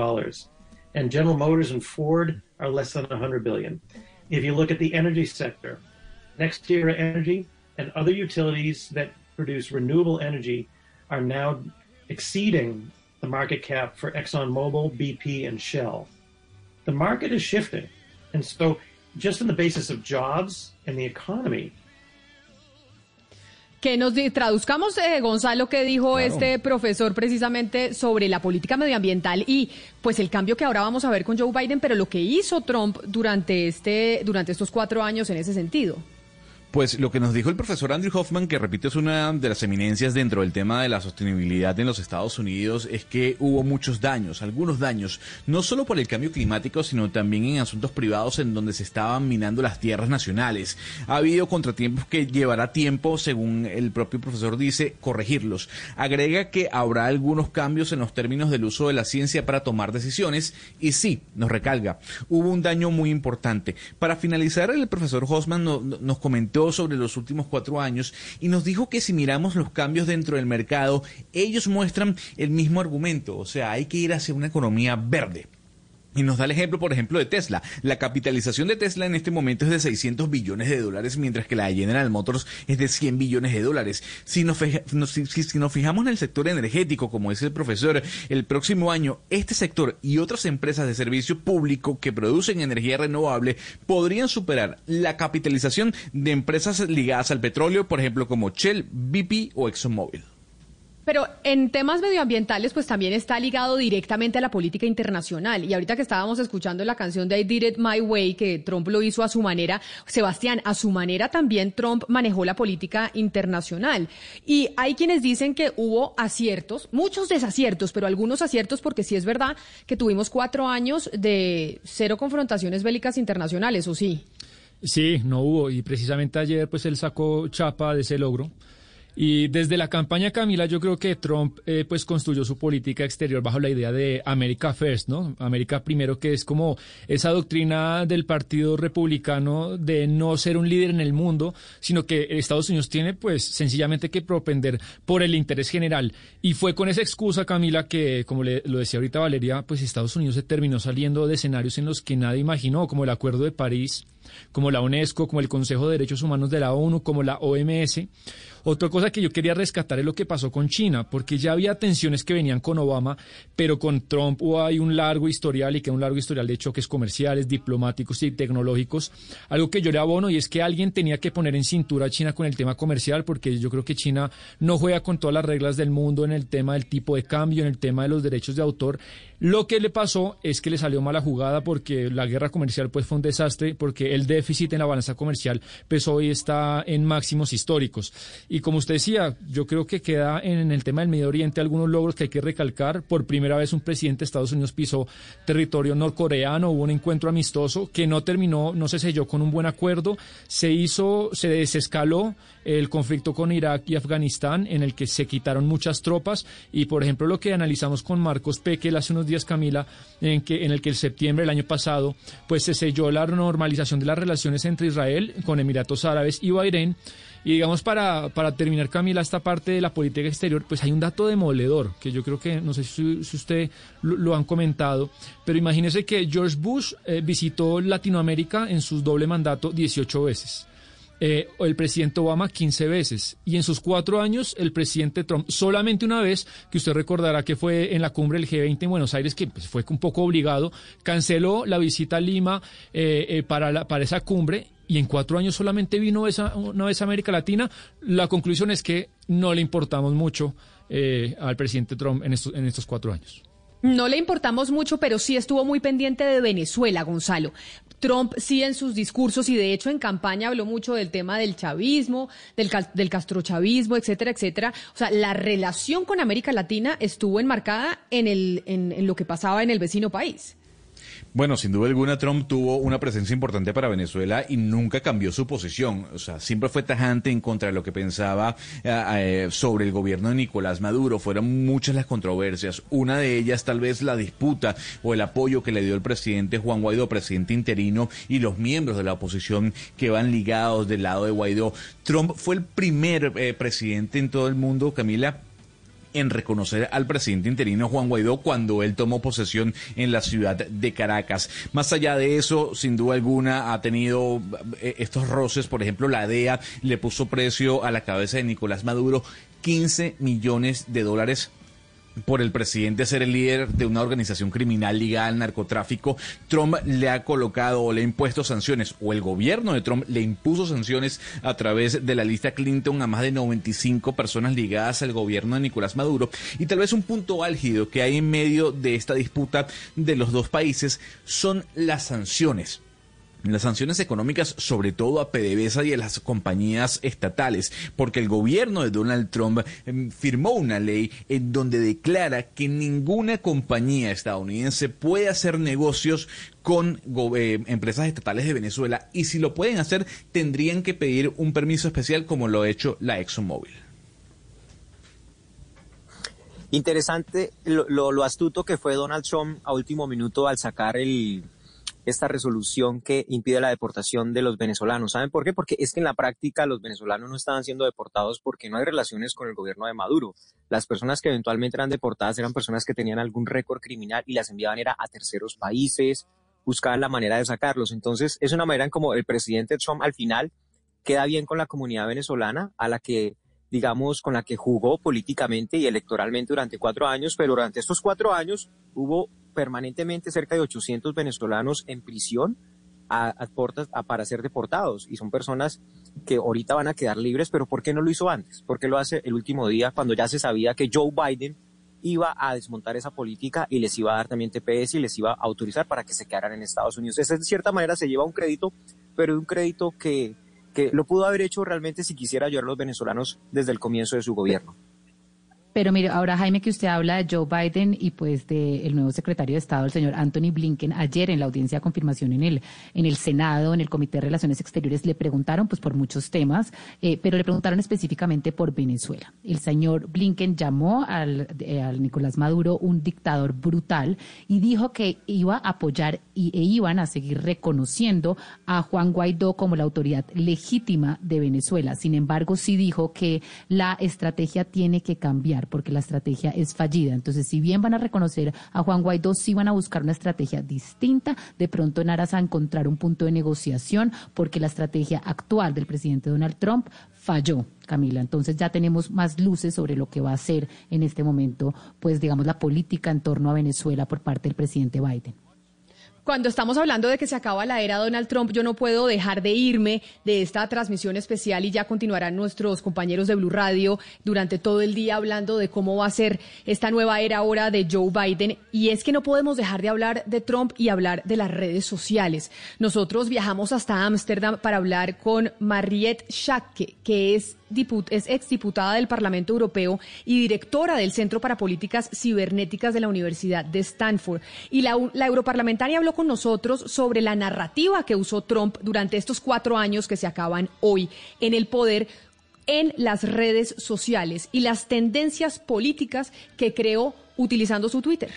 and General Motors and Ford are less than 100 billion. If you look at the energy sector, NextEra Energy and other utilities that produce renewable energy are now exceeding the market cap for ExxonMobil, BP, and Shell. The market is shifting. And so, just on the basis of jobs and the economy, Que nos traduzcamos, eh, Gonzalo, que dijo este profesor precisamente sobre la política medioambiental y pues el cambio que ahora vamos a ver con Joe Biden, pero lo que hizo Trump durante, este, durante estos cuatro años en ese sentido. Pues lo que nos dijo el profesor Andrew Hoffman, que repito es una de las eminencias dentro del tema de la sostenibilidad en los Estados Unidos, es que hubo muchos daños, algunos daños, no solo por el cambio climático, sino también en asuntos privados en donde se estaban minando las tierras nacionales. Ha habido contratiempos que llevará tiempo, según el propio profesor dice, corregirlos. Agrega que habrá algunos cambios en los términos del uso de la ciencia para tomar decisiones y sí, nos recalga, hubo un daño muy importante. Para finalizar, el profesor Hoffman nos comentó sobre los últimos cuatro años y nos dijo que si miramos los cambios dentro del mercado, ellos muestran el mismo argumento, o sea, hay que ir hacia una economía verde. Y nos da el ejemplo, por ejemplo, de Tesla. La capitalización de Tesla en este momento es de 600 billones de dólares, mientras que la de General Motors es de 100 billones de dólares. Si nos, si nos fijamos en el sector energético, como dice el profesor, el próximo año este sector y otras empresas de servicio público que producen energía renovable podrían superar la capitalización de empresas ligadas al petróleo, por ejemplo, como Shell, BP o ExxonMobil. Pero en temas medioambientales, pues también está ligado directamente a la política internacional. Y ahorita que estábamos escuchando la canción de I Did It My Way, que Trump lo hizo a su manera, Sebastián, a su manera también Trump manejó la política internacional. Y hay quienes dicen que hubo aciertos, muchos desaciertos, pero algunos aciertos porque sí es verdad que tuvimos cuatro años de cero confrontaciones bélicas internacionales, ¿o sí? Sí, no hubo. Y precisamente ayer, pues él sacó chapa de ese logro. Y desde la campaña Camila, yo creo que Trump eh, pues construyó su política exterior bajo la idea de America First, ¿no? América primero, que es como esa doctrina del Partido Republicano de no ser un líder en el mundo, sino que Estados Unidos tiene pues sencillamente que propender por el interés general. Y fue con esa excusa, Camila, que como le, lo decía ahorita Valeria, pues Estados Unidos se terminó saliendo de escenarios en los que nadie imaginó, como el Acuerdo de París, como la UNESCO, como el Consejo de Derechos Humanos de la ONU, como la OMS. Otra cosa que yo quería rescatar es lo que pasó con China, porque ya había tensiones que venían con Obama, pero con Trump hay un largo historial y que un largo historial de choques comerciales, diplomáticos y tecnológicos. Algo que yo le abono y es que alguien tenía que poner en cintura a China con el tema comercial, porque yo creo que China no juega con todas las reglas del mundo en el tema del tipo de cambio, en el tema de los derechos de autor. Lo que le pasó es que le salió mala jugada porque la guerra comercial pues fue un desastre, porque el déficit en la balanza comercial pues hoy está en máximos históricos. Y como usted decía, yo creo que queda en el tema del Medio Oriente algunos logros que hay que recalcar. Por primera vez un presidente de Estados Unidos pisó territorio norcoreano, hubo un encuentro amistoso que no terminó, no se selló con un buen acuerdo, se hizo, se desescaló el conflicto con Irak y Afganistán, en el que se quitaron muchas tropas, y por ejemplo lo que analizamos con Marcos Pekel hace unos días, Camila, en, que, en el que el septiembre del año pasado, pues se selló la normalización de las relaciones entre Israel con Emiratos Árabes y Bahrein, y digamos, para, para terminar, Camila, esta parte de la política exterior, pues hay un dato demoledor, que yo creo que, no sé si, usted lo, han comentado, pero imagínese que George Bush eh, visitó Latinoamérica en su doble mandato 18 veces. Eh, el presidente Obama 15 veces y en sus cuatro años el presidente Trump solamente una vez, que usted recordará que fue en la cumbre del G20 en Buenos Aires, que pues, fue un poco obligado, canceló la visita a Lima eh, para, la, para esa cumbre y en cuatro años solamente vino una vez América Latina, la conclusión es que no le importamos mucho eh, al presidente Trump en estos, en estos cuatro años. No le importamos mucho, pero sí estuvo muy pendiente de Venezuela, Gonzalo. Trump sí en sus discursos y de hecho en campaña habló mucho del tema del chavismo, del, castrochavismo, etcétera, etcétera. O sea, la relación con América Latina estuvo enmarcada en lo que pasaba en el vecino país. Bueno, sin duda alguna, Trump tuvo una presencia importante para Venezuela y nunca cambió su posición. O sea, siempre fue tajante en contra de lo que pensaba eh, eh, sobre el gobierno de Nicolás Maduro. Fueron muchas las controversias. Una de ellas, tal vez, la disputa o el apoyo que le dio el presidente Juan Guaidó, presidente interino, y los miembros de la oposición que van ligados del lado de Guaidó. Trump fue el primer eh, presidente en todo el mundo, Camila, en reconocer al presidente interino Juan Guaidó cuando él tomó posesión en la ciudad de Caracas. Más allá de eso, sin duda alguna, ha tenido eh, estos roces. Por ejemplo, la DEA le puso precio a la cabeza de Nicolás Maduro 15 millones de dólares por el presidente ser el líder de una organización criminal ligada al narcotráfico, Trump le ha colocado o le ha impuesto sanciones, o el gobierno de Trump le impuso sanciones a través de la lista Clinton a más de 95 personas ligadas al gobierno de Nicolás Maduro. Y tal vez un punto álgido que hay en medio de esta disputa de los dos países son las sanciones las sanciones económicas sobre todo a PDVSA y a las compañías estatales, porque el gobierno de Donald Trump em, firmó una ley en donde declara que ninguna compañía estadounidense puede hacer negocios con eh, empresas estatales de Venezuela y si lo pueden hacer tendrían que pedir un permiso especial como lo ha hecho la ExxonMobil. Interesante lo astuto que fue Donald Trump a último minuto al sacar el, esta resolución que impide la deportación de los venezolanos. ¿Saben por qué? Porque es que en la práctica los venezolanos no estaban siendo deportados porque no hay relaciones con el gobierno de Maduro. Las personas que eventualmente eran deportadas eran personas que tenían algún récord criminal y las enviaban era a terceros países, buscaban la manera de sacarlos. Entonces es una manera en como el presidente Trump al final queda bien con la comunidad venezolana a la que digamos, con la que jugó políticamente y electoralmente durante cuatro años, pero durante estos cuatro años hubo permanentemente cerca de 800 venezolanos en prisión a, para ser deportados y son personas que ahorita van a quedar libres, pero ¿por qué no lo hizo antes? ¿Por qué lo hace el último día cuando ya se sabía que Joe Biden iba a desmontar esa política y les iba a dar también TPS y les iba a autorizar para que se quedaran en Estados Unidos? Esa de cierta manera se lleva un crédito, pero un crédito que, que lo pudo haber hecho realmente si quisiera ayudar a los venezolanos desde el comienzo de su gobierno. Pero mire, ahora Jaime, que usted habla de Joe Biden y pues del nuevo secretario de Estado, el señor Anthony Blinken, ayer en la audiencia de confirmación en el, en el Senado, en el Comité de Relaciones Exteriores, le preguntaron pues por muchos temas, eh, pero le preguntaron específicamente por Venezuela. El señor Blinken llamó al, eh, al Nicolás Maduro un dictador brutal y dijo que iba a apoyar y, e iban a seguir reconociendo a Juan Guaidó como la autoridad legítima de Venezuela. Sin embargo, sí dijo que la estrategia tiene que cambiar porque la estrategia es fallida. Entonces, si bien van a reconocer a Juan Guaidó, sí van a buscar una estrategia distinta, de pronto en aras a encontrar un punto de negociación, porque la estrategia actual del presidente Donald Trump falló, Camila. Entonces ya tenemos más luces sobre lo que va a ser en este momento, pues digamos, la política en torno a Venezuela por parte del presidente Biden. Cuando estamos hablando de que se acaba la era Donald Trump, yo no puedo dejar de irme de esta transmisión especial y ya continuarán nuestros compañeros de Blue Radio durante todo el día hablando de cómo va a ser esta nueva era ahora de Joe Biden. Y es que no podemos dejar de hablar de Trump y hablar de las redes sociales. Nosotros viajamos hasta Ámsterdam para hablar con Mariette Schacke, que es es exdiputada del Parlamento Europeo y directora del Centro para Políticas Cibernéticas de la Universidad de Stanford. Y la, la europarlamentaria habló con nosotros sobre la narrativa que usó Trump durante estos cuatro años que se acaban hoy en el poder en las redes sociales y las tendencias políticas que creó utilizando su Twitter.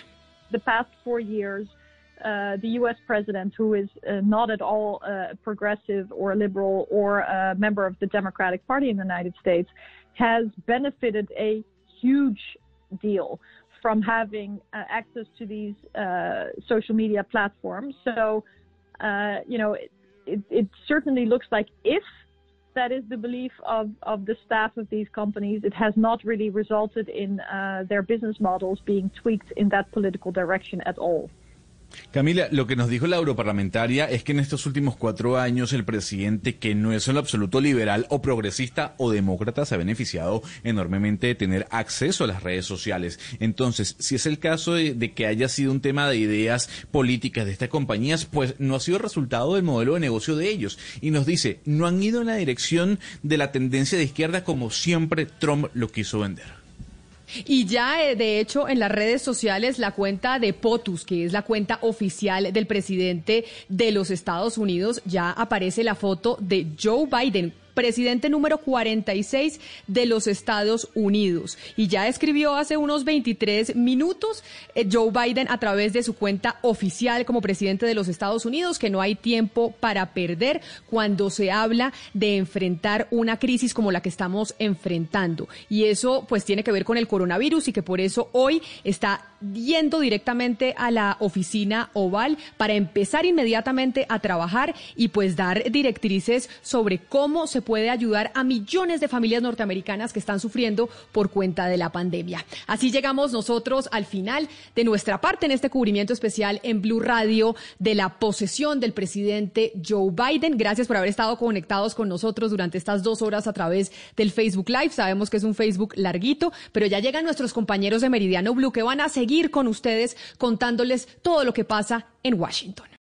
Uh, the U.S. president, who is uh, not at all uh, progressive or liberal or a member of the Democratic Party in the United States, has benefited a huge deal from having uh, access to these uh, social media platforms. So, uh, you know, it, it, it, certainly looks like if that is the belief of, of the staff of these companies, it has not really resulted in their business models being tweaked in that political direction at all. Camila, lo que nos dijo la europarlamentaria es que en estos últimos cuatro años el presidente, que no es en lo absoluto liberal o progresista o demócrata, se ha beneficiado enormemente de tener acceso a las redes sociales. Entonces, si es el caso de, que haya sido un tema de ideas políticas de estas compañías, pues no ha sido resultado del modelo de negocio de ellos. Y nos dice, no han ido en la dirección de la tendencia de izquierda como siempre Trump lo quiso vender. Y ya, eh, de hecho, en las redes sociales, la cuenta de POTUS, que es la cuenta oficial del presidente de los Estados Unidos, ya aparece la foto de Joe Biden presidente número 46 de los Estados Unidos. Y ya escribió hace unos 23 minutos eh, Joe Biden a través de su cuenta oficial como presidente de los Estados Unidos que no hay tiempo para perder cuando se habla de enfrentar una crisis como la que estamos enfrentando. Y eso pues tiene que ver con el coronavirus y que por eso hoy está yendo directamente a la oficina oval para empezar inmediatamente a trabajar y pues dar directrices sobre cómo se puede ayudar a millones de familias norteamericanas que están sufriendo por cuenta de la pandemia. Así llegamos nosotros al final de nuestra parte en este cubrimiento especial en Blue Radio de la posesión del presidente Joe Biden. Gracias por haber estado conectados con nosotros durante estas dos horas a través del Facebook Live. Sabemos que es un Facebook larguito, pero ya llegan nuestros compañeros de Meridiano Blue que van a seguir con ustedes contándoles todo lo que pasa en Washington.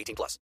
18 plus.